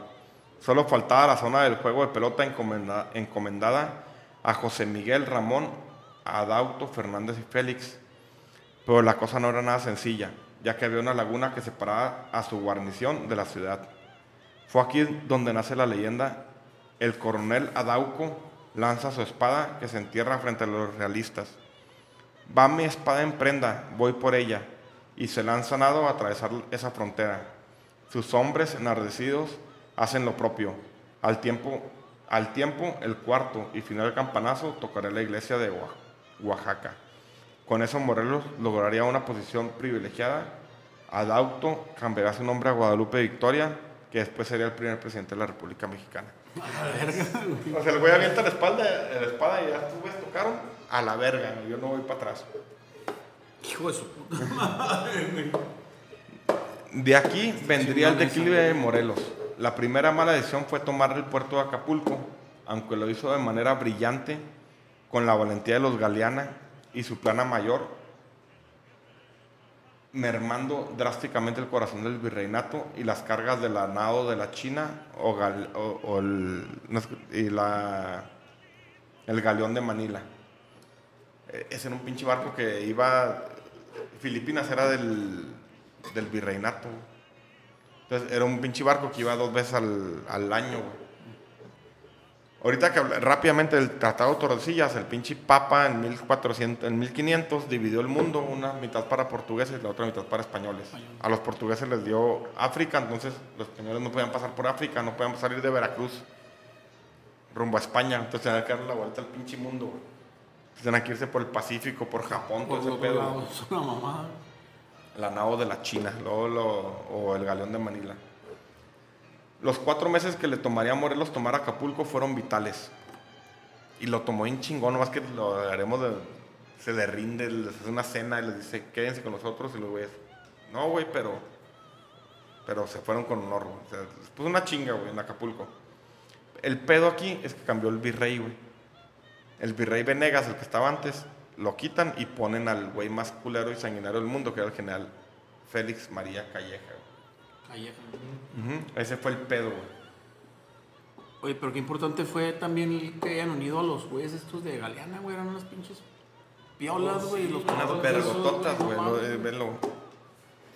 Solo faltaba la zona del juego de pelota encomenda- encomendada a José Miguel Ramón, Adauto, Fernández y Félix. Pero la cosa no era nada sencilla, ya que había una laguna que separaba a su guarnición de la ciudad. Fue aquí donde nace la leyenda. El coronel Adauco lanza su espada que se entierra frente a los realistas. Va mi espada en prenda, voy por ella, y se lanza nado a atravesar esa frontera. Sus hombres enardecidos hacen lo propio. Al tiempo, al tiempo el cuarto y final campanazo tocará la iglesia de Oa- Oaxaca. Con eso Morelos lograría una posición privilegiada Adauto cambiará su nombre a Guadalupe Victoria, que después sería el primer presidente de la República Mexicana. O sea, el güey avienta la espalda, la espada y ya tú ves, tocaron a la verga, yo no voy para atrás. Hijo de su puta madre, güey. De aquí vendría el declive de Morelos. La primera mala decisión fue tomar el puerto de Acapulco, aunque lo hizo de manera brillante, con la valentía de los Galeana y su plana mayor, mermando drásticamente el corazón del virreinato y las cargas del nado de la China o, el, y la, el galeón de Manila. Eh, Ese era un pinche barco que iba. Filipinas era del, del virreinato. Entonces era un pinche barco que iba dos veces al, al año. Ahorita que habla- rápidamente del Tratado de Tordesillas, el pinche Papa en 1400, en 1500 dividió el mundo, una mitad para portugueses y la otra mitad para españoles. A los portugueses les dio África, entonces los españoles no podían pasar por África, no podían salir de Veracruz rumbo a España, entonces tenían que dar la vuelta al pinche mundo. tenían que irse por el Pacífico, por Japón, todo Por ese otro pedo. lado, es una mamada. La nao de la China, luego lo- o el galeón de Manila. Los cuatro meses que le tomaría a Morelos tomar Acapulco fueron vitales. Y lo tomó en chingón, nomás que lo haremos de. Se le rinde, les hace una cena y les dice, quédense con nosotros. Y los güeyes, no, güey, pero. Pero se fueron con honor, güey. O una chinga, güey, en Acapulco. El pedo aquí es que cambió el virrey, güey. El virrey Venegas, el que estaba antes, lo quitan y ponen al güey más culero y sanguinario del mundo, que era el general Félix María Calleja. güey. Ese fue el pedo, güey. Oye, pero qué importante fue también el que hayan unido a los güeyes estos de Galeana, güey. Eran unas pinches piolas, Oh, güey. sí, los unas vergototas, güey. no eh, velo.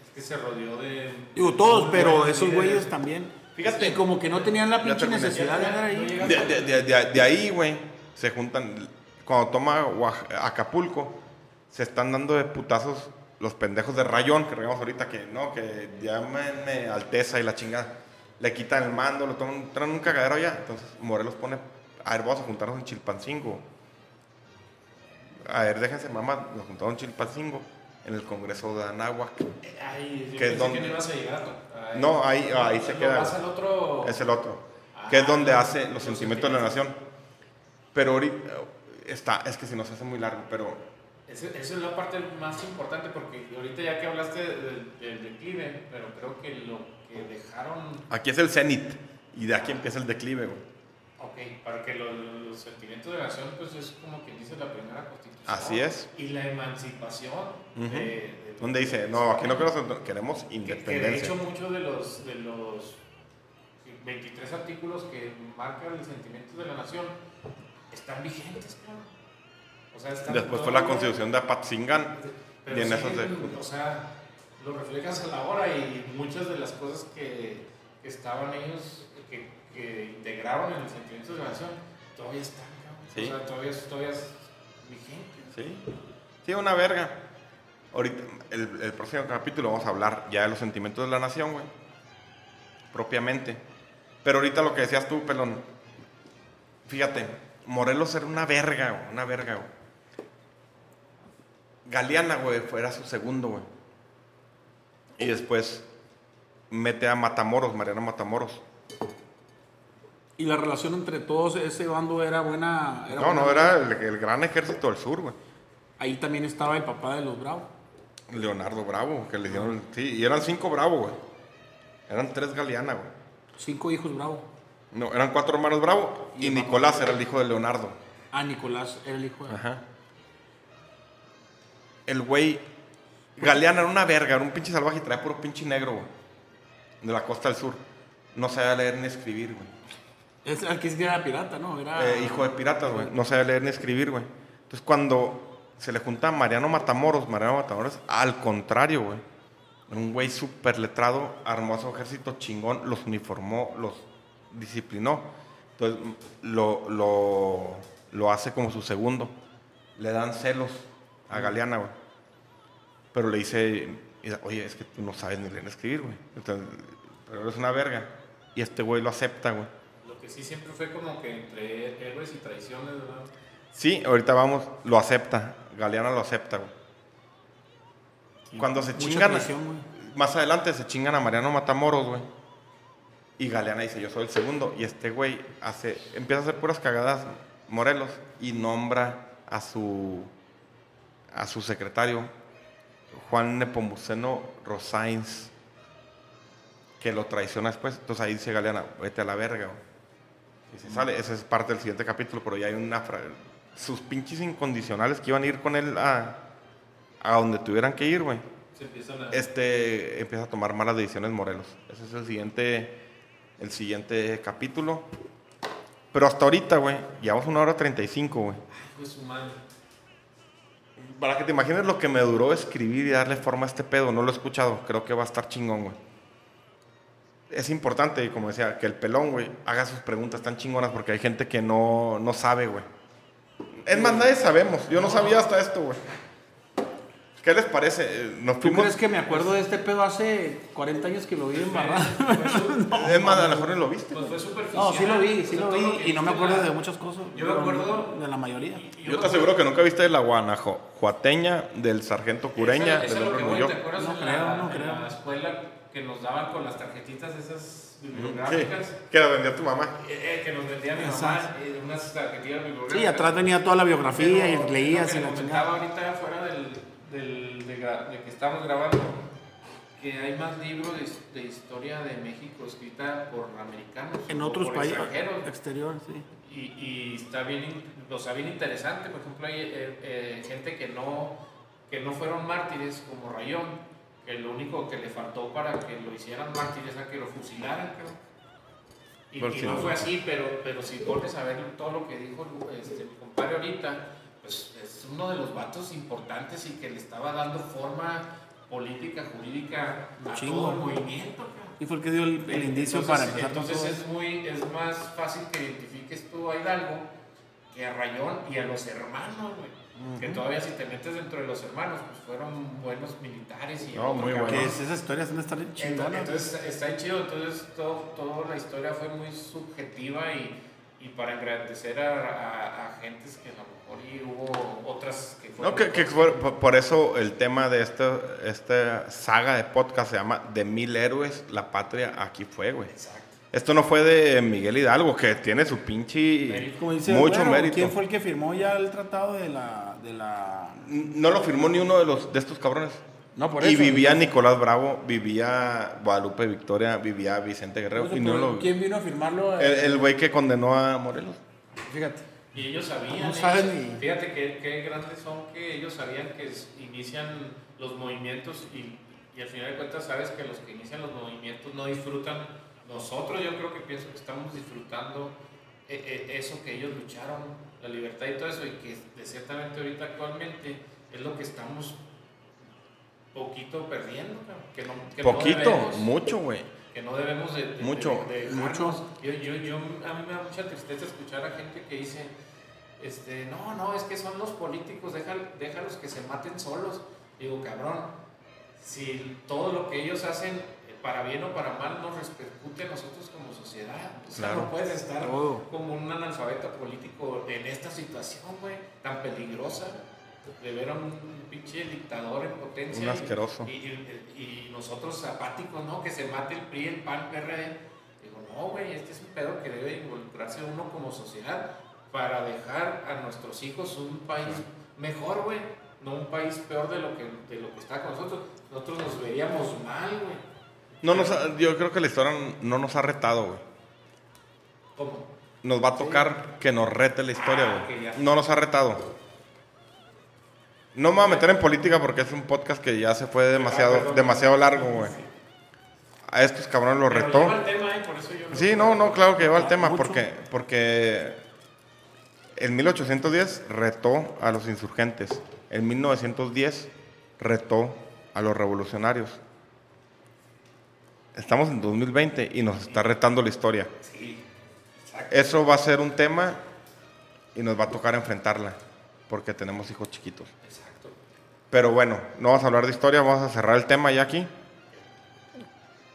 Es que se rodeó de. Digo, todos, pero esos güeyes también. Fíjate. Y como que no tenían la pinche necesidad de andar ahí. De, de- de- de- de ahí, güey, se juntan. Cuando toma Acapulco, se están dando de putazos los pendejos de Rayón, que regamos ahorita, que no, que llámenme Alteza y la chingada. Le quitan el mando, lo toman, traen un cagadero allá. Entonces Morelos pone, a ver, vamos a juntarnos en Chilpancingo. A ver, déjense, mamá, nos juntamos en Chilpancingo, en el Congreso de Anáhuac. Ay, yo ¿Qué es donde? que no ibas a llegar No, ahí- ahí se Lo queda. al otro. Es el otro. Que es Ah, donde hace los los sentimientos de la nación. Pero ahorita está, es que si nos hace muy largo, pero Esa es la parte más importante porque ahorita ya que hablaste del, del declive, pero creo que lo que dejaron, aquí es el cenit y de aquí empieza el declive, güey. ok, para que lo- los sentimientos de la nación, pues es como quien dice la primera constitución. Así es. Y la emancipación. Ujú. de- de- Donde dice, no, aquí no queremos, queremos que, que de independencia. hecho muchos de los, de los 23 artículos que marcan el sentimiento de la nación están vigentes, cabrón. O sea, están Después fue la constitución de Apatzingán. Pero Y en sí, eso se- o sea, lo reflejas a la hora y muchas de las cosas que, que estaban ellos, que, que integraron en el sentimiento de la nación, todavía están, cabrón. Sí. O sea, todavía, todavía es vigente. Sí, sí, una verga. Ahorita, el, el próximo capítulo vamos a hablar ya de los sentimientos de la nación, güey. Propiamente. Pero ahorita lo que decías tú, pelón. Fíjate, Morelos era una verga, una verga, güey. Galeana, güey, fuera su segundo, güey. Y después mete a Matamoros, Mariano Matamoros. Y la relación entre todos ese bando era buena. era no, buena. no, era el, el gran ejército del sur, güey. Ahí también estaba el papá de los Bravos. Leonardo Bravo, que le dieron. Sí, y eran cinco Bravo, güey. Eran tres Galeana, güey. Cinco hijos Bravo. No, eran cuatro hermanos Bravo y, Y Nicolás era el hijo de Leonardo. Ah, Nicolás era el hijo de. Ajá. El güey. Galeana era una verga, era un pinche salvaje y traía puro pinche negro, güey. De la costa del sur. No sabía leer ni escribir, güey. Es el que era pirata, ¿no? Era. Eh, hijo de piratas, güey. No sabía leer ni escribir, güey. Entonces cuando se le junta a Mariano Matamoros, Mariano Matamoros, al contrario, güey. Un güey súper letrado, armó a su ejército chingón, los uniformó, los disciplinó. Entonces lo, lo, lo hace como su segundo. Le dan celos a Galeana, güey. Pero le dice, oye, es que tú no sabes ni leer ni escribir, güey. Entonces, pero eres una verga. Y este güey lo acepta, güey. Lo que sí siempre fue como que entre héroes y traiciones, ¿verdad? Sí, ahorita vamos, lo acepta. Galeana lo acepta, güey. Cuando se chingan. traición, más adelante se chingan a Mariano Matamoros, güey. Y Galeana dice, yo soy el segundo. Y este güey hace, empieza a hacer puras cagadas Morelos y nombra a su, a su secretario, Juan Nepomuceno Rosains, que lo traiciona después. Entonces ahí dice Galeana, vete a la verga. Y se sale, ese es parte del siguiente capítulo, pero ya hay una... Sus pinches incondicionales que iban a ir con él a, a donde tuvieran que ir, güey a... este empieza a tomar malas decisiones Morelos. Ese es el siguiente, el siguiente capítulo. Pero hasta ahorita, güey, llevamos una hora 35, güey. Su madre. Para que te imagines lo que me duró escribir y darle forma a este pedo, no lo he escuchado, creo que va a estar chingón, güey. Es importante, como decía, que el pelón, güey, haga sus preguntas tan chingonas porque hay gente que no, no sabe, güey. Es más, nadie sabemos. Yo no sabía hasta esto, güey. ¿Qué les parece? Eh, Nos ¿Tú crees que me acuerdo de este pedo hace 40 años que lo vi embarrado? Es más, a lo mejor ni lo viste. Pues fue superficial. No, sí lo vi, sí lo vi. Y no me acuerdo de muchas cosas. Yo me acuerdo- De la mayoría. Yo te aseguro que nunca viste la guanajuateña del sargento Cureña, del es lo hombre que voy, murió. ¿Te acuerdas No en creo, la, no en creo. la escuela que nos daban con las tarjetitas esas Sí, bibliográficas? que la vendió tu mamá. Eh, eh, que nos vendía mi mamá eh, unas tarjetillas bibliográficas. Sí, atrás venía toda la biografía Pero y leías lo y la comentaba chingada. ahorita fuera del, del, de, de que estamos grabando que hay más libros de, de historia de México escrita por americanos En otros países. extranjeros Exterior, sí. y, y está bien o sea, bien interesante por ejemplo hay eh, eh, gente que no que no fueron mártires como Rayón que lo único que le faltó para que lo hicieran mártires era que lo fusilaran creo y, y no fue así, pero, pero si vuelves a ver todo lo que dijo este, mi compadre ahorita, pues es uno de los vatos importantes y que le estaba dando forma política, jurídica a Chingo, todo el movimiento. Y fue el que dio el, el indicio Entonces- para empezar Entonces todo. es, muy, es más fácil que identifiques tú a Hidalgo que a Rayón y a los hermanos, güey. Que todavía si te metes dentro de los hermanos, pues fueron buenos militares y No, muy es- esas historias van a estar bien Entonces, está chido, entonces todo, toda la historia fue muy subjetiva y, y para engrandecer a, a, a gentes que a lo y hubo otras que fueron... No, que, que fue- por, eso el tema de este, esta saga de podcast se llama De Mil Héroes, la patria aquí fue, güey. Exacto. Esto no fue de Miguel Hidalgo, que tiene su pinche... Como dice, mucho bueno, mérito. ¿quién fue el que firmó ya el tratado de la... De la... No lo firmó ni uno de, los, de estos cabrones. No, por y eso. vivía Nicolás Bravo, vivía Guadalupe Victoria, vivía Vicente Guerrero. Eso, y no lo- ¿Quién vino a firmarlo? el el güey que condenó a Morelos. Fíjate. Y ellos sabían, No ellos- fíjate qué, qué grandes son que ellos sabían que inician los movimientos y, y al final de cuentas sabes que los que inician los movimientos no disfrutan. Nosotros yo creo que pienso que estamos disfrutando eh, eh, eso que ellos lucharon, la libertad y todo eso, y que de ciertamente ahorita actualmente es lo que estamos poquito perdiendo, que no, que no Poquito, debemos mucho, güey. que no debemos de, de- Mucho, de- de mucho. Yo, yo, yo, a mí me da mucha tristeza escuchar a gente que dice, este, no, no, es que son los políticos, déjal- déjalos que se maten solos. Digo, cabrón, si todo lo que ellos hacen, eh, para bien o para mal, nos repercute a nosotros como sociedad. O sea, Claro. no puedes estar Todo. como un analfabeta político en esta situación, güey, tan peligrosa. De ver a un pinche dictador en potencia. Un y- asqueroso. Y, y- y nosotros apáticos, ¿no? Que se mate el PRI, el PAN, PRD. Digo, no, güey, este es un pedo que debe involucrarse uno como sociedad para dejar a nuestros hijos un país mejor, güey. No un país peor de lo que, de lo que está con nosotros. Nosotros nos veríamos mal, güey. No nos ha- yo creo que la historia no nos ha retado, güey. ¿Cómo? Nos va a tocar que nos rete la historia, Ah, güey. No nos ha retado. No me voy a meter en política porque es un podcast que ya se fue demasiado, Ah, perdón. demasiado largo, güey. A estos cabrones los retó. tema, ¿eh? Por eso yo Sí, no, no, claro que lleva el tema porque, porque en 1810 retó a los insurgentes. En 1910 retó a los revolucionarios. Estamos en 2020 y nos está retando la historia. Eso va a ser un tema y nos va a tocar enfrentarla porque tenemos hijos chiquitos. Exacto. Pero bueno, no vamos a hablar de historia, vamos a cerrar el tema ya aquí.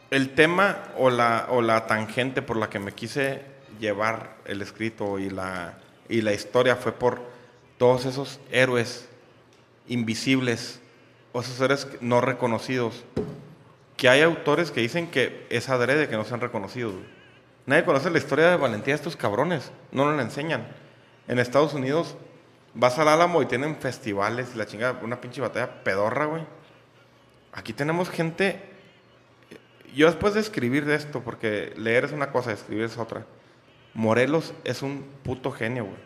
El tema o la, o la tangente por la que me quise llevar el escrito y la, y la historia fue por todos esos héroes invisibles, o esos héroes no reconocidos, que hay autores que dicen que es adrede que no se han reconocido. güey. Nadie conoce la historia de valentía de estos cabrones. No nos la enseñan. En Estados Unidos vas al Álamo y tienen festivales y la chingada, una pinche batalla pedorra, güey. Aquí tenemos gente. Yo después de escribir esto, porque leer es una cosa, escribir es otra. Morelos es un puto genio, güey.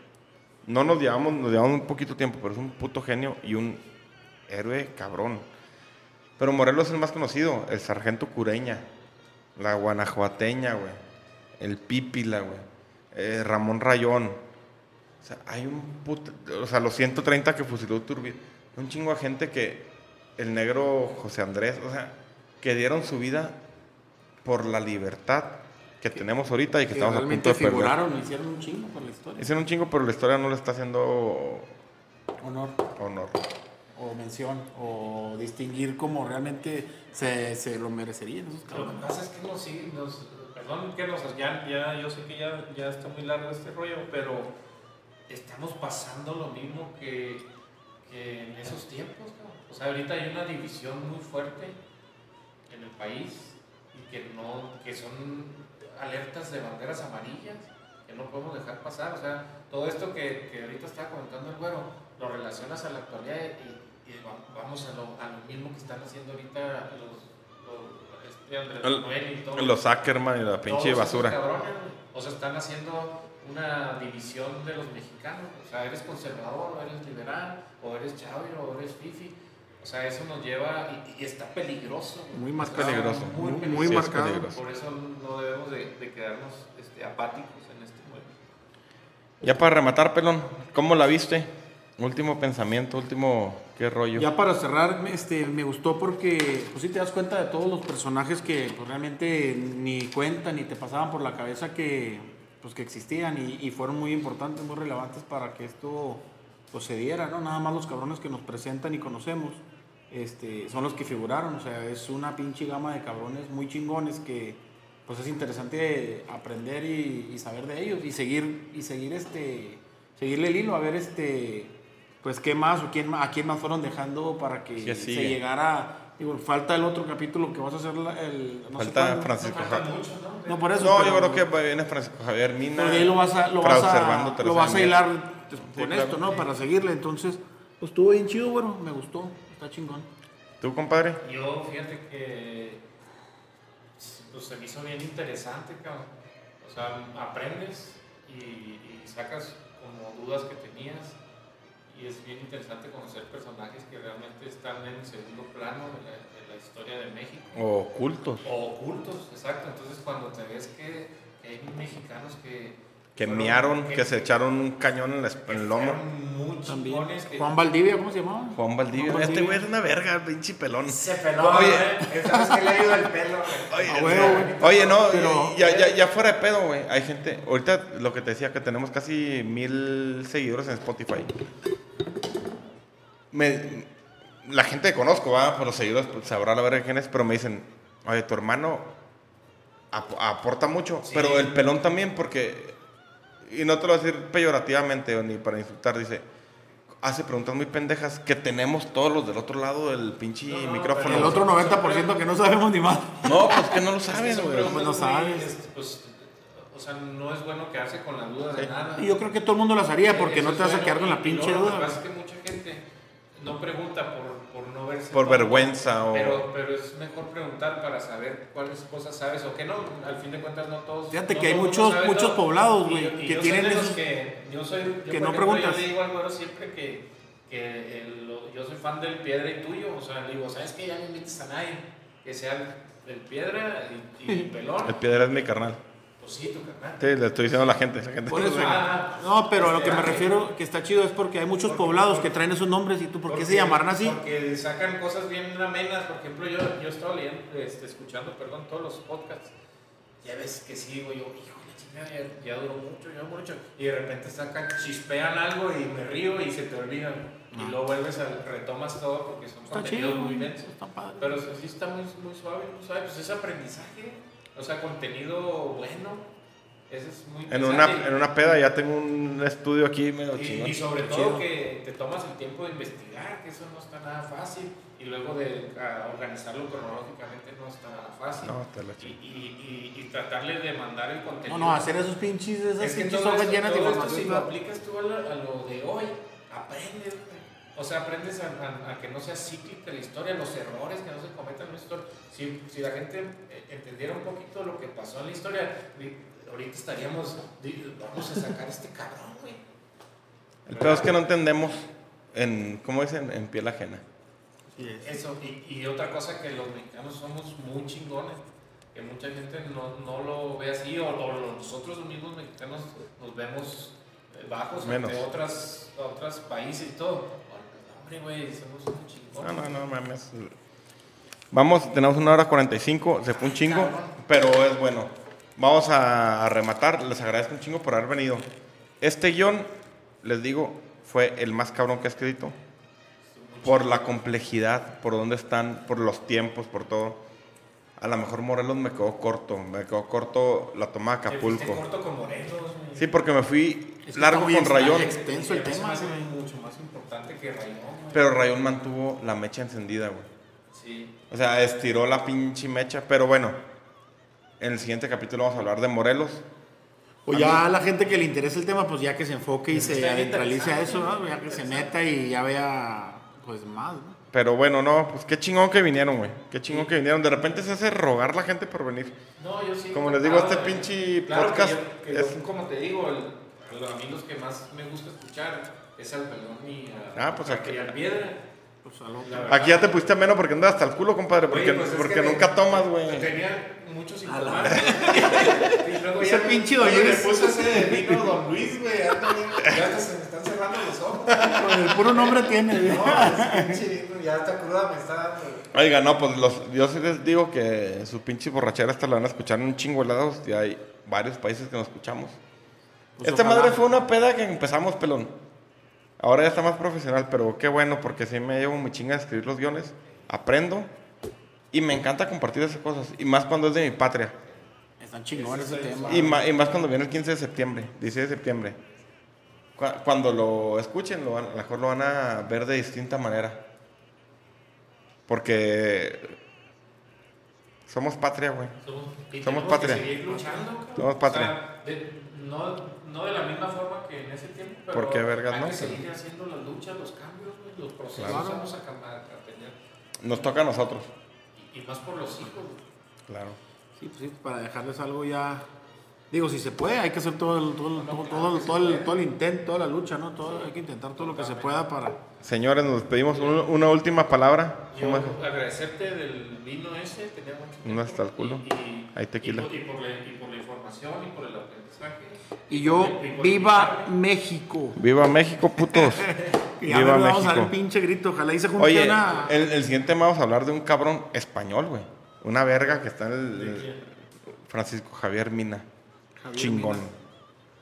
No nos llevamos, nos llevamos un poquito tiempo, pero es un puto genio y un héroe cabrón. Pero Morelos es el más conocido, el sargento Cureña, la guanajuateña, güey, el Pípila, güey, eh, Ramón Rayón. O sea, hay un puto, o sea, los 130 que fusiló Turbide, un chingo de gente que el negro José Andrés, o sea, que dieron su vida por la libertad que tenemos ahorita y que, Que estamos a punto realmente de perder. figuraron, hicieron un chingo por la historia. Hicieron un chingo, pero la historia no le está haciendo Honor honor. o mención o distinguir como realmente se, se lo merecerían esos Lo que pasa es que nos nos, perdón que nos, ya, ya, yo sé que ya, ya está muy largo este rollo, pero estamos pasando lo mismo que, que en esos tiempos. ¿no? O sea, ahorita hay una división muy fuerte en el país y que, no, que son alertas de banderas amarillas que no podemos dejar pasar. O sea, todo esto que, que ahorita estaba comentando el güero, lo relacionas a la actualidad y, y va- vamos a lo, a lo mismo que están haciendo ahorita los, los este El- y todos. Los Ackerman y la pinche basura. cabrones, o sea, están haciendo una división de los mexicanos. O sea, eres conservador, o eres liberal, o eres chavio, o eres fifi. O sea, eso nos lleva y, y está peligroso. Muy Está marcado. peligroso. Muy, peligroso. muy Sí, es marcado. peligroso. Por eso no debemos de, de quedarnos este, apáticos en este momento. Ya para rematar, pelón, ¿cómo la viste? Último pensamiento, último, ¿qué rollo? Ya para cerrar, este, me gustó porque pues sí te das cuenta de todos los personajes que pues, realmente ni cuentan ni te pasaban por la cabeza que, pues, que existían y, y fueron muy importantes, muy relevantes para que esto pues, se diera, ¿no? Nada más los cabrones que nos presentan y conocemos este, son los que figuraron, o sea, es una pinche gama de cabrones muy chingones que pues es interesante aprender y, y saber de ellos y seguir, y seguir este, seguirle el hilo, a ver este, pues qué más o quién, a quién más fueron dejando para que Sí, se llegara, digo, falta el otro capítulo que vas a hacer la- el... no sé Falta. Francisco Falta Javier. mucho, ¿no? No, por eso. No, pero- yo creo que viene Francisco Javier Mina. Porque ahí lo vas a, lo vas a, lo vas hilar Sí, con claro. esto, ¿no? Para seguirle. Entonces, pues estuvo bien chido, bueno, me gustó, está chingón. ¿Tú, compadre? Yo, fíjate que pues, se me hizo bien interesante, cabrón. O sea, aprendes y, y sacas como dudas que tenías. Y es bien interesante conocer personajes que realmente están en segundo plano de la, de la historia de México. O ocultos. O ocultos, exacto. Entonces, cuando te ves que, que hay mexicanos que. Que fueron- miaron, que se echaron un cañón en, la en el lomo. También. que- Juan Valdivia, ¿cómo se llamaba? Juan Valdivia. Juan Este güey es una verga, pinche pelón. Se peló, Oye. vez que le ha ido el pelo, güey. Oye, Ah. Oye, no, Pero- ya, ya, ya fuera de pedo, güey. Hay gente, ahorita lo que te decía, que tenemos casi mil seguidores en Spotify. Me, la gente que conozco, va, por los seguidores, pues, sabrá la verga quién es, pero me dicen, oye, tu hermano ap- aporta mucho, Sí. pero el pelón también, porque, y no te lo voy a decir peyorativamente ni para insultar, dice, hace preguntas muy pendejas que tenemos todos los del otro lado del pinche No, no, micrófono. El otro 90% que no sabemos ni más. No, pues que no lo sabes, güey. Pues no sabes. pues, o sea, no es bueno quedarse con la duda de nada. Y yo creo que todo el mundo las haría porque Eso no te vas a bueno, quedar con la y pinche luego Lo que duda. pasa es que mucha gente no pregunta por, por no verse. Por tonto, vergüenza o... Pero, pero es mejor preguntar para saber cuáles cosas sabes o qué no. Al fin de cuentas, no todos. Fíjate no que hay el muchos- muchos todo. poblados, güey, que yo tienen soy de los esos- que. Yo soy. Yo, que no ejemplo, preguntas. Yo le digo al güero siempre que, que el- lo- yo soy fan del piedra y tuyo. O sea, le digo, ¿sabes qué? Ya no invites a nadie que sea el, el piedra y, y pelón. El piedra es mi carnal. Pues sí, tu carnal. Sí, le estoy diciendo a la gente. La gente. Por eso. Ah, No, pero a lo que me refiero que está chido es porque hay muchos Porque- poblados que traen esos nombres y tú, ¿por qué se llamarán así? Porque sacan cosas bien amenas. Por ejemplo, yo, yo estaba leyendo, este, escuchando, perdón, todos los podcasts. Ya ves que sí, digo yo, hijo ya, duró mucho, ya duró mucho. Y de repente sacan, chispean algo y me río y se te olvida. Y luego vuelves a, retomas todo porque son Ah. Está contenidos chido, muy densos. Pero sí está muy, muy suave, muy suave. Pues es aprendizaje, o sea, contenido bueno. Eso es muy En una, en una peda ya tengo un estudio aquí medio Y, y sobre todo Chido. que te tomas el tiempo de investigar, que eso no está nada fácil, y luego de organizarlo cronológicamente no está nada fácil. No, te la y, y, y, y tratarle de mandar el contenido. No, no, hacer esos pinches, esas Es que pinches todo hojas esto- llenas de todo esto, información. si lo aplicas tú a, la- a lo de hoy, aprendes. O sea, aprendes a, a- a que no sea cíclica la historia, los errores que no se cometan en la historia. Si, si la gente eh, entendiera un poquito lo que pasó en la historia, ahorita estaríamos, vamos a sacar a este cabrón, güey. El peor es que no entendemos en, ¿cómo dicen? En piel ajena. Sí, es. Eso, y, y otra cosa que los mexicanos somos muy chingones, que mucha gente no, no lo ve así, o, o nosotros los mismos mexicanos nos vemos eh, bajos Menos. ante otras, otras países y todo. No, no, no, mames. Vamos, tenemos una hora 45, se fue un chingo, pero es bueno. Vamos a, a rematar, les agradezco un chingo por haber venido. Este guion, les digo, fue el más cabrón que he escrito. Por la complejidad, por dónde están, por los tiempos, por todo. A lo mejor Morelos me quedó corto, me quedó corto la toma de Te Acapulco. corto con Morelos. Sí, porque me fui Es que largo con Rayón, extenso el tema, güey. mucho más importante que Rayón. Pero Rayón mantuvo la mecha encendida, güey. Sí. O sea, estiró la pinche mecha. Pero bueno, en el siguiente capítulo vamos a hablar de Morelos. O ya a la gente que le interesa el tema, pues ya que se enfoque y Es se adentralice a eso, ¿no? Ya que se meta y ya vea, pues más, ¿no? Pero bueno, no, pues qué chingón que vinieron, güey. Qué chingón que vinieron. De repente se hace rogar la gente por venir. No, yo sí. Como les digo, este güey. pinche Claro podcast Que yo- que es- yo, como te digo, el- mí los que más me gusta escuchar es al pelón y a, Ah, pues aquí- y piedra. Pues a lo- La verdad. Aquí ya te pusiste menos porque andas hasta el culo, compadre. Porque, Oye, pues es porque me- nunca tomas, güey. Tenía muchos síntomas. y luego Ese ya me- pinche Luis. Me puse ese vino Don Luis, güey. Ya, hasta se me están cerrando los ojos. Con el puro nombre tiene, güey. No, pinche vino, ya esta cruda me está dando. Oiga, no, pues los, yo sí les digo que su pinche borrachera esta la van a escuchar en un chingo de lados. Y hay varios países que nos escuchamos. Pues Esta ojalá. madre fue una peda que empezamos, pelón. Ahora ya está más profesional, pero qué bueno, porque sí me llevo mi chinga de escribir los guiones. Aprendo. Y me encanta compartir esas cosas. Y más cuando es de mi patria. Están chingones ese Ese es- tema. Y más, y más cuando viene el 15 de septiembre, 16 de septiembre. Cu- Cuando lo escuchen, lo van- a lo mejor lo van a ver de distinta manera. Porque somos patria, güey. Somos, patria. Que seguir luchando, cabrón. Somos patria. O sea, de- no, no de la misma forma que en ese tiempo, pero ¿Por qué, vergas, hay no? que seguir haciendo las luchas, los cambios, los procesos Claro. vamos a, a- a tener. Nos toca a nosotros. Y, y más por los hijos. Claro. Sí, pues sí, para dejarles algo ya. Digo, si se puede, hay que hacer todo el, todo, todo, claro todo, todo, el, todo el intento, toda la lucha, ¿no? Todo, hay que intentar todo lo que se pueda para. Señores, nos despedimos. Un- una última palabra. Yo agradecerte del vino ese, tenía mucho No está el culo. Y, y- Hay tequila. Y por, y por la, y información y por el aprendizaje. Y yo, ¡Viva. México! ¡Viva México, putos! Y ¡Viva ver, vamos a dar el México! pinche grito. Ojalá y se junte Oye, una. el, el siguiente tema vamos a hablar de un cabrón español, güey. Una verga que está en el. Francisco Javier Mina. Javier Chingón. Mina.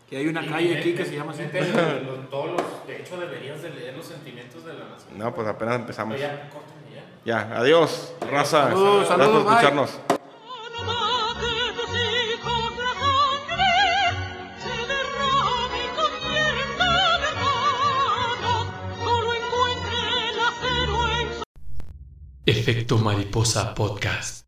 Que hay una Y- calle aquí que se llama así. los- todos los- de hecho, deberías de leer los sentimientos de la nación. No, pues apenas empezamos. Pero ya, ya. Ya, adiós, raza. Saludos, Gracias saludos, por bye. escucharnos. Alma Efecto Mariposa Podcast.